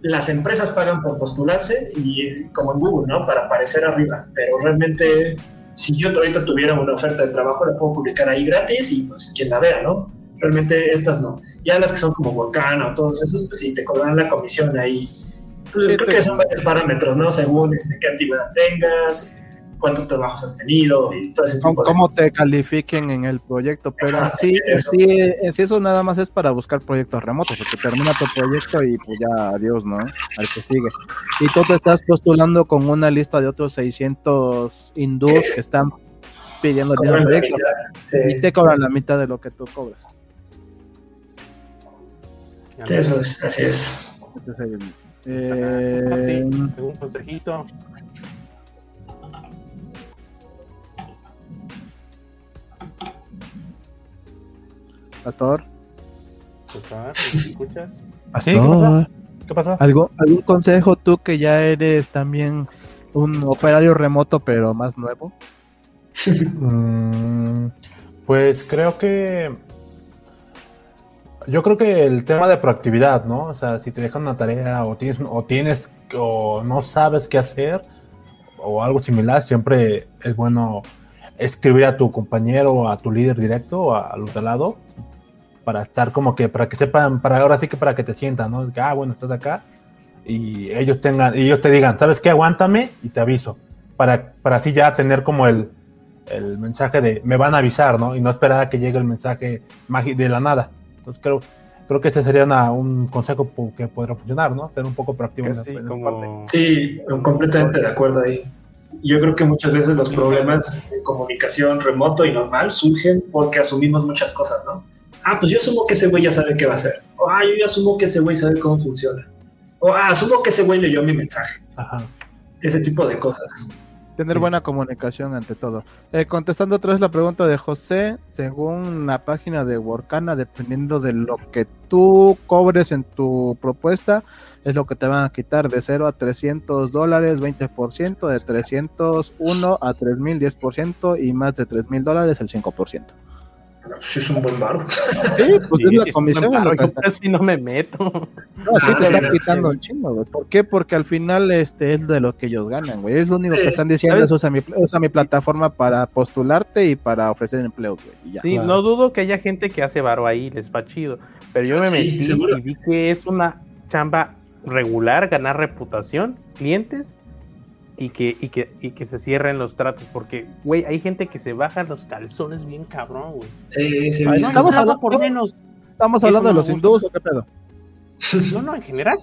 las empresas pagan por postularse y como en Google, ¿no? Para aparecer arriba. Pero realmente, si yo ahorita tuviera una oferta de trabajo, la puedo publicar ahí gratis y pues quien la vea, ¿no? Realmente estas no. Ya las que son como Volcán o todos esos, pues sí, te cobran la comisión ahí. Pues, creo que son varios parámetros, ¿no? Según este, qué antigüedad tengas, cuántos trabajos has tenido y todo ese tipo cómo te califiquen en el proyecto, pero en sí, eso. En sí, eso nada más es para buscar proyectos remotos, porque termina tu proyecto y pues ya adiós, ¿no? Al que sigue. Y tú te estás postulando con una lista de otros 600 hindús que están pidiendo el proyecto sí. y te cobran la mitad de lo que tú cobras. Sí, eso es, así es. Eh, un consejito. Pastor. ¿Me escuchas? Pastor. ¿Qué pasó? ¿Qué pasó? ¿Algo, ¿Algún consejo tú que ya eres también un operario remoto pero más nuevo? mm, pues creo que yo creo que el tema de proactividad, ¿no? O sea, si te dejan una tarea o tienes o tienes o no sabes qué hacer o algo similar, siempre es bueno escribir a tu compañero, a tu líder directo, a los de lado, para estar como que, para que sepan, para ahora sí que para que te sientan, ¿no? Que, ah, bueno, estás acá, y ellos tengan, y ellos te digan, ¿sabes qué? Aguántame y te aviso, para, para así ya tener como el, el mensaje de, me van a avisar, ¿no? Y no esperar a que llegue el mensaje de la nada. Entonces creo, creo que ese sería una, un consejo que podría funcionar, ¿no? Ser un poco proactivo. Sí, en como... sí, completamente de acuerdo ahí yo creo que muchas veces los problemas de comunicación remoto y normal surgen porque asumimos muchas cosas, ¿no? Ah, pues yo asumo que ese güey ya sabe qué va a hacer. O, ah, yo ya asumo que ese güey sabe cómo funciona. O, ah, asumo que ese güey leyó mi mensaje. Ajá. Ese tipo de cosas. Tener buena comunicación ante todo. Eh, contestando otra vez la pregunta de José, según la página de Workana, dependiendo de lo que tú cobres en tu propuesta, es lo que te van a quitar de 0 a 300 dólares, 20%, de 301 a 3000, 10% y más de 3000 dólares, el 5%. Sí, es un buen bar. Sí, pues Sí, es la comisión. yo casi no me meto. No, sí Ah, te sí, están quitando el chingo, güey. ¿Por qué? Porque al final este es de lo que ellos ganan, güey. Es lo único Sí, que están diciendo, ¿sabes? es usa mi, usa mi plataforma para postularte y para ofrecer empleo, güey. Y ya. Sí, Claro. no dudo que haya gente que hace varo ahí, les va chido. Pero yo me Sí, metí seguro. y vi que es una chamba regular, ganar reputación, clientes y que, y que, y que se cierren los tratos. Porque, güey, hay gente que se baja los calzones bien cabrón, güey. Sí, sí, Ay, estamos No, yo hablando- por menos. ¿Estamos hablando de los hindús o qué pedo? *laughs* No, no, en general.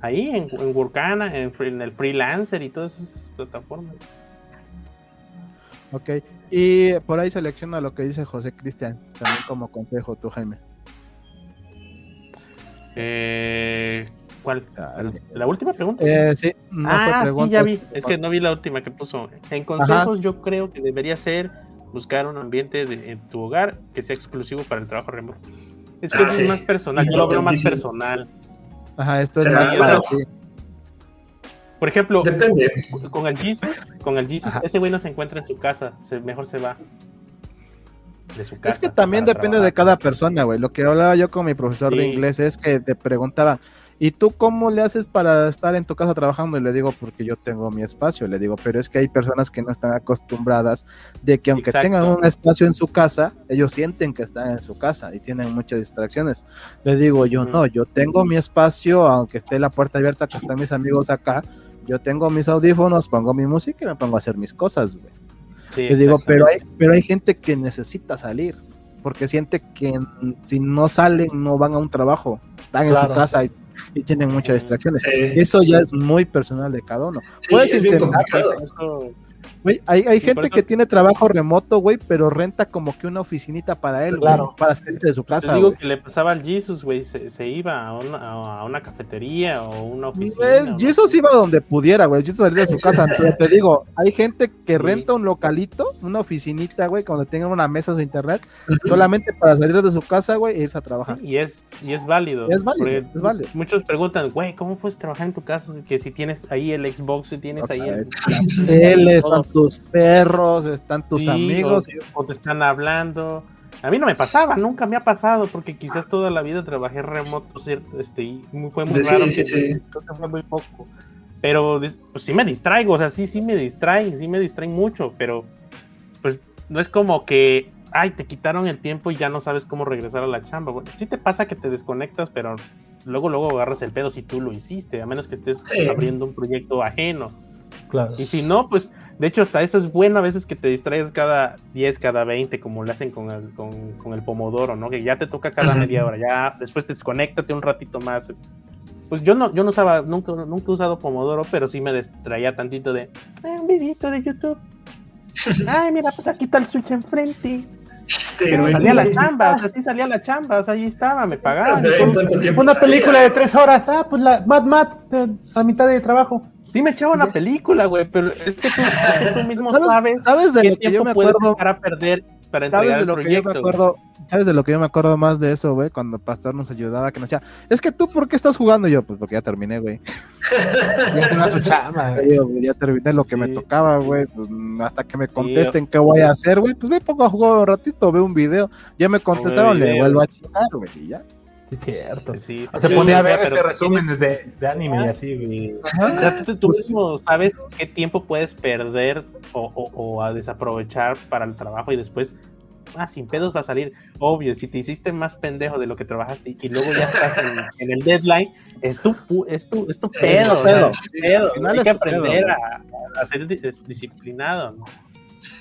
Ahí en, en Workana, en, en el freelancer y todas esas plataformas. Ok. Y por ahí selecciona lo que dice José Cristian, también como consejo tú, Jaime. Eh, ¿Cuál? Dale. ¿La última pregunta? Eh, sí, no ah, sí, ya es- vi. Es que no vi la última que puso. En consejos, yo creo que debería ser buscar un ambiente de- en tu hogar que sea exclusivo para el trabajo remoto. Es que Ah, es sí. más personal, yo lo veo más personal. Ajá, esto es más para ti. Por ejemplo, Depende. con el Jesus, con el Jesus, Ajá. ese güey no se encuentra en su casa, se- mejor se va de su casa. Es que también depende de cada persona, güey. Lo que hablaba yo con mi profesor de inglés es que te preguntaban, ¿y tú cómo le haces para estar en tu casa trabajando? Y le digo, porque yo tengo mi espacio. Le digo, pero es que hay personas que no están acostumbradas de que aunque Exacto. tengan un espacio en su casa, ellos sienten que están en su casa y tienen muchas distracciones. Le digo, yo no, yo tengo mi espacio, aunque esté la puerta abierta, que están mis amigos acá. Yo tengo mis audífonos, pongo mi música y me pongo a hacer mis cosas, güey. Sí, Le digo, pero hay, pero hay gente que necesita salir, porque siente que si no salen, no van a un trabajo, están en Claro. su casa y, y tienen muchas distracciones. Sí, Eso ya es muy personal de cada uno. sí, puedes intentar, Güey, hay, hay gente eso- que tiene trabajo remoto, güey, pero renta como que una oficinita para él, güey, Claro. para salirse de su Te casa, digo güey. que le pasaba al Jesus, güey, se, se iba a una, a una cafetería o una oficina. Güey. Jesus iba donde pudiera, güey. Jesus salía de su casa. *laughs* Pero te digo, hay gente que renta un localito, una oficinita, güey, cuando tengan una mesa o internet, solamente para salir de su casa, güey, e irse a trabajar. Y es, y es válido. Y es válido, es válido. Muchos preguntan, güey, ¿cómo puedes trabajar en tu casa? Que si tienes ahí el Xbox, si tienes O sea, ahí el... *laughs* Él, todo. Tus perros, están tus Sí, amigos. O, o te están hablando. A mí no me pasaba, nunca me ha pasado, porque quizás toda la vida trabajé remoto, ¿cierto? Este, y fue muy Sí, raro. sí, sí. creo que fue muy poco. Pero pues sí me distraigo, o sea, sí, sí me distraen, sí me distraen mucho, pero pues no es como que, ay, te quitaron el tiempo y ya no sabes cómo regresar a la chamba. Bueno, sí te pasa que te desconectas, pero luego, luego agarras el pedo si tú lo hiciste, a menos que estés Sí. abriendo un proyecto ajeno. Claro. Y si no, pues, de hecho, hasta eso es bueno a veces que te distraigas cada 10, cada 20, como lo hacen con el, con, con el pomodoro, ¿no? Que ya te toca cada media hora, ya después desconéctate un ratito más. Pues yo no, yo no usaba, nunca, nunca he usado pomodoro, pero sí me distraía tantito de, "Eh, un videito de YouTube. *laughs* Ay, mira, pues aquí está el switch enfrente. Este, Pero salía la chamba, o sea, sí salía la chamba, o sea, ahí estaba, me pagaban. y ¿en todo. cuánto tiempo Una película de tres horas. Ah, pues la Mad Mad, eh, a mitad de trabajo. Sí me echaba una película, güey, pero es que tú, mismo ¿Sabes, sabes de qué lo que yo tiempo me puedes acuerdo? echar a perder para ¿Sabes entregar de el lo que yo proyecto. me acuerdo? ¿Sabes de lo que yo me acuerdo más de eso, güey? Cuando Pastor nos ayudaba, que nos decía, es que tú, ¿por qué estás jugando? Y yo, pues porque ya terminé, güey. *laughs* Ya tenía tu chama. Ya, *laughs* yo, ya terminé lo que me tocaba, güey. Pues, hasta que me contesten qué voy a hacer, güey. Pues me pongo a jugar un ratito, veo un video. Ya me contestaron, le vuelvo a chingar, güey. Y ya. Sí, cierto. Se sí, ponía a ver pero este resumen de, de anime y así, güey. tú, Pues- mismo sabes qué tiempo puedes perder o, o- o a desaprovechar para el trabajo y después, ah, sin pedos va a salir. Obvio, si te hiciste más pendejo de lo que trabajaste y, y luego ya estás en, *laughs* en el deadline, es tu, pu- es tu, es tu Sí, pedo. es es. Al Hay es que pedo, aprender a, a ser di- disciplinado. ¿no?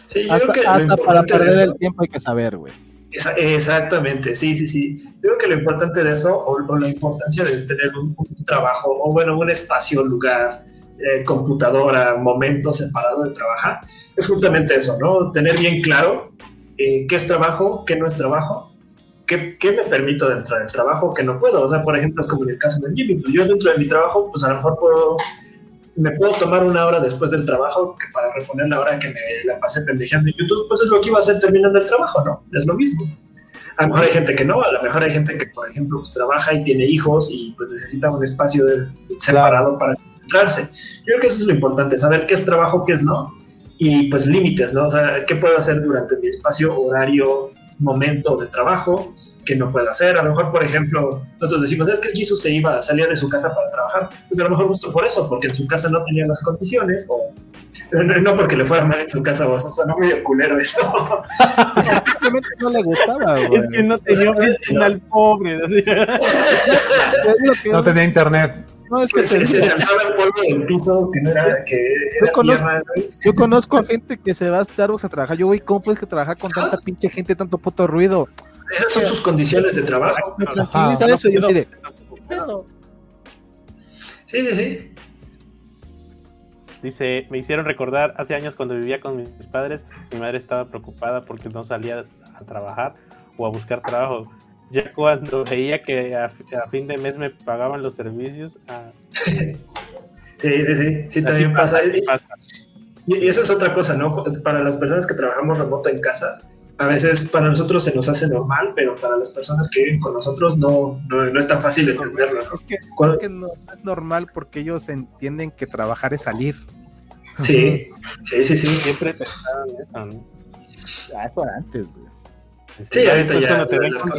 Sí, yo Hasta, creo que hasta para perder eso- el tiempo hay que saber, güey. Esa- Exactamente, sí, sí, sí. Creo que lo importante de eso, o, o la importancia de tener un, un trabajo, o bueno, un espacio, lugar, eh, computadora, momento separado de trabajar, es justamente eso, ¿no? Tener bien claro eh, qué es trabajo, qué no es trabajo, qué, qué me permito dentro del trabajo, qué no puedo. O sea, por ejemplo, es como en el caso del Jimmy, pues yo dentro de mi trabajo, pues a lo mejor puedo, me puedo tomar una hora después del trabajo que para reponer la hora que me la pasé pendejeando en YouTube, pues es lo que iba a hacer terminando el trabajo, ¿no? Es lo mismo. A lo mejor hay gente que no, a lo mejor hay gente que, por ejemplo, pues trabaja y tiene hijos y pues necesita un espacio de- separado para concentrarse. Yo creo que eso es lo importante, saber qué es trabajo, qué es no, y pues límites, ¿no? O sea, qué puedo hacer durante mi espacio, horario, momento de trabajo, que no puedo hacer. A lo mejor, por ejemplo, nosotros decimos, es que el Jesus se iba, salía de su casa para trabajar. Pues a lo mejor justo por eso, porque en su casa no tenía las condiciones, o no, no porque le fuera mal en su casa, o sea, sonó medio culero eso. Simplemente no le gustaba, güey. Es que no tenía oficina al pobre. No tenía internet. No, es que se, te se digo, alzaba el polvo del piso, que no era, que era conozco- tierra, yo conozco a gente que se va a Starbucks a trabajar. Yo, güey, ¿cómo puedes que trabajar con tanta pinche gente, tanto puto ruido? Esas son sus condiciones de trabajo. Me tranquiliza Ajá. eso. Yo de. Sí, sí, sí. Dice, me hicieron recordar hace años cuando vivía con mis padres, mi madre estaba preocupada porque no salía a trabajar o a buscar trabajo. Ya cuando veía que a, a fin de mes me pagaban los servicios, ah, Sí, sí, sí. Sí, también pasa. Y, pasa. y eso es otra cosa, ¿no? Para las personas que trabajamos remoto en casa, a veces para nosotros se nos hace normal, pero para las personas que viven con nosotros no, no, no es tan fácil entenderlo, ¿no? Es que, es que no es normal porque ellos entienden que trabajar es salir. Sí, sí, sí, sí. Siempre pensaban eso, ¿no? Ah, Eso era antes, güey. Sí, Ya ahorita ya cuando te ven con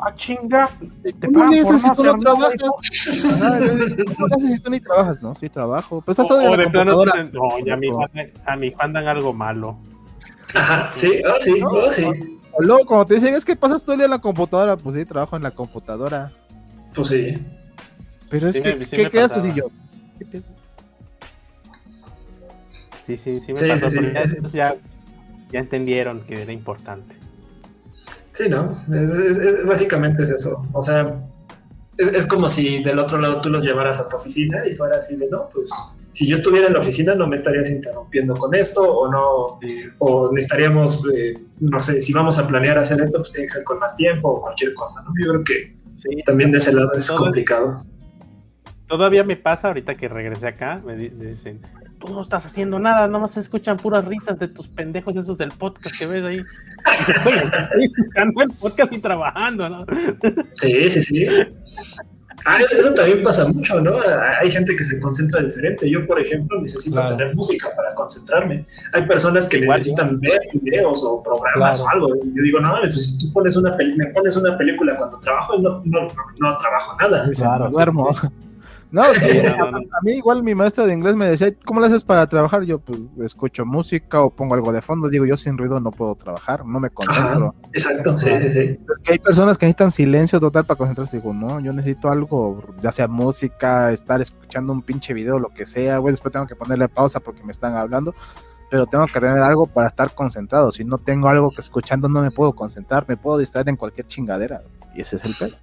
ah, chinga, te, te ¿Cómo le haces si tú no trabajas? ¿Cómo le haces si tú ni trabajas? No, sí trabajo. Pues estás O, todo en o la de plano dicen, no, ya a mi, Juan, a mi Juan dan algo malo. Ajá, sí, oh, sí, No, oh, sí. O luego, como te dicen, es que pasas todo el día en la computadora. Pues sí, trabajo en la computadora. Pues sí. Pero es Sí que, me- sí ¿qué, me qué haces? pasaba. Y yo. Sí, sí, sí me Sí, pasó, sí, sí. ya, ya entendieron que era importante. Sí, ¿no? Es, es- es- básicamente es eso. O sea, es, como si del otro lado tú los llevaras a tu oficina y fuera así de, no, pues si yo estuviera en la oficina no me estarías interrumpiendo con esto o no, o necesitaríamos, eh, no sé, si vamos a planear hacer esto, pues tiene que ser con más tiempo o cualquier cosa, ¿no? Yo creo que Sí, también de ese lado es complicado. Todavía me pasa ahorita que regresé acá, me dicen, tú no estás haciendo nada, nomás se escuchan puras risas de tus pendejos esos del podcast que ves ahí. Y yo, "Oye, estoy escuchando el podcast y trabajando, ¿no? Sí, sí, sí. Ah, eso también pasa mucho, ¿no? Hay gente que se concentra diferente. Yo, por ejemplo, necesito tener música para concentrarme. Hay personas que necesitan ver videos o programas o algo. Yo digo, no, pues, si tú pones una me pones una película cuando trabajo, no, no, no, trabajo nada. Claro, duermo. No, sí, a, mí igual mi maestra de inglés me decía, ¿cómo lo haces para trabajar? Yo pues escucho música o pongo algo de fondo, digo, yo sin ruido no puedo trabajar, no me concentro. exacto, sí, sí, sí. hay personas que necesitan silencio total para concentrarse, digo, no, yo necesito algo, ya sea música, estar escuchando un pinche video, lo que sea, güey, después tengo que ponerle pausa porque me están hablando, pero tengo que tener algo para estar concentrado, si no tengo algo que escuchando no me puedo concentrar, me puedo distraer en cualquier chingadera, y ese es el pelo.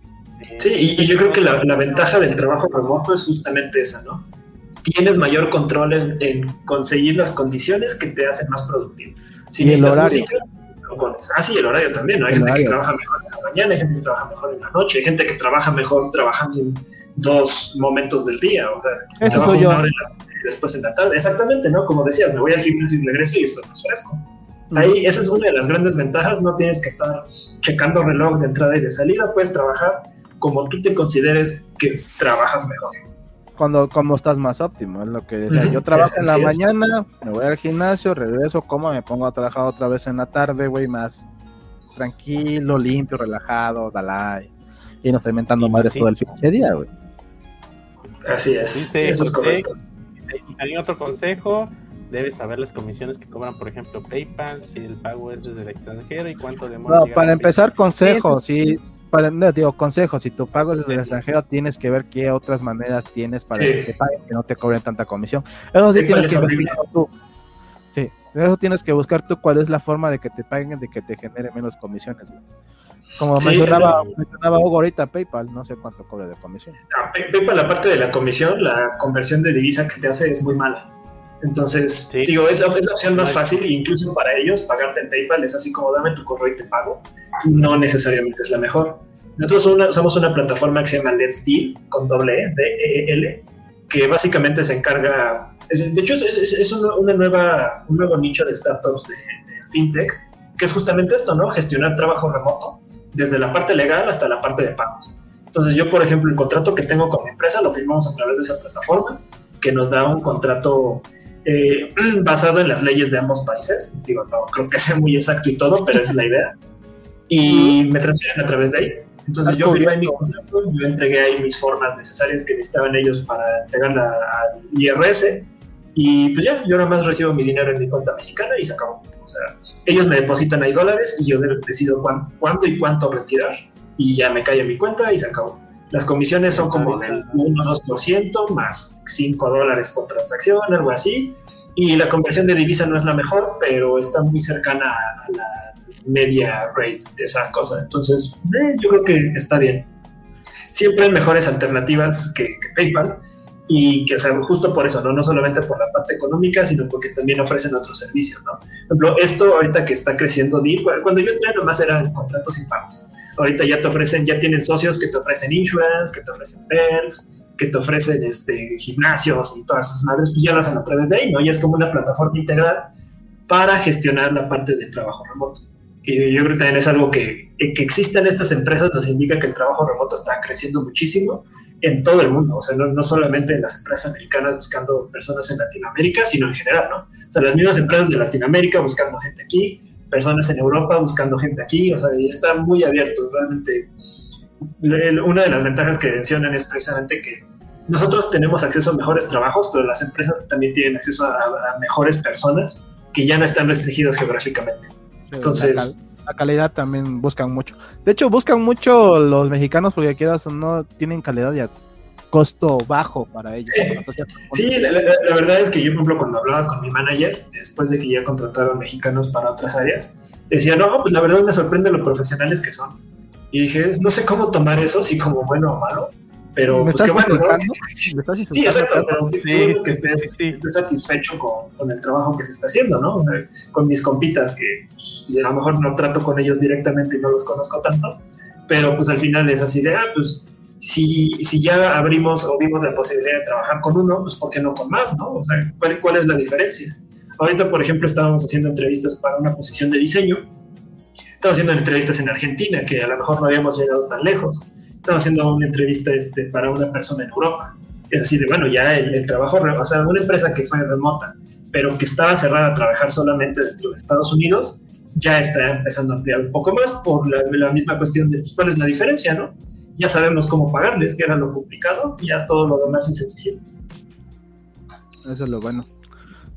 Sí, y yo creo que la, ventaja del trabajo remoto es justamente esa, ¿no? Tienes mayor control en, conseguir las condiciones que te hacen más productivo. Si y el horario. Música, Ah, sí, el horario también, ¿no? Hay gente que trabaja mejor en la mañana, hay gente que trabaja mejor en la noche, hay gente que trabaja mejor trabajando en dos momentos del día, o sea, Eso soy yo. después en la tarde. Exactamente, ¿no? Como decías, me voy al gimnasio y regreso y estoy más fresco. Ahí, esa es una de las grandes ventajas, no tienes que estar checando reloj de entrada y de salida, puedes trabajar como tú te consideres que trabajas mejor. Cuando como estás más óptimo, es lo que decía. Yo trabajo en la mañana, me voy al gimnasio, regreso, como, me pongo a trabajar otra vez en la tarde, güey, más tranquilo, limpio, relajado, dalai. Y no estoy inventando madres todo el pinche día, güey. Así es. eso es correcto. ¿Hay otro consejo? Debes saber las comisiones que cobran, por ejemplo, PayPal, si el pago es desde el extranjero y cuánto demora. No, para empezar, consejo, si, para, no, digo, consejo, si tu pago es desde el extranjero, tienes que ver qué otras maneras tienes para que te paguen, que no te cobren tanta comisión. Eso sí tienes que investigar tú. Sí, eso tienes que buscar tú cuál es la forma de que te paguen, de que te genere menos comisiones. Como mencionaba, mencionaba Hugo ahorita, PayPal, no sé cuánto cobra de comisión. Ah, PayPal, la parte de la comisión, la conversión de divisa que te hace es muy mala. Entonces, digo, es la, opción más fácil e incluso para ellos pagarte en PayPal es así como dame tu correo y te pago. No necesariamente es la mejor. Nosotros somos una plataforma que se llama Let's Deal, con doble E, D-E-L, que básicamente se encarga, de hecho es, una, nueva, un nuevo nicho de startups de, fintech, que es justamente esto, ¿no? Gestionar trabajo remoto, desde la parte legal hasta la parte de pagos. Entonces yo, por ejemplo, el contrato que tengo con mi empresa lo firmamos a través de esa plataforma, que nos da un contrato eh, *clears throat* basado en las leyes de ambos países. Digo, no creo que sea muy exacto y todo, pero esa es la idea. Y me transfieren a través de ahí. Entonces yo firmé mi contrato, yo entregué ahí mis formas necesarias que necesitaban ellos para entregarla al IRS. Y pues ya, yo nada más recibo mi dinero en mi cuenta mexicana y se acabó. O sea, ellos me depositan ahí dólares y yo decido cuánto y cuánto retirar. Y ya me cae en mi cuenta y se acabó. Las comisiones son como del 1-2% más 5 dólares por transacción, algo así. Y la conversión de divisa no es la mejor, pero está muy cercana a la media rate de esa cosa. Entonces, eh, yo creo que está bien. Siempre hay mejores alternativas que, PayPal y que sea justo por eso, ¿no? no solamente por la parte económica, sino porque también ofrecen otros servicios. ¿no? Por ejemplo, esto ahorita que está creciendo cuando yo entré nomás eran contratos sin pagos ahorita ya te ofrecen, ya tienen socios que te ofrecen insurance, que te ofrecen bells, que te ofrecen este, gimnasios y todas esas madres, pues ya lo hacen a través de ahí, ¿no? Ya es como una plataforma integral para gestionar la parte del trabajo remoto. Y yo creo que también es algo que, que existan estas empresas nos indica que el trabajo remoto está creciendo muchísimo en todo el mundo, o sea, no, no, solamente en las empresas americanas buscando personas en Latinoamérica, sino en general, ¿no? O sea, las mismas empresas de Latinoamérica buscando gente aquí, personas en Europa buscando gente aquí, o sea, y está muy abierto, realmente. Una de las ventajas que mencionan es precisamente que nosotros tenemos acceso a mejores trabajos, pero las empresas también tienen acceso a, mejores personas que ya no están restringidos geográficamente. Entonces... La, calidad también buscan mucho. De hecho, buscan mucho los mexicanos porque quieras o no tienen calidad y costo bajo para ellos. Sí, la, verdad es que yo, por ejemplo, cuando hablaba con mi manager, después de que ya contrataron mexicanos para otras áreas, decía, no, pues la verdad me sorprende lo profesionales que son. Y dije, no sé cómo tomar eso, si como bueno o malo, pero ¿Me pues estás qué bueno, ¿no? Sí, exacto, pero que estés, satisfecho con, con, el trabajo que se está haciendo, ¿no? Con mis compitas, que pues, a lo mejor no trato con ellos directamente y no los conozco tanto, pero pues al final es así de, ah, pues si, si ya abrimos o vimos la posibilidad de trabajar con uno, pues ¿por qué no con más, no? O sea, ¿cuál, cuál es la diferencia? Ahorita, por ejemplo, estábamos haciendo entrevistas para una posición de diseño. Estamos haciendo entrevistas en Argentina, que a lo mejor no habíamos llegado tan lejos. estamos haciendo una entrevista este, para una persona en Europa. Es así de, bueno, ya el, trabajo, o sea, una empresa que fue remota, pero que estaba cerrada a trabajar solamente dentro de Estados Unidos, ya está empezando a ampliar un poco más por la, misma cuestión de pues, cuál es la diferencia, ¿no? Ya sabemos cómo pagarles, que era lo complicado, y ya todo lo demás es sencillo. Eso es lo bueno.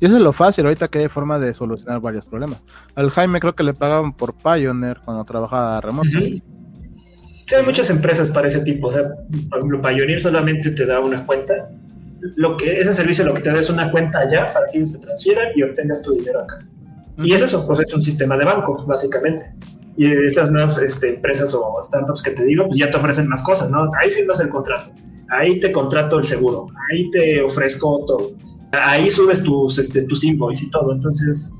Y eso es lo fácil, ahorita que hay forma de solucionar varios problemas. Al Jaime creo que le pagaban por Pioneer cuando trabajaba remoto. Sí, hay muchas empresas para ese tipo. O sea, por ejemplo, Pioneer solamente te da una cuenta. Lo que, ese servicio lo que te da es una cuenta allá para que ellos te transfieran y obtengas tu dinero acá. Y es eso, pues es un sistema de banco, básicamente. Y estas nuevas este, empresas o startups que te digo, pues ya te ofrecen más cosas, ¿no? Ahí firmas el contrato, ahí te contrato el seguro, ahí te ofrezco todo ahí subes tus, este, tus invoices y todo. Entonces,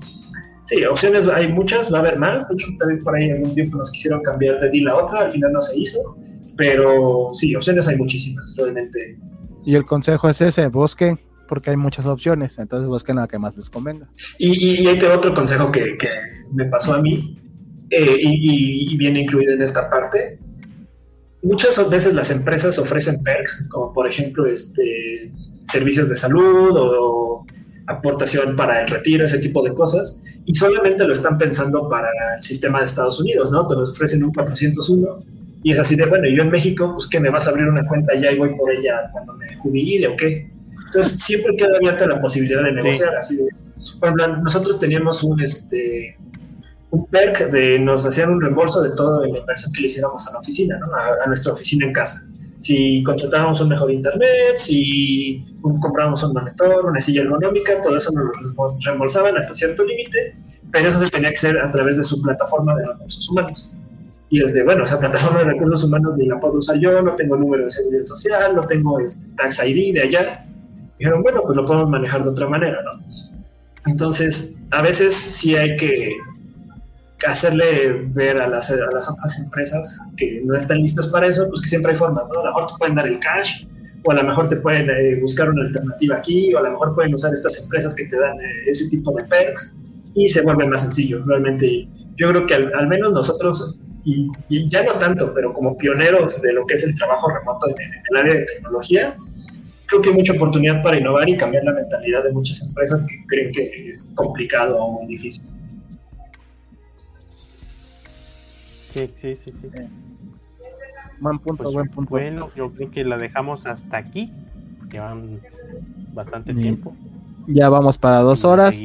sí, opciones hay muchas, va a haber más. De hecho, también por ahí algún tiempo nos quisieron cambiar de deal a otra, al final no se hizo. Pero sí, opciones hay muchísimas, realmente. Y el consejo es ese, busquen, porque hay muchas opciones, entonces busquen la que más les convenga. Y, y, hay otro consejo que, que, me pasó a mí, eh, y, y, viene incluido en esta parte, muchas veces las empresas ofrecen perks, como por ejemplo este, servicios de salud o aportación para el retiro, ese tipo de cosas, y solamente lo están pensando para el sistema de Estados Unidos, ¿no? Te los ofrecen un 401 y es así de, bueno, yo en México, pues que me vas a abrir una cuenta ya y voy por ella cuando me jubile o qué. Entonces siempre queda abierta la posibilidad de negociar, así de, nosotros teníamos un, este, un perk de nos hacían un reembolso de toda la inversión que le hiciéramos a la oficina, ¿no? a, nuestra oficina en casa. Si contratábamos un mejor internet, si comprábamos un monitor, una silla ergonómica, todo eso nos reembolsaban hasta cierto límite, pero eso se tenía que hacer a través de su plataforma de recursos humanos. Y desde, bueno, esa plataforma de recursos humanos ni la puedo usar yo, no tengo número de seguridad social, no tengo este, tax ID de allá. Dijeron, bueno, pues lo podemos manejar de otra manera, ¿no? Entonces, a veces sí hay que hacerle ver a las, a las otras empresas que no están listas para eso, pues que siempre hay formas, ¿no? A lo mejor te pueden dar el cash, o a lo mejor te pueden eh, buscar una alternativa aquí, o a lo mejor pueden usar estas empresas que te dan eh, ese tipo de perks, y se vuelve más sencillo. Realmente, yo creo que al, menos nosotros, y, ya no tanto, pero como pioneros de lo que es el trabajo remoto en, en el área de tecnología, creo que hay mucha oportunidad para innovar y cambiar la mentalidad de muchas empresas que creen que es complicado o muy difícil. Sí, sí, sí, sí. Buen punto, pues, buen punto. Bueno, yo creo que la dejamos hasta aquí. Llevan bastante tiempo. Ya vamos para dos horas.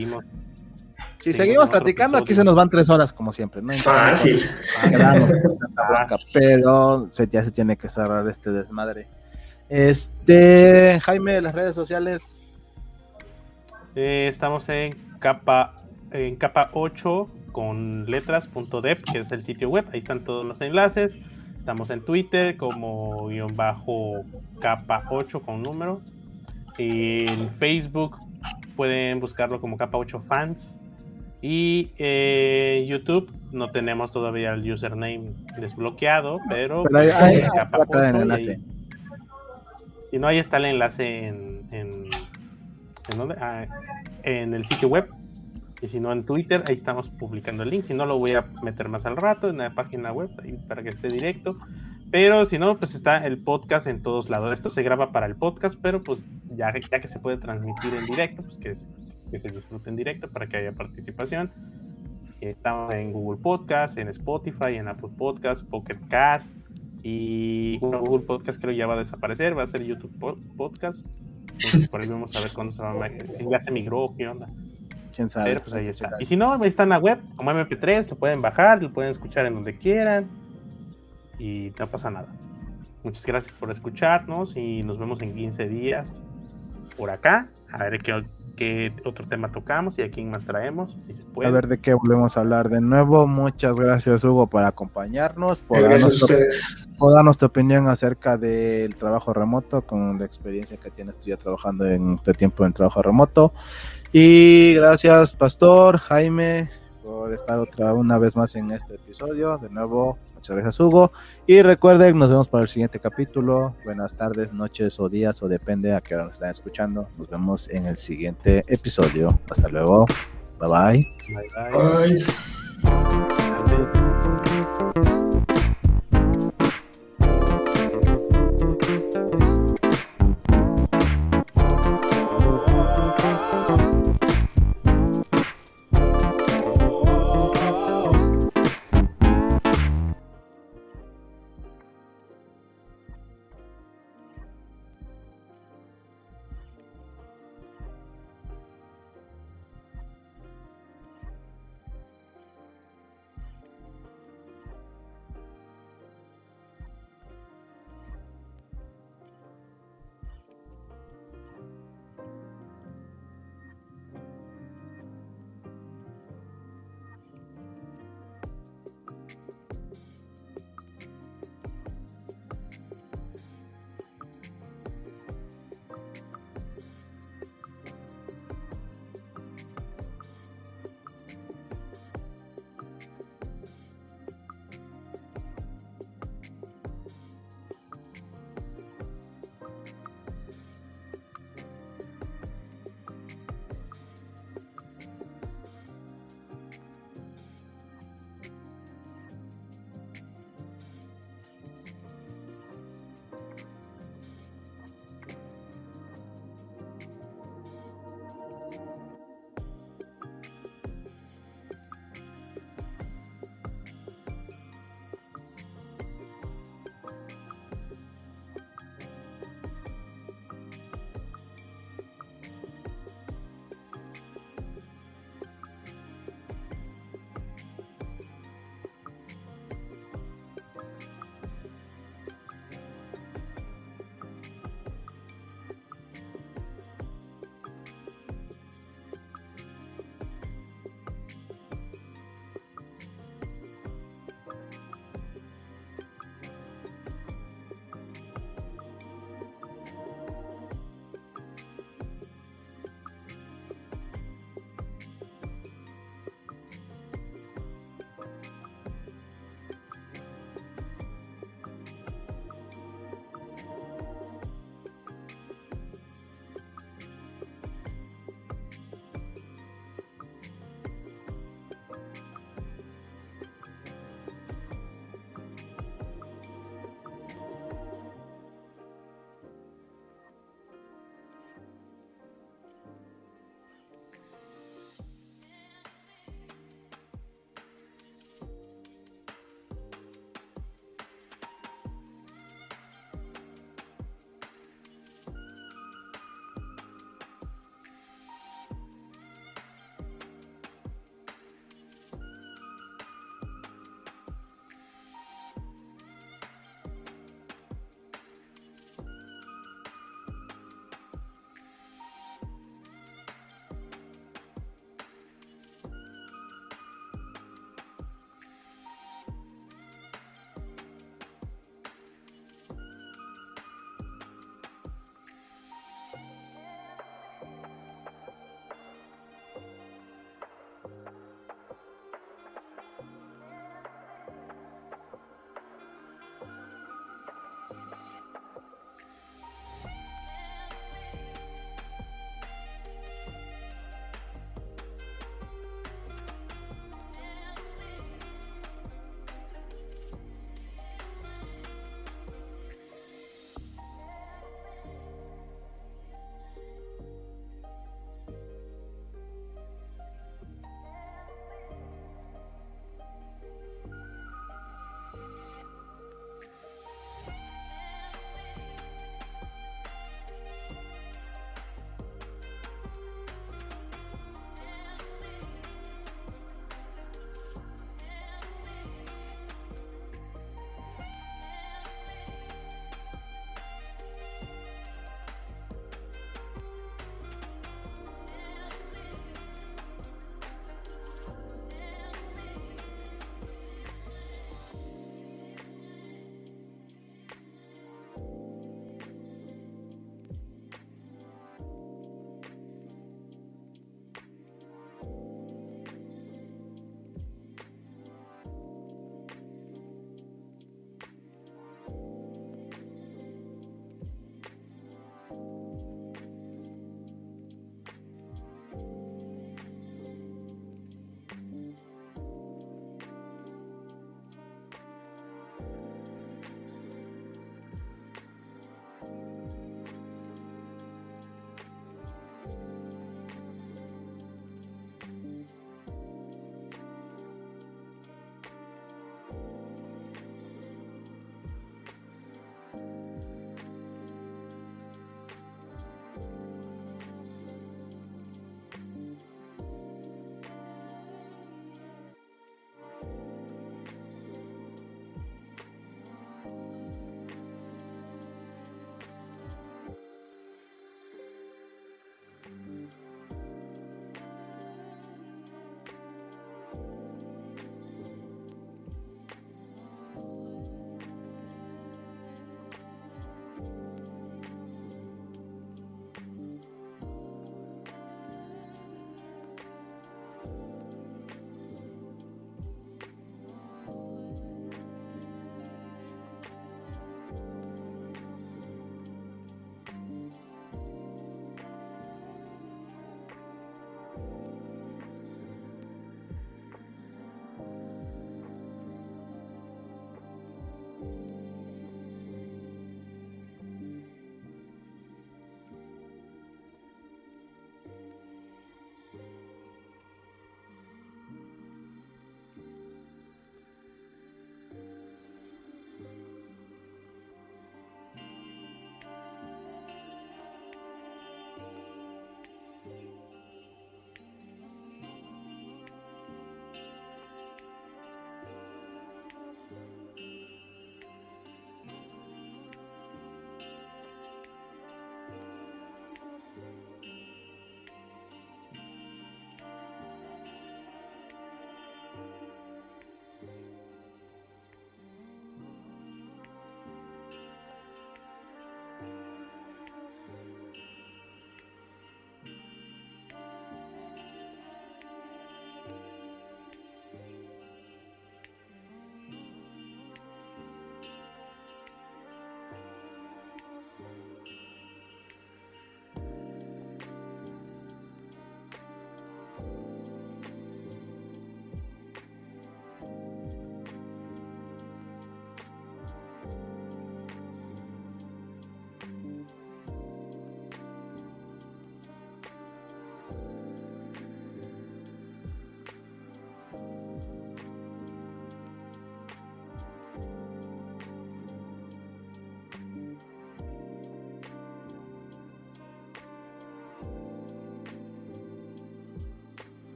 Si seguimos, platicando, aquí se nos van tres horas, como siempre. ¿no? Fácil. *laughs* pero ya se tiene que cerrar este desmadre. Este, Jaime, las redes sociales. Eh, estamos en capa, en capa 8 con letras.dev, que es el sitio web. Ahí están todos los enlaces. Estamos en Twitter como guion bajo capa 8 con número. En Facebook pueden buscarlo como capa 8 fans. Y en YouTube no tenemos todavía el username desbloqueado, pero, capa 8 si no, ahí está el enlace en, en, ah, en el sitio web y si no en Twitter, ahí estamos publicando el link. Si no, lo voy a meter más al rato en la página web para que esté directo. Pero si no, pues está el podcast en todos lados. Esto se graba para el podcast, pero pues ya, ya que se puede transmitir en directo, pues que, que se disfrute en directo para que haya participación. Estamos en Google Podcast, en Spotify, en Apple Podcast, Pocket Cast y Google Podcast creo ya va a desaparecer, va a ser YouTube Podcast. Entonces por ahí vamos a ver cuándo se va a... Si ya se migró, ¿qué onda? Quién sabe. pues ahí está. Y si no, ahí está en la web, como MP3, lo pueden bajar, lo pueden escuchar en donde quieran. Y no pasa nada. Muchas gracias por escucharnos y nos vemos en 15 días por acá. A ver qué, qué otro tema tocamos y a quién más traemos, si se puede. A ver de qué volvemos a hablar de nuevo. Muchas gracias, Hugo, por acompañarnos, por, darnos tu, por darnos, tu, opinión acerca del trabajo remoto, con la experiencia que tienes tú ya trabajando en este tiempo en trabajo remoto. Y gracias, Pastor, Jaime, por estar otra una vez más en este episodio. De nuevo, muchas gracias, Hugo. Y recuerden, nos vemos para el siguiente capítulo. Buenas tardes, noches o días, o depende a qué hora nos están escuchando. Nos vemos en el siguiente episodio. Hasta luego. Bye bye. Bye bye. bye.